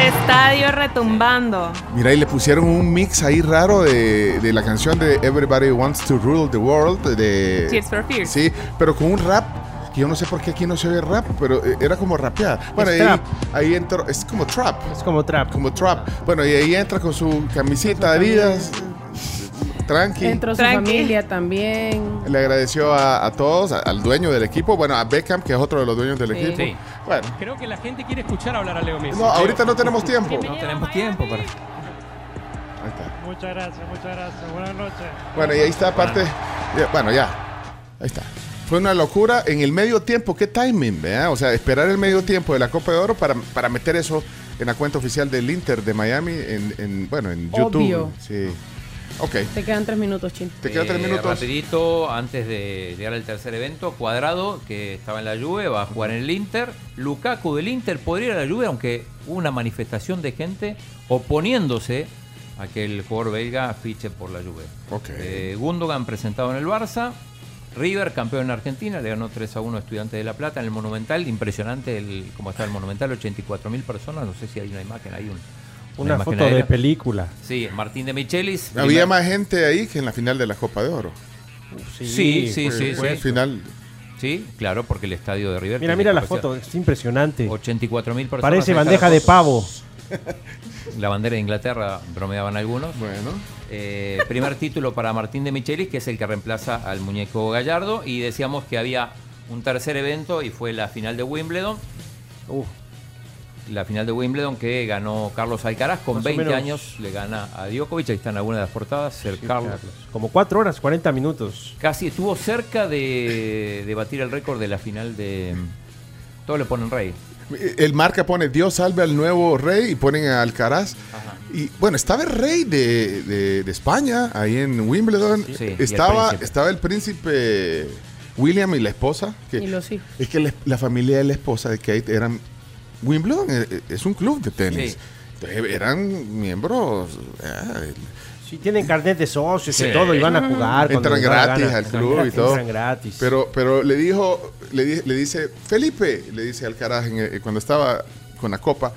estadio retumbando. Mira, y le pusieron un mix ahí raro de, de la canción de Everybody Wants to Rule the World. De, Tears for Fears. Sí, pero con un rap. que Yo no sé por qué aquí no se oye rap, pero eh, era como rapeada. Bueno, Es ahí, trap. ahí entró, es como trap. Es como trap. Como trap. Bueno, y ahí entra con su camisita Adidas, tranqui. Entró su Tranqui. familia también. Le agradeció a, a todos, a- al dueño del equipo, bueno, a Beckham, que es otro de los dueños del Sí. equipo. Sí. Bueno, Creo que la gente quiere escuchar hablar a Leo Messi. no, ahorita no tenemos tiempo. No tenemos tiempo para. Ahí está. Muchas gracias, muchas gracias. Buenas noches. Bueno, y ahí está aparte. ya, Bueno, ya. Ahí está. Fue una locura en el medio tiempo. ¿Qué timing, vea? O sea, esperar el medio tiempo de la Copa de Oro para, para meter eso en la cuenta oficial del Inter de Miami en, en, bueno, en YouTube. Obvio. Sí. Ok. Te quedan tres minutos, Chin. Te quedan tres Eh, minutos. Rapidito, antes de llegar al tercer evento, Cuadrado, que estaba en la Juve, va a jugar en el Inter. Lukaku del Inter podría ir a la Juve, aunque hubo una manifestación de gente oponiéndose a que el jugador belga fiche por la Juve. Ok. Eh, Gundogan presentado en el Barça. River, campeón en Argentina, le ganó 3 a 1 a Estudiantes de La Plata en el Monumental. Impresionante el, cómo está el Monumental, 84 mil personas. No sé si hay una imagen, hay un, Una foto de película. Sí, Martín de Michelis. Había primer- más gente ahí que en la final de la Copa de Oro. Sí, sí, sí, Fue- sí. fue el final. Sí, claro, porque el estadio de River. Mira, mira la foto, es impresionante. 84 mil personas. Parece bandeja de pavo. La bandera de Inglaterra, bromeaban algunos. Bueno. Eh, primer título para Martín de Michelis, que es el que reemplaza al muñeco Gallardo. Y decíamos que había un tercer evento y fue la final de Wimbledon. La final de Wimbledon que ganó Carlos Alcaraz con Más o 20 menos. años. Le gana a Djokovic. Ahí están algunas de las portadas. El Carlos. Como 4 horas, 40 minutos. Casi estuvo cerca de, de batir el récord de la final de. Todos le ponen rey. El marca pone Dios salve al nuevo rey y ponen a Alcaraz. Y bueno, estaba el rey de, de- de España ahí en Wimbledon. Sí, y el estaba, estaba el príncipe William y la esposa. Que, Y los hijos. Es que la, la familia de la esposa de Kate eran. Wimbledon eh, es un club de tenis. Sí. Entonces, eran miembros. eh, Sí, tienen carnet de socios Sí. y todo, y van a jugar. cuando Entran gratis al Entran club y todo. entran gratis. Pero, pero le dijo, le, di- le dice, Felipe, le dice Alcaraz en cuando estaba con la copa,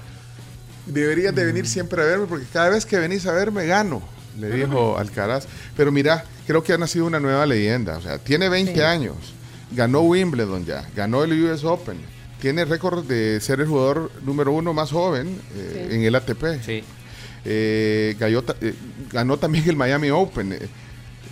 deberías de Mm. venir siempre a verme porque cada vez que venís a verme gano, le dijo Alcaraz. Pero mira, creo que ha nacido una nueva leyenda. O sea, tiene 20 Sí. años, ganó Wimbledon ya, ganó el US Open, tiene récord de ser el jugador número uno más joven eh, Sí. en el ATP. Eh, ganó, ta- eh, ganó también el Miami Open. eh,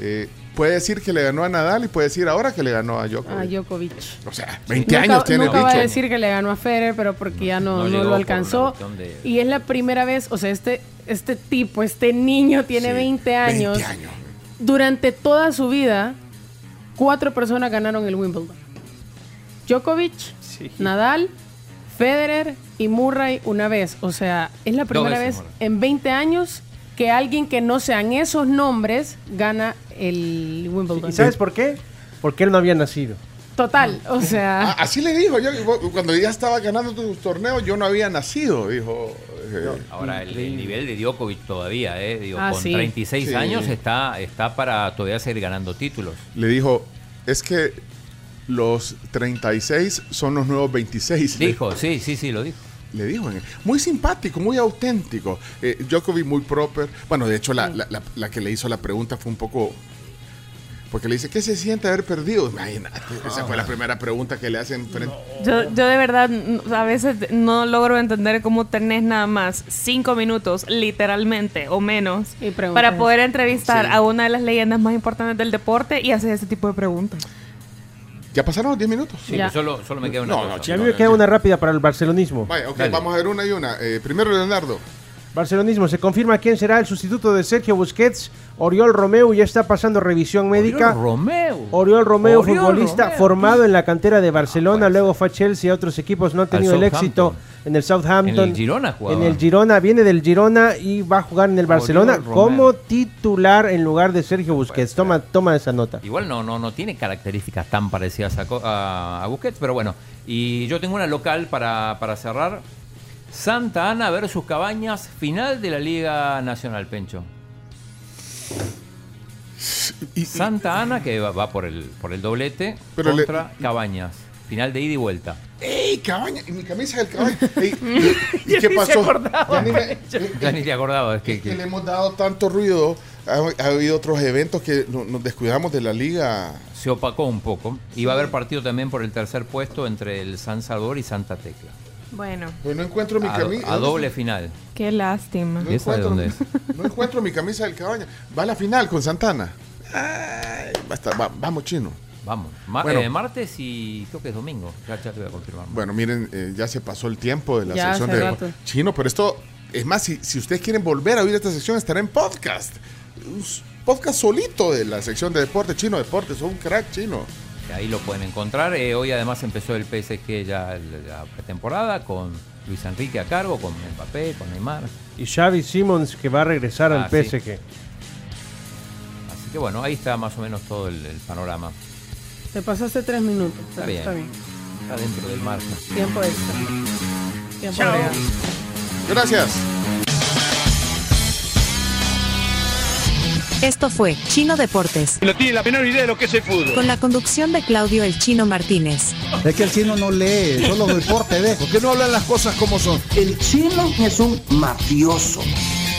eh, puede decir que le ganó a Nadal y puede decir ahora que le ganó a Djokovic. A Djokovic. O sea, 20 Nunca- años tiene Nunca va a dicho. decir que le ganó a Federer, pero porque ya no, no lo alcanzó. de- Y es la primera vez, o sea, este, este tipo, este niño tiene Sí, 20 años. 20 años. Durante toda su vida, cuatro personas ganaron el Wimbledon. Djokovic, Nadal, Federer y Murray una vez. O sea, es la primera veces vez en 20 años que alguien que no sean esos nombres gana el Wimbledon. ¿Y sabes por qué? Porque él no había nacido. Total, o sea... Ah, así le dijo. Yo, cuando ya estaba ganando tus torneos, yo no había nacido, dijo. eh, Ahora, el, el nivel de Djokovic todavía, ¿eh? Digo, Ah, con sí. 36 Sí. años está, está para todavía seguir ganando títulos. le dijo, es que los 36 son los nuevos 26. Le- Dijo, sí, sí, sí, lo dijo. Le dijo, eh, muy simpático, muy auténtico. Eh, Djokovic muy proper. Bueno, de hecho, la, la- la- la que le hizo la pregunta fue un poco... Porque le dice, ¿qué se siente haber perdido? Imagínate, esa fue la primera pregunta que le hacen frente. Yo, yo de verdad a veces no logro entender cómo tenés nada más cinco minutos, literalmente, o menos, para poder entrevistar Sí. a una de las leyendas más importantes del deporte y hacer ese tipo de preguntas. ¿Ya pasaron los 10 minutos? Sí, Ya. solo, solo me queda una No, cosa. no, Y a mí me queda una rápida para el barcelonismo. Vaya, ok, Dale. vamos a ver una y una. Eh, primero, Leonardo. Barcelonismo, se confirma quién será el sustituto de Sergio Busquets. Oriol Romeu ya está pasando revisión médica. Oriol Romeu. Oriol Romeu, Oriol futbolista Romeu. formado en la cantera de Barcelona, luego fue a Chelsea otros equipos, no ha tenido el éxito en el Southampton. En el Girona jugaba. En el Girona, viene del Girona y va a jugar en el Barcelona como titular en lugar de Sergio Busquets. Toma, toma esa nota. Igual no, no, no tiene características tan parecidas a, Co- a, a Busquets, pero bueno. Y yo tengo una local para, para cerrar. Santa Ana versus Cabañas, final de la Liga Nacional, Pencho. Santa Ana, que va, va por, el, por el doblete, Pero le- contra Cabañas. Final de ida y vuelta. ¡Ey, cabaña! ¿Y mi camisa del cabaña? Ey, ¿Y, y qué pasó? Ya Ya ni te acordaba. Es que, que le hemos dado tanto ruido. Ha, ha habido otros eventos que no- nos descuidamos de la liga. se opacó un poco. Y va a haber partido también por el tercer puesto entre el San Salvador y Santa Tecla. Bueno, Pero no encuentro mi A, camisa. a doble final. qué lástima. No ¿Y esa de encuentro, dónde es? no encuentro mi camisa del cabaña. Va a la final con Santana. Ay, basta, va- vamos, chino. Vamos. Ma- Bueno. eh, martes y creo que es domingo. Ya, ya te voy a confirmar. Bueno, miren, eh, ya se pasó el tiempo de la Ya, sección hace de rato. chino, pero esto, es más, si, si ustedes quieren volver a oír esta sección, estará en podcast. Un podcast solito de la sección de deporte chino, deporte, son un crack chino. Ahí lo pueden encontrar. Eh, hoy además empezó el PSG ya la pretemporada con Luis Enrique a cargo, con Mbappé, con Neymar. Y Xavi Simons que va a regresar Ah, al sí. PSG. Así que bueno, ahí está más o menos todo el, el panorama. Te pasaste tres minutos. Está pero bien. Está bien. Está dentro del margen. Tiempo extra. Tiempo Chao. agregado. Gracias. Esto fue Chino Deportes, No tiene la menor idea de lo que es el fútbol. con la conducción de Claudio El Chino Martínez. Es que el chino no lee, solo deporte ve. ¿Por qué no hablan las cosas como son? El chino es un mafioso.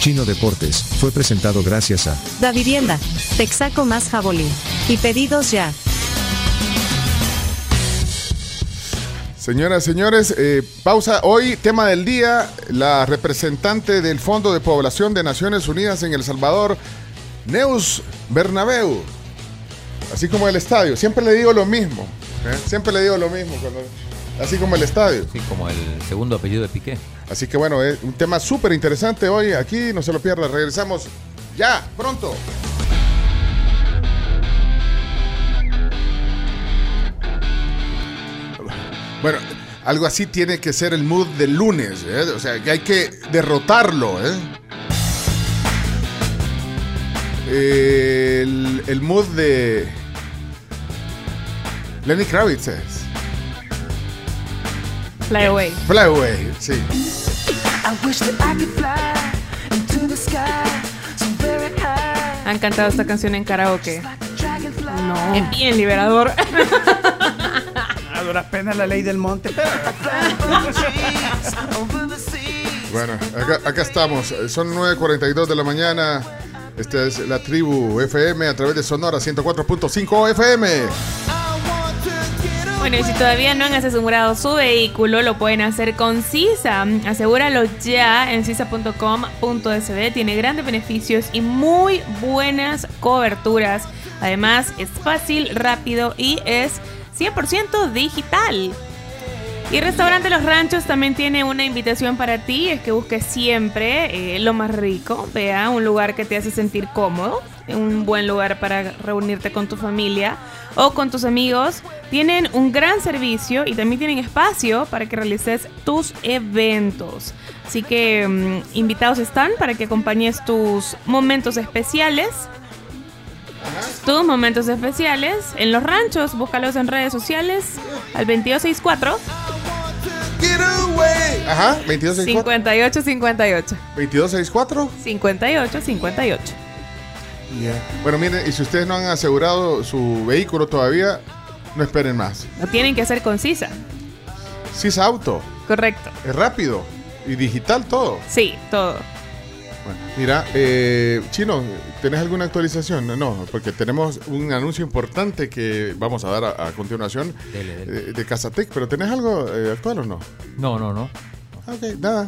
Chino Deportes fue presentado gracias a Da Vivienda, Texaco más Jabolín. Y pedidos ya. Señoras, señores, eh, pausa. Hoy, tema del día, la representante del Fondo de Población de Naciones Unidas en El Salvador, Neus Bernabeu. Así como el estadio. Siempre le digo lo mismo. ¿eh? Siempre le digo lo mismo. cuando- así como el estadio. Sí, como el segundo apellido de Piqué. Así que bueno, es un tema súper interesante hoy aquí. No se lo pierda. Regresamos ya, pronto. Bueno, algo así tiene que ser el mood del lunes. ¿eh? O sea, que hay que derrotarlo. ¿eh? El, el mood de Lenny Kravitz es. Fly away. Fly Away, sí. I wish that I could fly into the sky so very high. Han cantado esta canción en karaoke. No. Es bien liberador. Duras penas la ley del monte. Bueno, acá, acá estamos. Son 9.42 de la mañana. Esta es la tribu FM a través de Sonora 104.5 FM. Bueno, y si todavía no han asegurado su vehículo, lo pueden hacer con CISA. Asegúralo ya en cisa.com.sb. Tiene grandes beneficios y muy buenas coberturas. Además, es fácil, rápido y es 100% digital. Y Restaurante Los Ranchos también tiene una invitación para ti, es que busques siempre eh, lo más rico, vea, un lugar que te hace sentir cómodo, un buen lugar para reunirte con tu familia o con tus amigos. Tienen un gran servicio y también tienen espacio para que realices tus eventos. Así que mm, invitados están para que acompañes tus momentos especiales tus momentos especiales en los ranchos. Búscalos en redes sociales al 2264 Ajá, 2264. 5858. 2264. 5858. Bueno, miren, y si ustedes no han asegurado su vehículo todavía, no esperen más. Lo tienen que hacer concisa. CIS Auto, Correcto. es rápido y digital todo. Sí, todo. Bueno, mira, eh, Chino, ¿tenés alguna actualización? No, No, porque tenemos un anuncio importante que vamos a dar a, a continuación Dele, dele. eh, de Casatec, pero ¿tenés algo eh, actual o no? No, no, no. Ok, nada.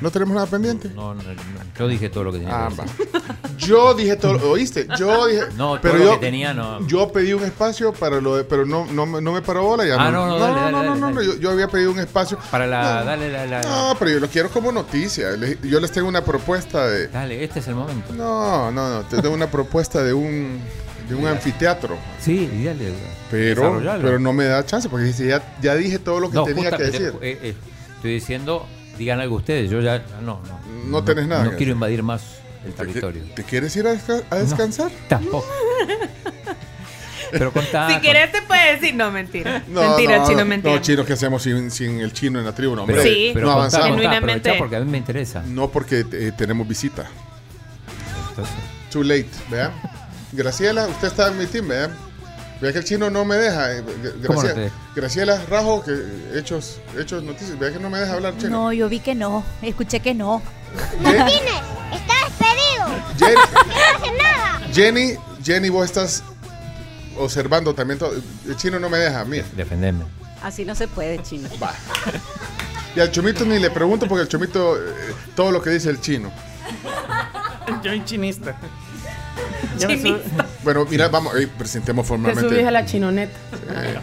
¿No tenemos nada pendiente? No, no, no. Yo dije todo lo que tenía Ah, que decir. Yo dije todo, ¿oíste? Yo dije. No, todo pero lo yo, que tenía no. Yo pedí un espacio para lo de, pero no, no, me- no me paró bola ya. Ah, no, no, dale, dale, no, no, dale, no, dale. Yo, yo había pedido un espacio. Para la. Dale, la, la- No, pero yo lo quiero como noticia. Yo les tengo una propuesta de. Dale, este es el momento. No, no, no. Te tengo una propuesta de un, de un anfiteatro. Sí, dale. Pero, desarrollalo. pero no me da chance porque dice, ya, ya dije todo lo que No, tenía que justamente, decir. eh, eh, estoy diciendo digan algo ustedes, yo ya no, no. No tenés nada No que quiero invadir más el territorio. ¿Te quieres ir a, desca- a descansar? Tampoco. Pero contá. Si quieres te puedes decir, no, mentira. No, mentira, no, chino, no, mentira. No, chino, ¿qué hacemos sin, sin el chino en la tribu? No, hombre, Pero- Sí. pero no avanzamos. contá, Genuinamente. porque a mí me interesa. No porque eh, tenemos visita. Entonces, Too late, ¿vea? Graciela, usted está en mi team, ¿vea? Vea que el chino no me deja. eh, Gra- ¿Cómo no Graciela? Graciela Rajo, que hechos, hechos noticias. Vea que no me deja hablar chino. No, yo vi que no. Escuché que no. Ye- ¡Está despedido! Jenny, ¡No hace nada! Jenny, Jenny, vos estás observando también todo. El chino no me deja a mí. defendeme. Así no se puede, chino. Va. Y al chomito ni le pregunto porque el chomito, eh, todo lo que dice el chino. Yo soy chinista. Bueno, mira, vamos, eh, presentemos Te formalmente. subís a la chinoneta. Eh,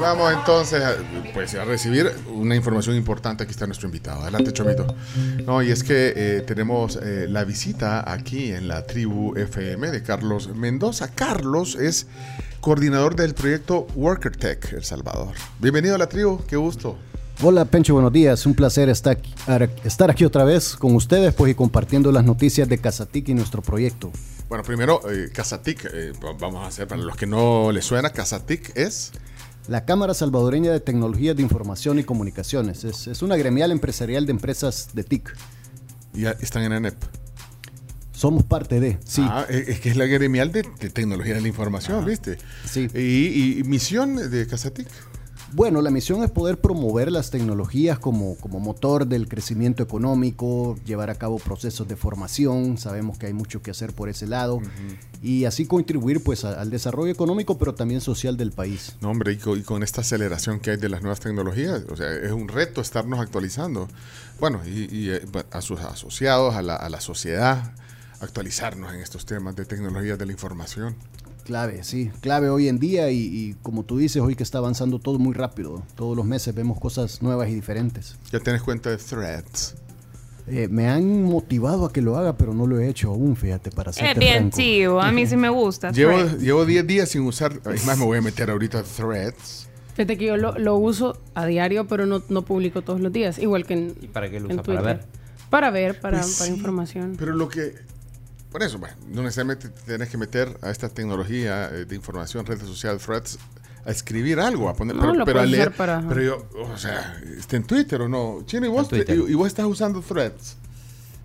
vamos entonces a, pues, a recibir una información importante. Aquí está nuestro invitado. Adelante, Chomito. No, y es que eh, tenemos eh, la visita aquí en la tribu FM de Carlos Mendoza. Carlos es coordinador del proyecto Worker Tech El Salvador. Bienvenido a la tribu, qué gusto. Hola Pencho, buenos días. Un placer estar aquí, ar- estar aquí otra vez con ustedes pues, y compartiendo las noticias de Casatic y nuestro proyecto. Bueno, primero, eh, Casatic, eh, va- vamos a hacer, para los que no les suena, Casatic es... La Cámara Salvadoreña de Tecnologías de Información y Comunicaciones es, es una gremial empresarial de empresas de TIC. Ya están en ANEP. Somos parte de, sí. Ah, eh, es que es la gremial de, de tecnología de la información, ¿viste? Sí. Y, y misión de Casatic. Bueno, la misión es poder promover las tecnologías como, como motor del crecimiento económico, llevar a cabo procesos de formación, sabemos que hay mucho que hacer por ese lado, y así contribuir pues a- al desarrollo económico, pero también social del país. No, hombre, y con, y con esta aceleración que hay de las nuevas tecnologías, o sea, es un reto estarnos actualizando. Bueno, y, y, eh, a sus asociados, a la, a la sociedad, actualizarnos en estos temas de tecnologías de la información. Clave, sí, clave hoy en día y, y como tú dices, hoy que está avanzando todo muy rápido, todos los meses vemos cosas nuevas y diferentes. Ya tienes cuenta de Threads. Eh, me han motivado a que lo haga, pero no lo he hecho aún, fíjate, para Es serte bien franco. chivo, a mí sí me gusta. Llevo Threads. llevo 10 días sin usar, es más, me voy a meter ahorita a Threads. Fíjate que yo lo, lo uso a diario, pero no, no publico todos los días. Igual que en. ¿Y para qué lo usa? ¿Para ver? Para ver, para, Pues para sí, información. Pero lo que. Por eso, bueno, no necesariamente te tienes que meter a esta tecnología eh, de información, redes sociales, threads, a escribir algo, a poner, No, pero, lo pero a puedes leer. usar para- Pero yo, o sea, está en Twitter o no. Chino, ¿y vos, y, y vos estás usando threads?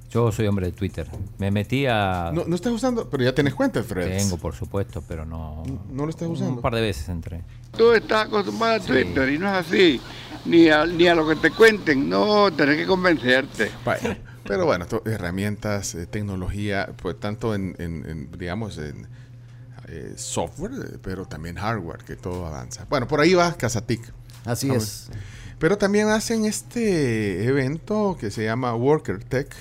Yo soy hombre de Twitter. Me metí a. No, no estás usando, pero ya tenés cuenta de threads. Tengo, por supuesto, pero no. ¿No lo estás usando? Un par de veces entré. Tú estás acostumbrado a Twitter y no es así. Ni a, ni a lo que te cuenten. No, tenés que convencerte. Pero bueno, herramientas, eh, tecnología, pues tanto en, en- en, digamos, en eh, software, eh, pero también hardware, que todo avanza. Bueno, por ahí va Casatic. Así es. Pero también hacen este evento que se llama Worker Tech,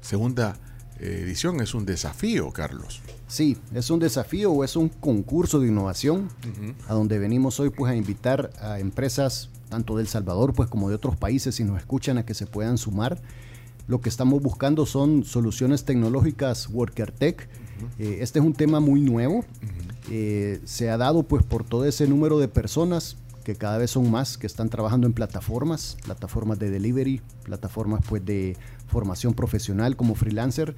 segunda edición. Es un desafío, Carlos. Sí, es un desafío o es un concurso de innovación a donde venimos hoy pues a invitar a empresas tanto de El Salvador pues como de otros países si nos escuchan a que se puedan sumar. Lo que estamos buscando son soluciones tecnológicas Worker Tech. Eh, este es un tema muy nuevo. Eh, se ha dado pues por todo ese número de personas que cada vez son más que están trabajando en plataformas, plataformas de delivery, plataformas pues de formación profesional como freelancer,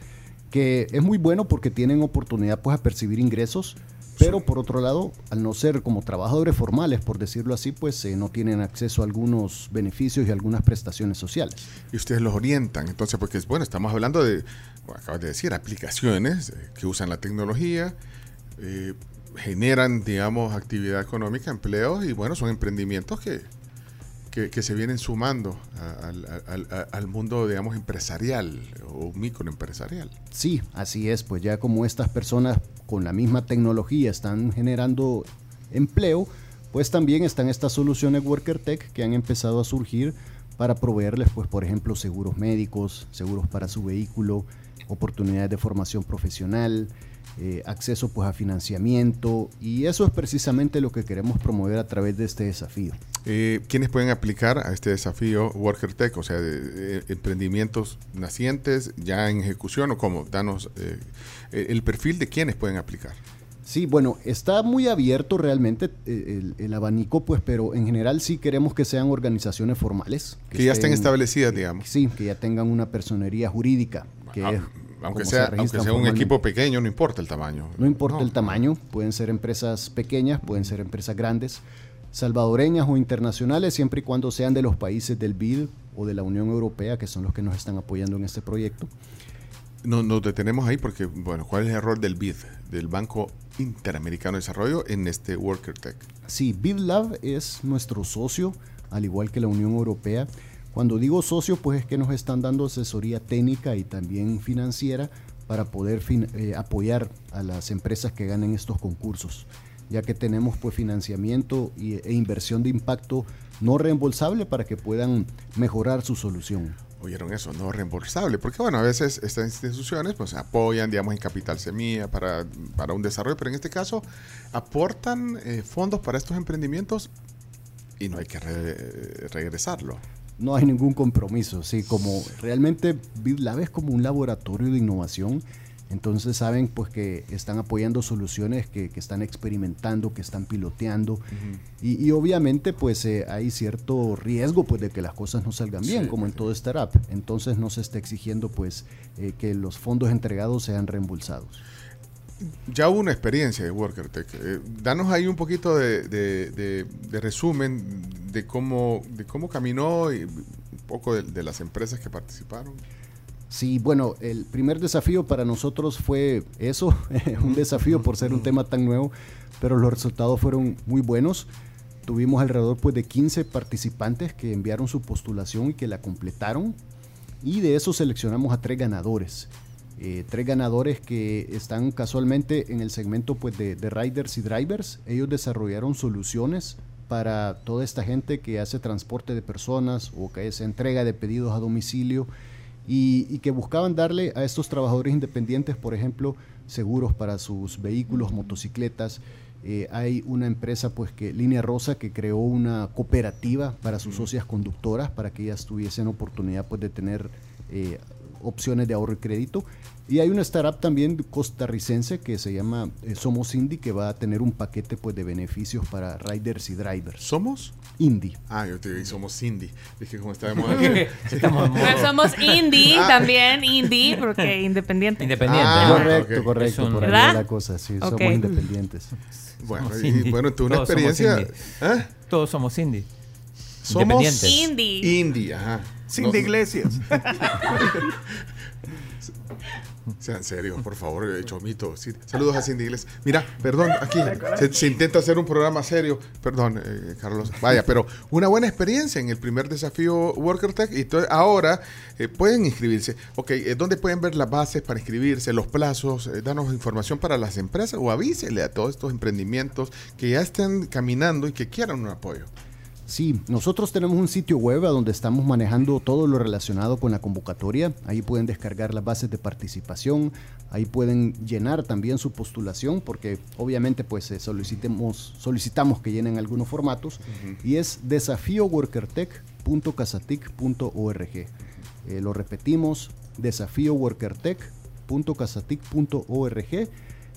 que es muy bueno porque tienen oportunidad pues a percibir ingresos, pero por otro lado, al no ser como trabajadores formales, por decirlo así, pues eh, no tienen acceso a algunos beneficios y algunas prestaciones sociales. Y ustedes los orientan. Entonces, porque es bueno, estamos hablando de, acabas de decir, aplicaciones eh, que usan la tecnología, eh, generan, digamos, actividad económica, empleos, y bueno, son emprendimientos que, que, se vienen sumando al mundo, digamos, empresarial o microempresarial. Sí, así es, pues ya como estas personas con la misma tecnología están generando empleo, pues también están estas soluciones Worker Tech que han empezado a surgir para proveerles, pues por ejemplo, seguros médicos, seguros para su vehículo, oportunidades de formación profesional, eh, acceso pues a financiamiento y eso es precisamente lo que queremos promover a través de este desafío. Eh, ¿Quiénes pueden aplicar a este desafío Worker Tech? O sea, de- de emprendimientos nacientes, ya en ejecución o cómo? Danos eh, eh, el perfil de quiénes pueden aplicar. Sí, bueno, está muy abierto realmente eh, el, el abanico, pues, pero en general sí queremos que sean organizaciones formales. Que ya estén establecidas, digamos. Sí, que ya tengan una personería jurídica. Que Ah, es Aunque sea, se registran aunque sea un equipo pequeño, no importa el tamaño. No importa el tamaño, pueden ser empresas pequeñas, pueden ser empresas grandes, salvadoreñas o internacionales, siempre y cuando sean de los países del BID o de la Unión Europea, que son los que nos están apoyando en este proyecto. No, nos detenemos ahí porque, bueno, ¿cuál es el rol del BID, del Banco Interamericano de Desarrollo, en este Worker Tech? Sí, BidLab es nuestro socio, al igual que la Unión Europea. Cuando digo socio, pues es que nos están dando asesoría técnica y también financiera para poder eh, apoyar a las empresas que ganen estos concursos, ya que tenemos pues financiamiento e inversión de impacto no reembolsable para que puedan mejorar su solución. Oyeron eso, no reembolsable, porque bueno, a veces estas instituciones pues apoyan, digamos, en capital semilla para, para un desarrollo, pero en este caso aportan eh, fondos para estos emprendimientos y no hay que re- regresarlo. No hay ningún compromiso, sí, como realmente BitLab es como un laboratorio de innovación, entonces saben pues que están apoyando soluciones que, que están experimentando, que están piloteando y, y obviamente pues eh, hay cierto riesgo pues de que las cosas no salgan bien, Sí, como en todo startup, entonces no se está exigiendo pues eh, que los fondos entregados sean reembolsados. Ya hubo una experiencia de Worker Tech. Eh, danos ahí un poquito de, de- de- de resumen de cómo, de cómo caminó y un poco de, de las empresas que participaron. Sí, bueno, el primer desafío para nosotros fue eso, un desafío por ser un tema tan nuevo, pero los resultados fueron muy buenos. Tuvimos alrededor pues, de 15 participantes que enviaron su postulación y que la completaron. Y de eso seleccionamos a tres ganadores. Eh, tres ganadores que están casualmente en el segmento pues, de, de riders y drivers. Ellos desarrollaron soluciones para toda esta gente que hace transporte de personas o que hace entrega de pedidos a domicilio y, y que buscaban darle a estos trabajadores independientes, por ejemplo, seguros para sus vehículos, motocicletas. Eh, hay una empresa, pues que Línea Rosa, que creó una cooperativa para sus socias conductoras, para que ellas tuviesen oportunidad pues, de tener eh, opciones de ahorro y crédito. Y hay una startup también costarricense que se llama eh, Somos Indie, que va a tener un paquete pues, de beneficios para riders y drivers. ¿Somos? Indie. Ah, yo te dije, somos Cindy. Dije, como estábamos aquí. Pero somos indie Ah. también, indie, porque independiente. Independiente. Ah, correcto, ok. correcto, Es un- por ahí ¿Verdad? va la cosa, sí, somos independientes. Bueno, Somos y, indie. bueno, tú una Todos somos experiencia. indie. ¿eh? Todos somos indie. Somos Independientes. Indie. Indie, ajá. Cindy No- Iglesias. Sean serios, por favor, eh, Chomito. Sí, Saludos a Cindy Iglesias. Mira, perdón, aquí se, se intenta hacer un programa serio. Perdón, eh, Carlos. Vaya, pero una buena experiencia en el primer desafío Worker Tech. Y ahora eh, pueden inscribirse. Ok, eh, ¿dónde pueden ver las bases para inscribirse, los plazos? Eh, danos información para las empresas o avísele a todos estos emprendimientos que ya estén caminando y que quieran un apoyo. Sí, nosotros tenemos un sitio web a donde estamos manejando todo lo relacionado con la convocatoria. Ahí pueden descargar las bases de participación, ahí pueden llenar también su postulación, porque obviamente pues eh, solicitemos, solicitamos que llenen algunos formatos. Y es desafíoworkertech.casatic.org. Eh, lo repetimos, desafíoworkertech.casatic.org.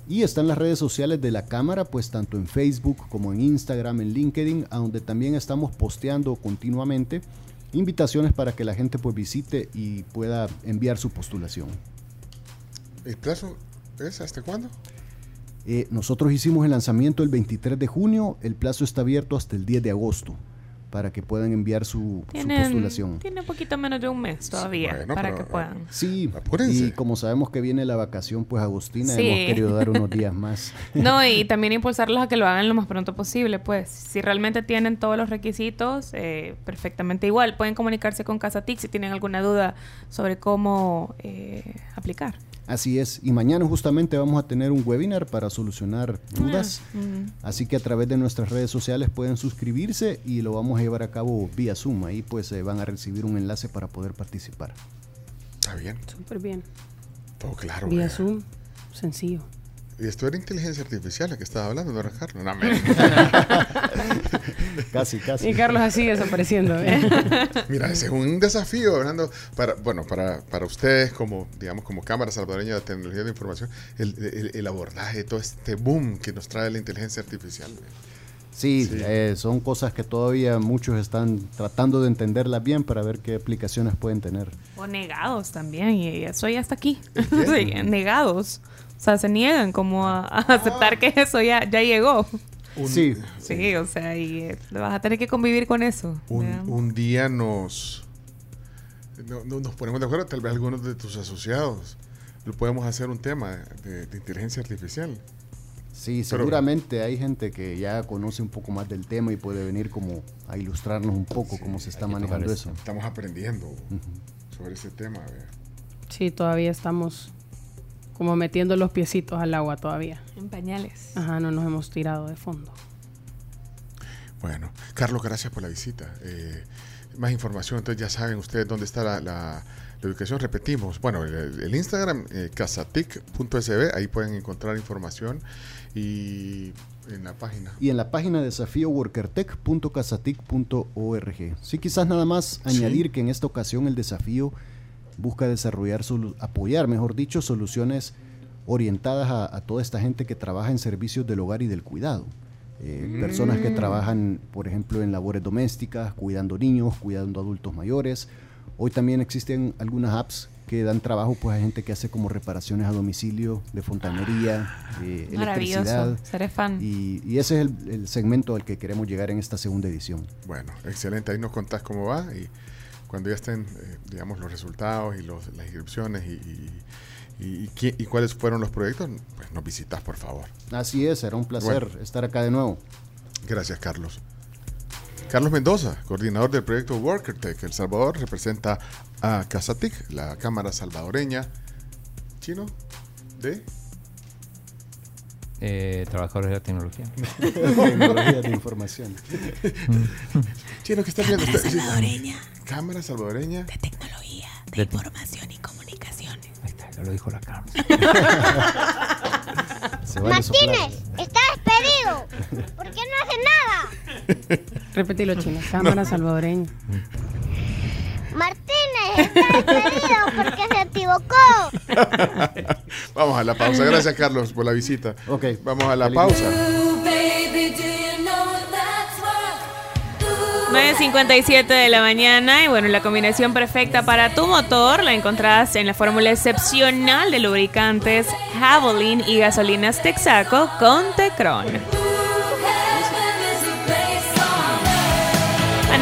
Y están las redes sociales de la Cámara, pues tanto en Facebook como en Instagram, en LinkedIn, a donde también estamos posteando continuamente invitaciones para que la gente pues visite y pueda enviar su postulación. ¿El plazo es hasta cuándo? Eh, nosotros hicimos el lanzamiento el 23 de junio, el plazo está abierto hasta el 10 de agosto para que puedan enviar su, su postulación. tiene un poquito menos de un mes todavía bueno, para pero- que puedan. Sí, Apúrense. y como sabemos que viene la vacación pues Agustina, Sí. hemos querido dar unos días más. No, y también impulsarlos a que lo hagan lo más pronto posible, pues. Si realmente tienen todos los requisitos, eh, perfectamente igual. Pueden comunicarse con Casatic si tienen alguna duda sobre cómo eh, aplicar. Así es, y mañana justamente vamos a tener un webinar para solucionar dudas. Ah. Así que a través de nuestras redes sociales pueden suscribirse y lo vamos a llevar a cabo vía Zoom. Ahí pues eh, van a recibir un enlace para poder participar. Está bien. Súper bien. Todo claro. Vía. Zoom, sencillo. Y esto era inteligencia artificial la que estaba hablando, ¿no era Carlos? No, me- Casi, casi. Y Carlos así desapareciendo. ¿eh? Mira, ese es un desafío, Fernando, para, bueno, para, para ustedes como, digamos, como Cámara Salvadoreña de Tecnología de Información, el, el- el abordaje de todo este boom que nos trae la inteligencia artificial. Sí, eh, son cosas que todavía muchos están tratando de entenderlas bien para ver qué aplicaciones pueden tener. O negados también, y eso ya está aquí. Sí, negados. O sea, se niegan como a, a aceptar que eso ya, ya llegó. Sí. Sí, o sea, y eh, vas a tener que convivir con eso. Un, día nos, no- no- nos ponemos de acuerdo, tal vez algunos de tus asociados, lo podemos hacer un tema de, de inteligencia artificial. Sí, Pero- seguramente hay gente que ya conoce un poco más del tema y puede venir como a ilustrarnos un poco cómo se está manejando eso. Estamos aprendiendo sobre ese tema. Sí, todavía estamos como metiendo los piecitos al agua todavía. En pañales. Ajá, no nos hemos tirado de fondo. Bueno, Carlos, gracias por la visita. Eh, más información, entonces ya saben ustedes dónde está la, la- la ubicación. Repetimos, bueno, el, el Instagram, eh, casatic.sb, ahí pueden encontrar información y en la página. Y en la página desafío workertech.casatic.org. Sí, quizás nada más Sí. añadir que en esta ocasión el desafío busca desarrollar, apoyar, mejor dicho, soluciones orientadas a, a toda esta gente que trabaja en servicios del hogar y del cuidado. Eh, Personas que Mm. trabajan, por ejemplo, en labores domésticas, cuidando niños, cuidando adultos mayores. Hoy también existen algunas apps que dan trabajo pues, a gente que hace como reparaciones a domicilio de fontanería, eh, Maravilloso. electricidad. Seré fan. Y, y ese es el, el segmento al que queremos llegar en esta segunda edición. Bueno, excelente. Ahí nos contás cómo va y cuando ya estén, eh, digamos, los resultados y los- las inscripciones y, y- y- y cuáles fueron los proyectos, pues nos visitas, por favor. Así es, será un placer Bueno. estar acá de nuevo. Gracias, Carlos. Carlos Mendoza, coordinador del proyecto WorkerTech El Salvador, representa a Casatic, la Cámara Salvadoreña Chino de Eh, trabajadores de la tecnología. Tecnología de información. Chino, ¿qué está viendo? Cámara salvadoreña. Cámara Salvadoreña. De tecnología, de información y comunicaciones. Ahí está, ya lo dijo la Carmen. Martínez, está despedido. ¿Por qué no hace nada? Repetilo, Chino. Cámara salvadoreña. Martínez está porque se equivocó. Vamos a la pausa. Gracias, Carlos, por la visita. Ok. Vamos a la pausa. 9.57 de la mañana y bueno, la combinación perfecta para tu motor la encontrás en la fórmula excepcional de lubricantes Javelin y gasolinas Texaco con Tecron.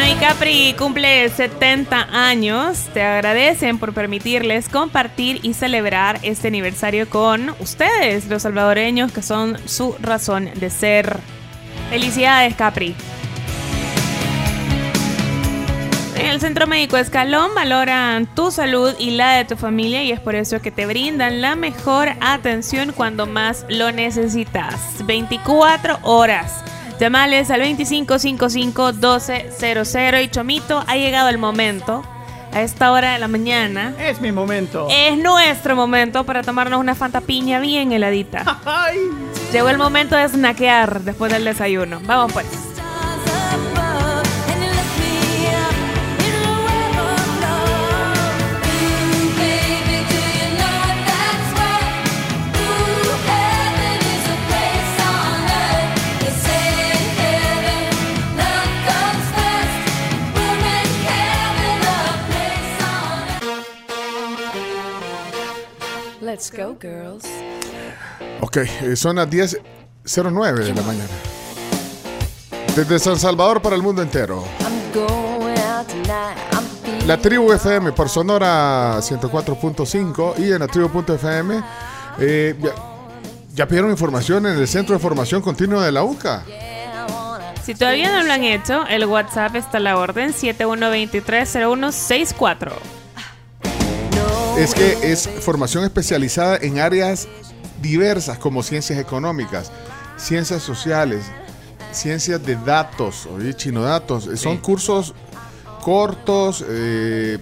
Bueno, y Capri cumple 70 años. Te agradecen por permitirles compartir y celebrar este aniversario con ustedes, los salvadoreños, que son su razón de ser. Felicidades, Capri. En el Centro Médico Escalón valoran tu salud y la de tu familia y es por eso que te brindan la mejor atención cuando más lo necesitas. 24 horas. Llamales al 2555-1200 y Chomito, ha llegado el momento. A esta hora de la mañana. Es mi momento. Es nuestro momento para tomarnos una Fanta piña bien heladita. Llegó el momento de snackear después del desayuno. Vamos pues. Let's go, girls. Ok, eh, son las 10.09 de la mañana. Desde San Salvador para el mundo entero. La tribu FM por Sonora 104.5 y en la tribu.fm. eh, ya, ya pidieron información en el Centro de Formación Continua de la UCA. Si todavía no lo han hecho, el WhatsApp está a la orden 71230164. Es que es formación especializada en áreas diversas como ciencias económicas, ciencias sociales, ciencias de datos, oye, chino datos. Eh, Son cursos cortos, eh,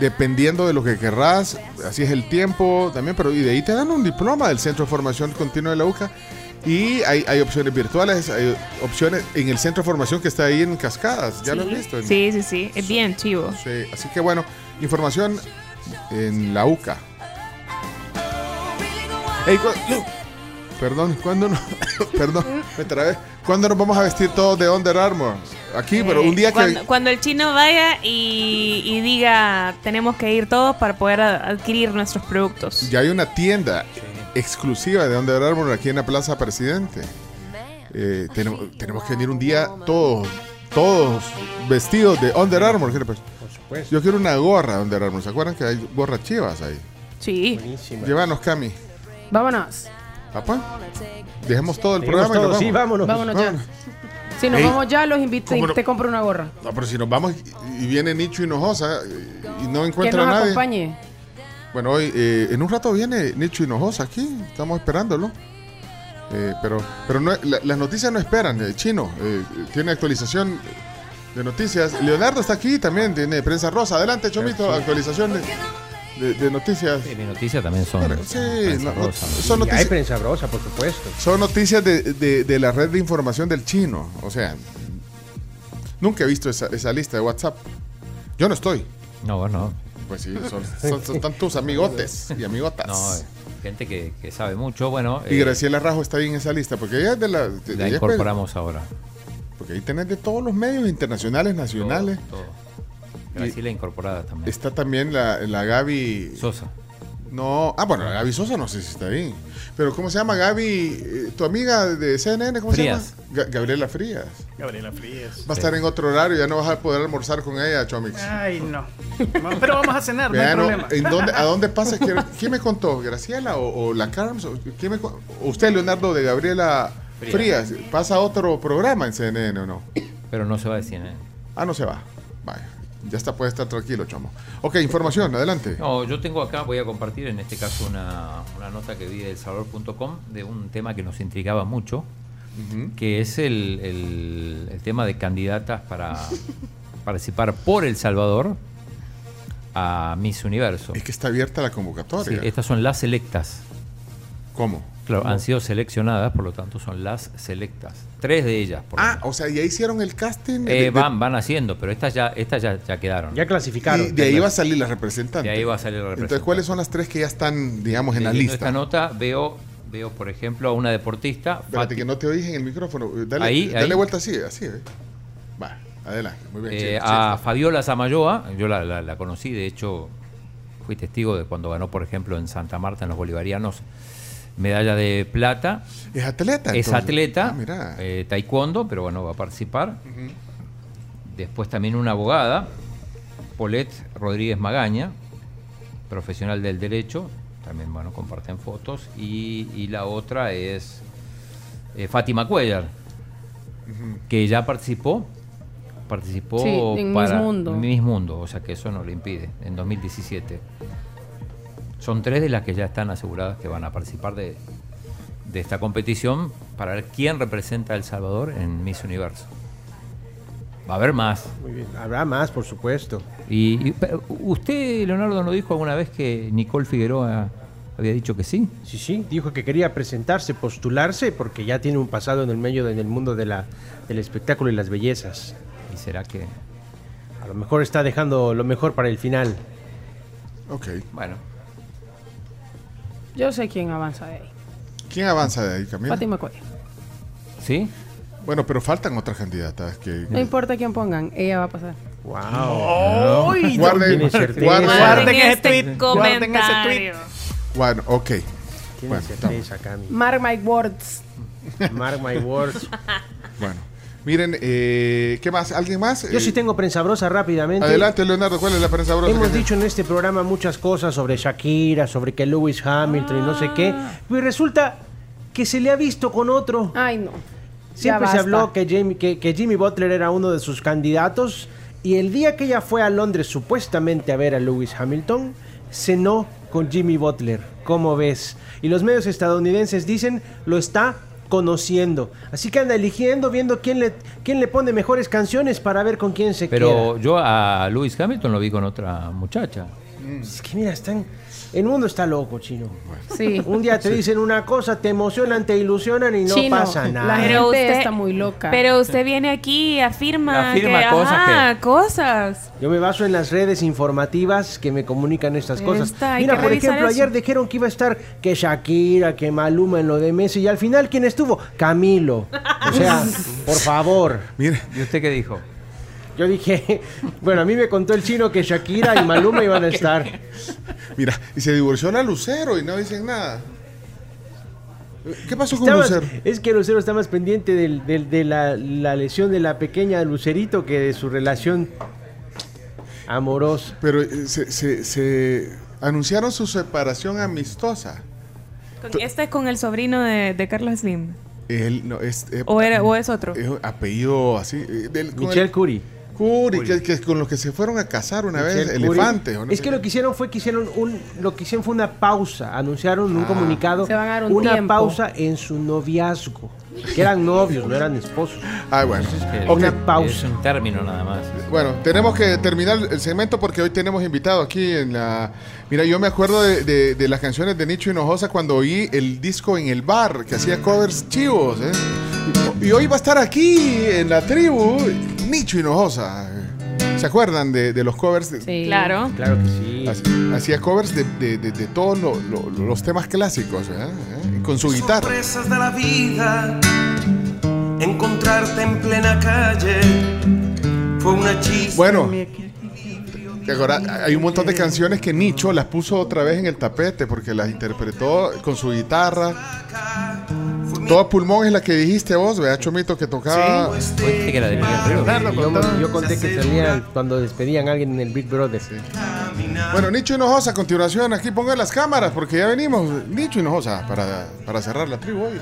dependiendo de lo que querrás, así es el tiempo también, pero y de ahí te dan un diploma del Centro de Formación Continua de la UCA. Y hay, hay opciones virtuales, hay opciones en el Centro de Formación que está ahí en Cascadas, ya lo has visto. Sí, sí, sí. Es bien chivo. Sí, así que bueno, información en la UCA. Ey, cu- no. Perdón, ¿cuándo no? Perdón, me trabé. ¿Cuándo nos vamos a vestir todos de Under Armour? Aquí, pero un día que... cuando, cuando el chino vaya y, y diga tenemos que ir todos para poder adquirir nuestros productos. Ya hay una tienda exclusiva de Under Armour aquí en la Plaza Presidente. Eh, tenemos, tenemos que venir un día todos, todos vestidos de Under Armour. ¿Qué le parece? Yo quiero una gorra de Under Armour. ¿Se acuerdan que hay gorras chivas ahí? Sí. Llévanos, Cami. Vámonos. ¿Papá? Dejemos todo el Dejemos programa y nos todo, vamos. vámonos. Vámonos ya. Si nos Ey, vamos ya, los invito y ¿cómo no? te compro una gorra. No, pero si nos vamos y y viene Nicho Hinojosa y no Que encuentra nos a nadie. acompañe. Bueno, hoy eh, en un rato viene Nicho Hinojosa aquí, estamos esperándolo. Eh, pero pero no, la- las noticias no esperan, eh, Chino eh, tiene actualización de noticias. Leonardo está aquí también, tiene prensa rosa. Adelante, Chomito, actualización de, noticias. mis noticias también son. Sí, prensa no- no- rosa. son noticias. hay prensa brosa, por supuesto. Son noticias de, de- de la red de información del chino. O sea, nunca he visto esa, esa lista de WhatsApp. Yo no estoy. No, bueno. Pues sí, son, son, son tantos amigotes y amigotas. No, gente que, que sabe mucho. Bueno, y eh, Graciela Rajo está ahí en esa lista, porque ella es de la... la incorporamos ahora. Porque ahí tenés de todos los medios internacionales, nacionales. Todo. Graciela incorporada también. Está también la, la Gaby... Sosa. No, ah, bueno, la Gaby Sosa no sé si está ahí. Pero ¿cómo se llama Gaby? eh, tu amiga de CNN, ¿cómo Frías. se llama? Ga- Gabriela Frías. Gabriela Frías. Va a estar en otro horario, ya no vas a poder almorzar con ella, Chomix. Ay, no. Pero vamos a cenar, no hay problema. ¿en dónde, ¿A dónde pasa? ¿Quién, me contó? ¿Graciela o, o la Carms? ¿O quién me con- o usted, Leonardo, de Gabriela Frías. Frías? ¿Pasa otro programa en CNN o no? Pero no se va de CNN. Ah, no se va. Vaya. Ya está, puede estar tranquilo, Chomo. Ok, información, adelante. No, yo tengo acá, voy a compartir en este caso una, una nota que vi de elsalvador.com de un tema que nos intrigaba mucho, que es el, el- el tema de candidatas para participar por El Salvador a Miss Universo. Es que está abierta la convocatoria. Sí, estas son las selectas. ¿Cómo? Claro, han sido seleccionadas, por lo tanto son las selectas. Tres de ellas. Por Ah, o sea, ya hicieron el casting. Eh, de- de- van, van haciendo, pero estas ya, estas ya, ya quedaron. Ya clasificaron. y de ahí va a salir la representante. De ahí va a salir la Entonces, representante. ¿cuáles son las tres que ya están, digamos, en la lista? esta nota veo, veo, por ejemplo, a una deportista. Espérate, Fati- que no te oís en el micrófono. Dale, Ahí, dale ahí. vuelta así, así. ¿eh? Va, adelante. Muy bien. eh, a. Fabiola Zamayoa, yo la, la- la conocí, de hecho fui testigo de cuando ganó, por ejemplo, en Santa Marta, en los Bolivarianos, medalla de plata. Es atleta. Es entonces. atleta, Ah, mira. eh, taekwondo, pero bueno, va a participar. Después también una abogada, Paulette Rodríguez Magaña, profesional del derecho, también bueno, comparten fotos. Y, y la otra es eh, Fátima Cuellar, que ya participó. Participó Sí, en Miss Mundo. Miss Mundo, o sea que eso no le impide, en 2017. Son tres de las que ya están aseguradas que van a participar de, de esta competición para ver quién representa a El Salvador en Miss Universo. Va a haber más. Muy bien. Habrá más, por supuesto. Y, ¿Usted, Leonardo, no dijo alguna vez que Nicole Figueroa había dicho que sí? Sí, sí. Dijo que quería presentarse, postularse, porque ya tiene un pasado en el medio, en el mundo de la, del espectáculo y las bellezas. ¿Y será que...? A lo mejor está dejando lo mejor para el final. Ok. Bueno. Yo sé quién avanza de ahí. ¿Quién avanza de ahí, Camila? Fátima Cuellar. ¿Sí? Bueno, pero faltan otras candidatas que... No importa quién pongan, ella va a pasar. ¡Wow! Uy, Guarden- certeza. guarden- Guarden ese este tweet. Guarden ese tweet. comentario. Bueno, ok. Tiene Bueno, certeza, Cami. Mark my words. Mark my words. Bueno, miren, eh, ¿qué más? ¿Alguien más? Yo Eh, sí tengo prensa brosa rápidamente. Adelante, Leonardo, ¿cuál es la prensa brosa? Hemos dicho en este programa muchas cosas sobre Shakira, sobre que Lewis Hamilton y no sé qué. Pues resulta que se le ha visto con otro. Ay, no. Siempre se habló que, Jamie- que- que Jimmy Butler era uno de sus candidatos y el día que ella fue a Londres supuestamente a ver a Lewis Hamilton, cenó con Jimmy Butler. ¿Cómo ves? Y los medios estadounidenses dicen lo está conociendo. Así que anda eligiendo, viendo quién le, quién le pone mejores canciones para ver con quién se Pero yo a Lewis Hamilton lo vi con otra muchacha. queda. Es que mira, están... El mundo está loco, chino. Sí. Un día te dicen una cosa, te emocionan, te ilusionan y no Chino, pasa nada. la Pero gente usted- está muy loca. Pero usted viene aquí y afirma, Afirma que, cosas ajá, cosas. Yo me baso en las redes informativas que me comunican estas cosas. Mira, por ejemplo, eso. ayer dijeron que iba a estar que Shakira, que Maluma en lo de Messi y al final quién estuvo? Camilo. O sea, por favor. Mire, ¿Y usted qué dijo? Yo dije, bueno, a mí me contó el chino que Shakira y Maluma iban a estar. Mira, y se divorció la Lucero y no dicen nada. ¿Qué pasó con Lucero? es que Lucero está más pendiente del- del- de la, la lesión de la pequeña Lucerito que de su relación amorosa. Pero eh, se, se- se anunciaron su separación amistosa. Con- este es con el sobrino de, de Carlos Slim. Él no es. eh, ¿O, era, ¿O es otro? es apellido así. eh, del- con Michelle el- Curie. Curie, que, que con los que se fueron a casar una vez, Curie. elefantes. ¿o no Es que lo que hicieron fue que hicieron un, lo que hicieron fue una pausa, anunciaron un Ah. comunicado, Se van a dar un una tiempo. pausa en su noviazgo, que eran novios, no eran esposos. Ah, bueno. Una pausa. Es un término nada más. Bueno, tenemos que terminar el segmento porque hoy tenemos invitado aquí en la... Mira, yo me acuerdo de, de- de las canciones de Nicho Hinojosa cuando oí el disco en el bar, que hacía covers chivos, ¿eh? Y hoy va a estar aquí en la tribu Nicho Hinojosa. ¿Se acuerdan de, de los covers? de- Sí. Claro. Claro que sí. Hac- Hacía covers de, de- de- de todos lo- lo- los temas clásicos, ¿eh? ¿Eh? Con su guitarra. sorpresas de la vida. Encontrarte en plena calle fue una chispa. Bueno, ahora hay un montón de canciones que Nicho las puso otra vez en el tapete porque las interpretó con su guitarra. Todo pulmón es la que dijiste vos, ¿verdad, Chomito? Que tocaba. Oíste que de. Yo, yo conté que salía cuando despedían a alguien en el Big Brother. Bueno, Nicho Hinojosa, a continuación, aquí pongan las cámaras porque ya venimos. Nicho Hinojosa, para, para cerrar la tribu hoy.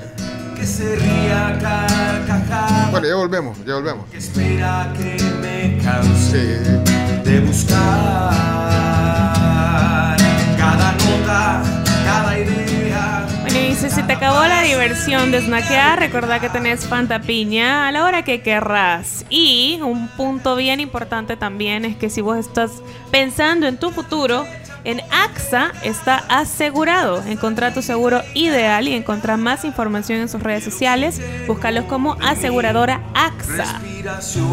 que se ría carcajada. Bueno, ya volvemos, ya volvemos. que espera que me canse de buscar cada nota, si se te acabó la diversión de snackear, recordá que tenés Fanta Piña a la hora que querrás. Y un punto bien importante también es que si vos estás pensando en tu futuro, en AXA está asegurado. Encontrá tu seguro ideal y encontrá más información en sus redes sociales. Búscalos como aseguradora AXA. Respiración,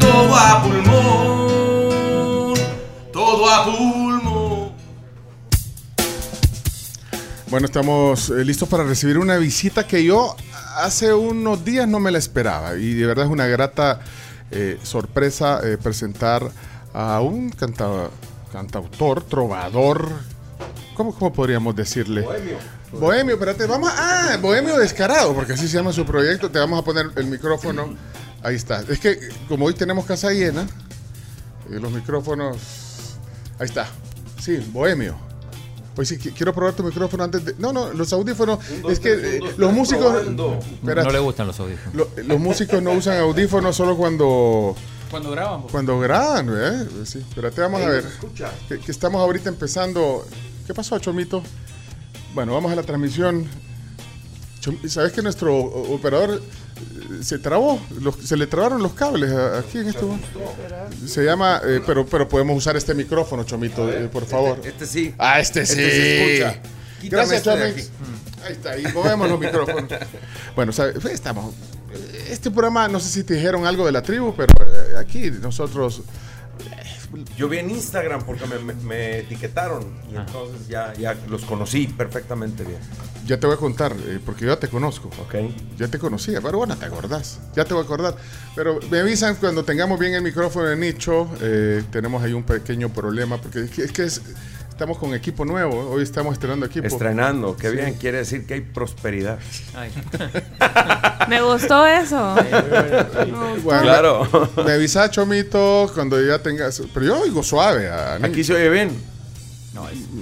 todo a pulmón, todo a pulmón. Bueno, estamos eh, listos para recibir una visita que yo hace unos días no me la esperaba y de verdad es una grata eh, sorpresa eh, presentar a un canta- cantautor, trovador, ¿cómo, cómo podríamos decirle? Bohemio. Bohemio, espérate, vamos a... Ah, Bohemio Descarado, porque así se llama su proyecto, te vamos a poner el micrófono, ahí está. Es que como hoy tenemos casa llena, los micrófonos, ahí está, sí, Bohemio. Hoy sí, qui- quiero probar tu micrófono antes de... No, no, los audífonos, es que eh, los músicos... No le gustan los audífonos. Lo- los músicos no usan audífonos solo cuando Cuando graban. cuando graban, ¿eh? Sí, espérate, vamos a ver. Que, que estamos ahorita empezando. ¿Qué pasó, Chomito? Bueno, vamos a la transmisión. Chom- ¿Sabes que nuestro operador se trabó? Los- se le trabaron los cables aquí en este. Se llama, eh, pero, pero podemos usar este micrófono, Chomito, eh, por favor. Este sí. Ah, este sí. Este se escucha. Quítame Gracias, este Chomix. aquí. Ahí está, ahí movemos los micrófonos. Bueno, ¿sabe? Pues estamos. Este programa, no sé si te dijeron algo de la tribu, pero eh, aquí nosotros. Yo vi en Instagram porque me, me- me etiquetaron y entonces ya, ya los conocí perfectamente bien. Ya te voy a contar, eh, porque yo ya te conozco. Ok. Ya te conocía, pero bueno, te acordás. Ya te voy a acordar. Pero me avisan cuando tengamos bien el micrófono de nicho. eh, tenemos ahí un pequeño problema, porque es que, es que es- estamos con equipo nuevo. Hoy estamos estrenando equipo. Estrenando, qué Sí. bien, quiere decir que hay prosperidad. Me gustó eso. Bueno, Claro. Me, me avisa Chomito cuando ya tengas. Pero yo oigo suave. a- Aquí se oye bien.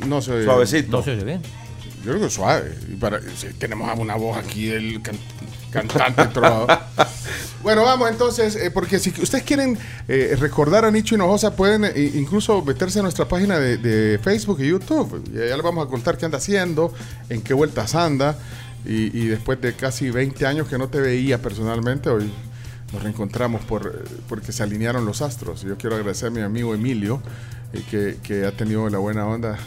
No se oye Suavecito. No se oye bien. Yo creo que suave. Y para, si tenemos una voz aquí del can- cantante trovador. Bueno, vamos entonces, eh, porque si ustedes quieren eh, recordar a Nicho Hinojosa, pueden eh, incluso meterse a nuestra página de, Facebook y YouTube. Y ya les vamos a contar qué anda haciendo, en qué vueltas anda. Y, después de casi 20 años que no te veía personalmente, hoy nos reencontramos por, porque se alinearon los astros. Yo quiero agradecer a mi amigo Emilio, que ha tenido la buena onda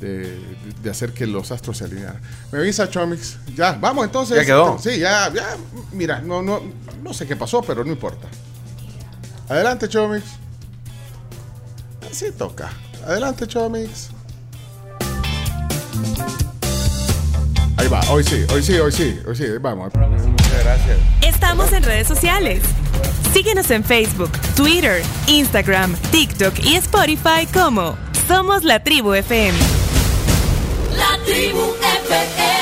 de, de hacer que los astros se alinearan. Me avisa Chomix. Ya, vamos entonces. Ya quedó. Sí, ya, ya. Mira, no, no, no sé qué pasó, pero no importa. Adelante, Chomix. Así toca. Adelante, Chomix. Ahí va, hoy sí, hoy sí, hoy sí, hoy sí, vamos. Muchas gracias. Estamos en redes sociales. Síguenos en Facebook, Twitter, Instagram, TikTok y Spotify como Somos la Tribu FM. La tribu FM.